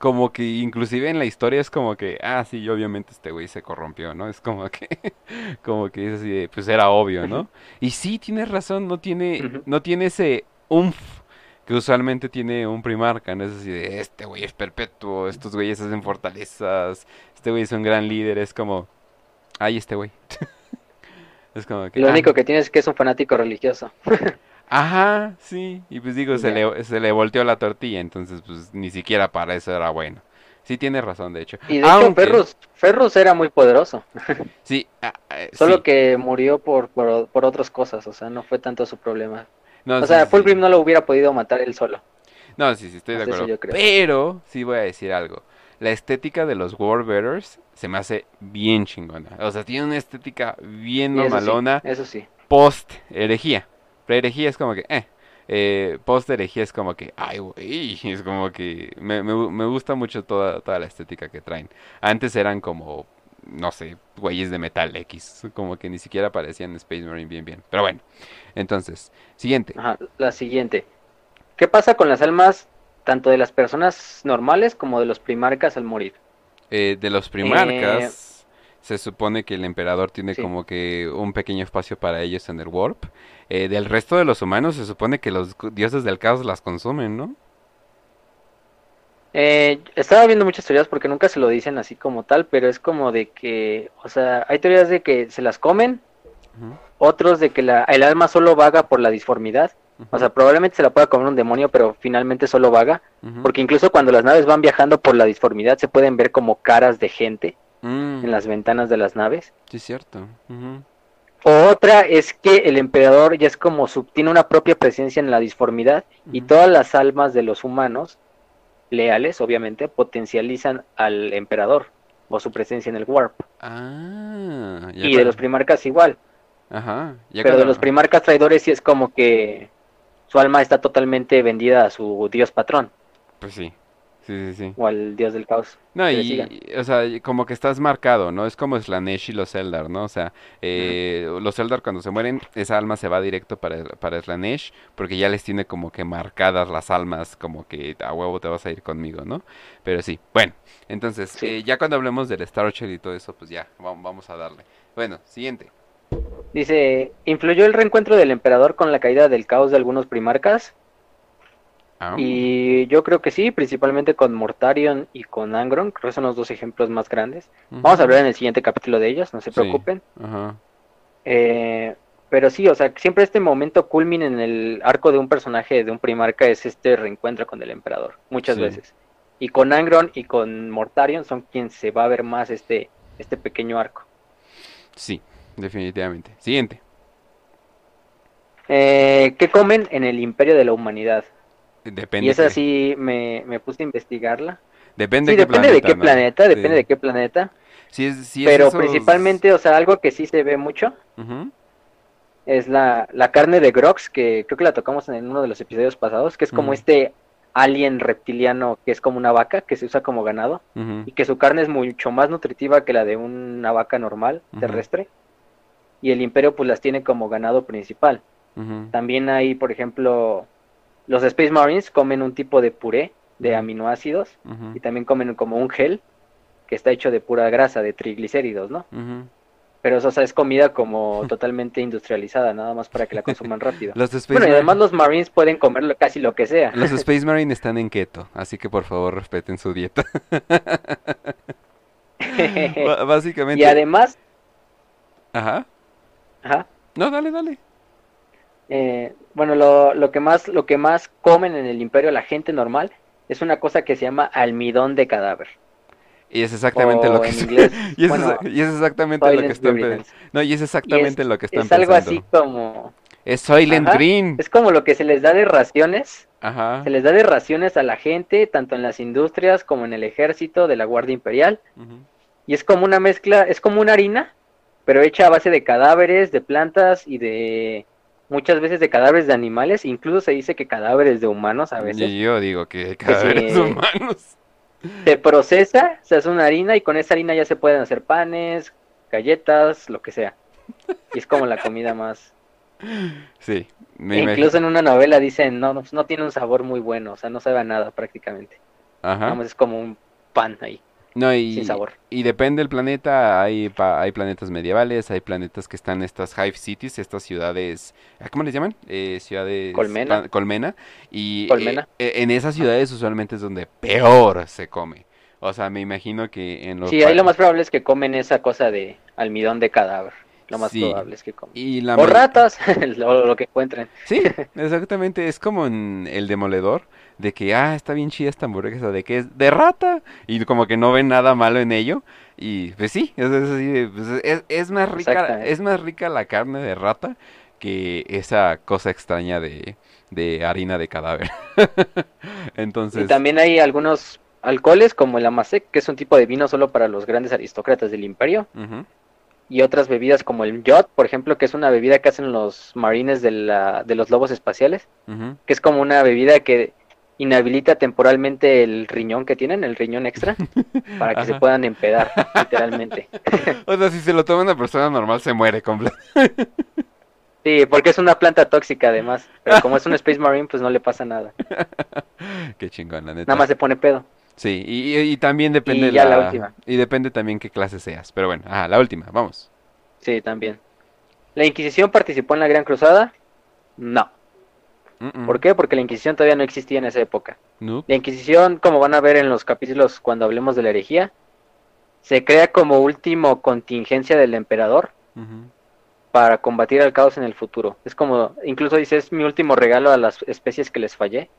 Speaker 1: como que inclusive en la historia es como que, ah, sí, obviamente este güey se corrompió, ¿no? Es como que, <laughs> como que es así pues era obvio, ¿no? Y sí, tienes razón, no tiene, no tiene ese umf que usualmente tiene un primarca, ¿no? Es así de, este güey es perpetuo, estos güeyes hacen fortalezas, este güey es un gran líder, es como, ay, este güey. <laughs>
Speaker 2: es como que... Lo único ah". que tiene es que es un fanático religioso. <laughs>
Speaker 1: Ajá, sí. Y pues digo, se le, se le volteó la tortilla, entonces pues ni siquiera para eso era bueno. Sí, tiene razón, de hecho.
Speaker 2: Y de hecho, Ferrus, Ferrus era muy poderoso. <laughs>
Speaker 1: Sí.
Speaker 2: Ah, eh, Solo que murió por, por, por, otras cosas, o sea, no fue tanto su problema. o sea, Fulgrim no lo hubiera podido matar él solo.
Speaker 1: No, sí, sí, estoy de acuerdo. Pero sí voy a decir algo. La estética de los Warbearers se me hace bien chingona. O sea, tiene una estética bien normalona.
Speaker 2: eso sí.
Speaker 1: Post herejía herejía es como que, eh. eh post herejía es como que, ay, güey, <laughs> es como que me, me, gusta mucho toda, toda la estética que traen. Antes eran como no sé, güeyes de metal X, como que ni siquiera parecían Space Marine bien bien. Pero bueno, entonces, siguiente.
Speaker 2: Ajá, la siguiente. ¿Qué pasa con las almas tanto de las personas normales como de los primarcas al morir?
Speaker 1: Eh, de los primarcas, se supone que el emperador tiene como que un pequeño espacio para ellos en el warp. Eh, del resto de los humanos se supone que los dioses del caos las consumen, ¿no?
Speaker 2: Eh, estaba viendo muchas teorías porque nunca se lo dicen así como tal, pero es como de que, o sea, hay teorías de que se las comen, otros de que la, el alma solo vaga por la disformidad, o sea, probablemente se la pueda comer un demonio, pero finalmente solo vaga, porque incluso cuando las naves van viajando por la disformidad se pueden ver como caras de gente mm. en las ventanas de las naves.
Speaker 1: Sí, cierto.
Speaker 2: Otra es que el emperador ya es como su, tiene una propia presencia en la disformidad y todas las almas de los humanos leales, obviamente, potencializan al emperador o su presencia en el warp.
Speaker 1: Ah,
Speaker 2: y de los primarcas igual.
Speaker 1: Ajá.
Speaker 2: Pero de los primarcas traidores sí es como que su alma está totalmente vendida a su dios patrón.
Speaker 1: Pues sí. Sí, sí, sí.
Speaker 2: O al dios del caos.
Speaker 1: No, y, o sea, como que estás marcado, ¿no? Es como Slanesh y los Eldar, ¿no? O sea, eh, los Eldar cuando se mueren, esa alma se va directo para, para Slanesh, porque ya les tiene como que marcadas las almas, como que a huevo te vas a ir conmigo, ¿no? Pero sí, bueno, entonces, eh, ya cuando hablemos del Star y todo eso, pues ya, vamos a darle. Bueno, siguiente.
Speaker 2: Dice, ¿influyó el reencuentro del emperador con la caída del caos de algunos primarcas? Ah. Y yo creo que sí, principalmente con Mortarion y con Angron, creo que son los dos ejemplos más grandes. Vamos a hablar en el siguiente capítulo de ellos, no se preocupen. Eh, pero sí, o sea, siempre este momento culmina en el arco de un personaje de un primarca es este reencuentro con el emperador, muchas veces. Y con Angron y con Mortarion son quien se va a ver más este, este pequeño arco.
Speaker 1: Sí, definitivamente. Siguiente.
Speaker 2: Eh, ¿Qué comen en el imperio de la humanidad?
Speaker 1: Depende.
Speaker 2: Y esa sí me, puse a investigarla.
Speaker 1: Depende,
Speaker 2: de, qué depende planeta, de qué planeta, depende de qué planeta. Pero principalmente, o sea, algo que sí se ve mucho es la, la, carne de Grox, que creo que la tocamos en uno de los episodios pasados, que es como este alien reptiliano que es como una vaca, que se usa como ganado, y que su carne es mucho más nutritiva que la de una vaca normal, terrestre, y el imperio pues las tiene como ganado principal. También hay, por ejemplo, los Space Marines comen un tipo de puré de aminoácidos y también comen como un gel que está hecho de pura grasa, de triglicéridos, ¿no? Pero eso es comida como <laughs> totalmente industrializada, nada más para que la consuman rápido. bueno, y además los Marines pueden comer casi lo que sea.
Speaker 1: Los <laughs> Space Marines están en keto, así que por favor respeten su dieta. <laughs> Básicamente.
Speaker 2: Y además...
Speaker 1: Ajá.
Speaker 2: Ajá.
Speaker 1: No, dale, dale.
Speaker 2: Eh, bueno, lo, lo, que más, lo que más comen en el imperio la gente normal es una cosa que se llama almidón de cadáver.
Speaker 1: Y es exactamente lo que <laughs> y, es, exactamente lo que están No, y es exactamente lo que están
Speaker 2: Es algo así como
Speaker 1: es Soylent Green.
Speaker 2: Es como lo que se les da de raciones. Ajá. Se les da de raciones a la gente, tanto en las industrias como en el ejército de la Guardia Imperial. Y es como una mezcla, es como una harina, pero hecha a base de cadáveres, de plantas y de muchas veces de cadáveres de animales, incluso se dice que cadáveres de humanos a veces.
Speaker 1: Y yo digo que cadáveres de humanos.
Speaker 2: Se procesa, se hace una harina y con esa harina ya se pueden hacer panes, galletas, lo que sea. Y es como la comida más.
Speaker 1: Sí.
Speaker 2: Me incluso en una novela dicen, no, no, tiene un sabor muy bueno, o sea, no sabe a nada prácticamente. Ajá. es como un pan ahí.
Speaker 1: No, y, Y depende del planeta, hay, hay planetas medievales, hay planetas que están en estas Hive Cities, estas ciudades, ah, ¿cómo les llaman? Eh, ciudades...
Speaker 2: Colmena.
Speaker 1: Colmena. Y eh, eh, en esas ciudades usualmente es donde peor se come. O sea, me imagino que en los...
Speaker 2: Sí, ahí lo más probable es que comen esa cosa de almidón de cadáver. Lo más probable es que comen.
Speaker 1: Y la
Speaker 2: o ratas, <laughs> lo, lo que encuentren.
Speaker 1: Sí, <laughs> exactamente. Es como en El Demoledor de que, ah, está bien chida esta hamburguesa, de que es de rata, y como que no ven nada malo en ello, y pues sí, es, pues, es, más rica, es más rica la carne de rata que esa cosa extraña de, de harina de cadáver. <laughs> Entonces...
Speaker 2: Y también hay algunos alcoholes como el Amasek, que es un tipo de vino solo para los grandes aristócratas del imperio. Y otras bebidas como el Yacht, por ejemplo, que es una bebida que hacen los marines de, la, de los lobos espaciales, que es como una bebida que inhabilita temporalmente el riñón que tienen, el riñón extra, <laughs> para que se puedan empedar, <laughs> literalmente. <laughs>
Speaker 1: o sea, si se lo toma una persona normal, se muere completamente.
Speaker 2: Sí, porque es una planta tóxica además. Pero como es un Space Marine, pues no le pasa nada.
Speaker 1: Qué chingón, la neta.
Speaker 2: Nada más se pone pedo.
Speaker 1: Sí, y, también depende
Speaker 2: y la, última.
Speaker 1: Y depende también qué clase seas. Pero bueno, ajá, la última, vamos.
Speaker 2: Sí, también. ¿La Inquisición participó en la Gran Cruzada? No. ¿Por qué? Porque la Inquisición todavía no existía en esa época. La Inquisición, como van a ver en los capítulos cuando hablemos de la herejía, se crea como último contingencia del emperador para combatir al caos en el futuro. Es como, incluso dice, es mi último regalo a las especies que les fallé.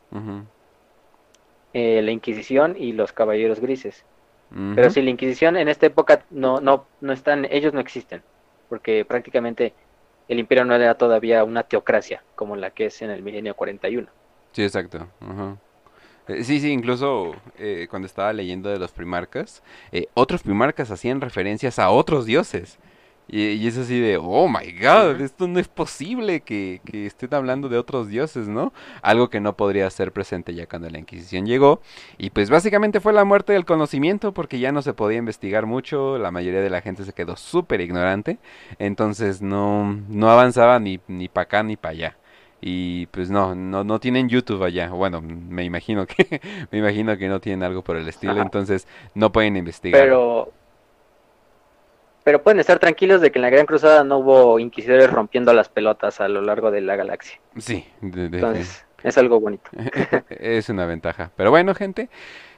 Speaker 2: Eh, la Inquisición y los Caballeros Grises. Pero si la Inquisición en esta época no, no, no están, ellos no existen, porque prácticamente el imperio no era todavía una teocracia como la que es en el milenio 41.
Speaker 1: Sí, exacto. Eh, sí, sí, incluso eh, cuando estaba leyendo de los primarcas, eh, otros primarcas hacían referencias a otros dioses. Y, es así de, oh my god, esto no es posible que, que, estén hablando de otros dioses, ¿no? Algo que no podría ser presente ya cuando la Inquisición llegó. Y pues básicamente fue la muerte del conocimiento porque ya no se podía investigar mucho, la mayoría de la gente se quedó súper ignorante, entonces no, no avanzaba ni, ni para acá ni para allá y pues no, no, no tienen YouTube allá. Bueno, me imagino que, <laughs> me imagino que no tienen algo por el estilo, entonces no pueden investigar.
Speaker 2: Pero, pero pueden estar tranquilos de que en la Gran Cruzada no hubo inquisidores rompiendo las pelotas a lo largo de la galaxia.
Speaker 1: Sí,
Speaker 2: entonces es algo bonito. <laughs>
Speaker 1: es una ventaja. Pero bueno, gente,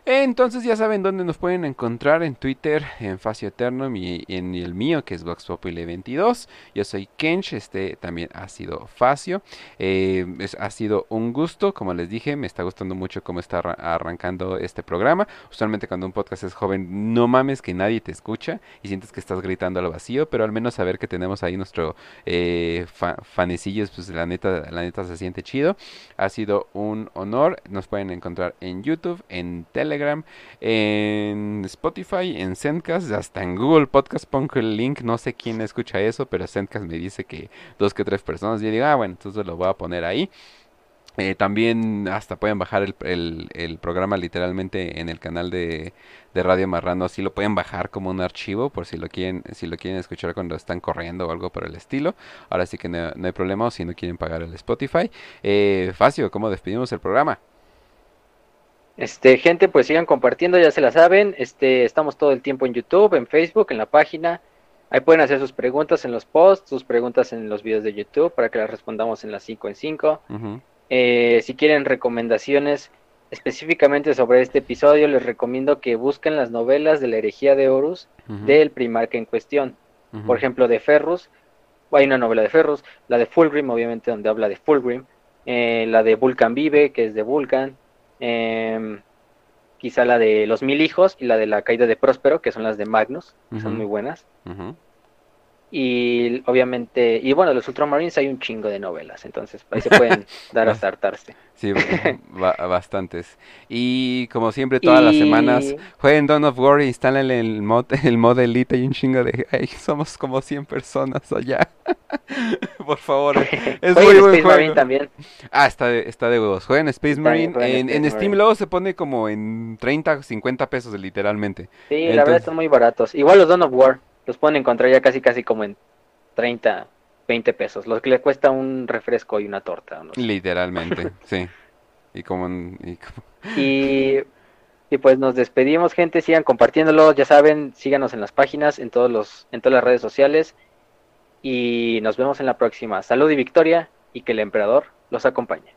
Speaker 1: entonces ya saben dónde nos pueden encontrar en Twitter, en Facio Eterno y en el mío que es Vox 22. Yo soy Kench, este también ha sido Facio. Eh, ha sido un gusto, como les dije, me está gustando mucho cómo está arrancando este programa. Usualmente cuando un podcast es joven, no mames que nadie te escucha y sientes que estás gritando al vacío, pero al menos saber que tenemos ahí nuestro eh, fanecillos, pues la neta, la neta se siente chido. Ha sido un honor. Nos pueden encontrar en YouTube, en Telegram en Spotify, en Sendcast, hasta en Google Podcast pongo el link. No sé quién escucha eso, pero Sendcast me dice que dos que tres personas. Yo digo, ah, bueno, entonces lo voy a poner ahí. Eh, también hasta pueden bajar el, programa literalmente en el canal de, de, Radio Marrano. Así lo pueden bajar como un archivo por si lo quieren si lo quieren escuchar cuando están corriendo o algo por el estilo. Ahora sí que no, hay problema si no quieren pagar el Spotify. Eh, Facio, ¿cómo despedimos el programa?
Speaker 2: Este, gente, pues sigan compartiendo, ya se la saben. Este, estamos todo el tiempo en YouTube, en Facebook, en la página. Ahí pueden hacer sus preguntas en los posts, sus preguntas en los videos de YouTube para que las respondamos en las 5 en 5. Eh, si quieren recomendaciones específicamente sobre este episodio, les recomiendo que busquen las novelas de la herejía de Horus del primarca en cuestión. Por ejemplo, de Ferrus, hay una novela de Ferrus, la de Fulgrim, obviamente, donde habla de Fulgrim, eh, la de Vulcan Vive, que es de Vulcan, Em, quizá la de Los Mil Hijos y la de la caída de Próspero, que son las de Magnus, son muy buenas. Y obviamente, y bueno, de los Ultramarines hay un chingo de novelas, entonces ahí se pueden <laughs> dar a saltarse.
Speaker 1: Sí, <laughs> bastantes. Y como siempre, todas las semanas, jueguen Dawn of War, instalen el mod, <laughs> el mod Elite y un chingo de... Ay, somos como 100 personas allá. Por favor,
Speaker 2: es muy buen Space Marine también.
Speaker 1: Ah, está de, está de huevos. Jueguen Space Marine. en, Steam luego se pone como en 30, 50 pesos literalmente.
Speaker 2: Sí, la verdad están muy baratos. Igual los Dawn of War, los pueden encontrar ya casi casi como en 30, 20 pesos, lo que le cuesta un refresco y una torta.
Speaker 1: Literalmente, <laughs> sí. Y como...
Speaker 2: Y, <laughs> y, pues nos despedimos, gente, sigan compartiéndolo, ya saben, síganos en las páginas, en, todos los, en todas las redes sociales. Y nos vemos en la próxima. Salud y victoria y que el emperador los acompañe.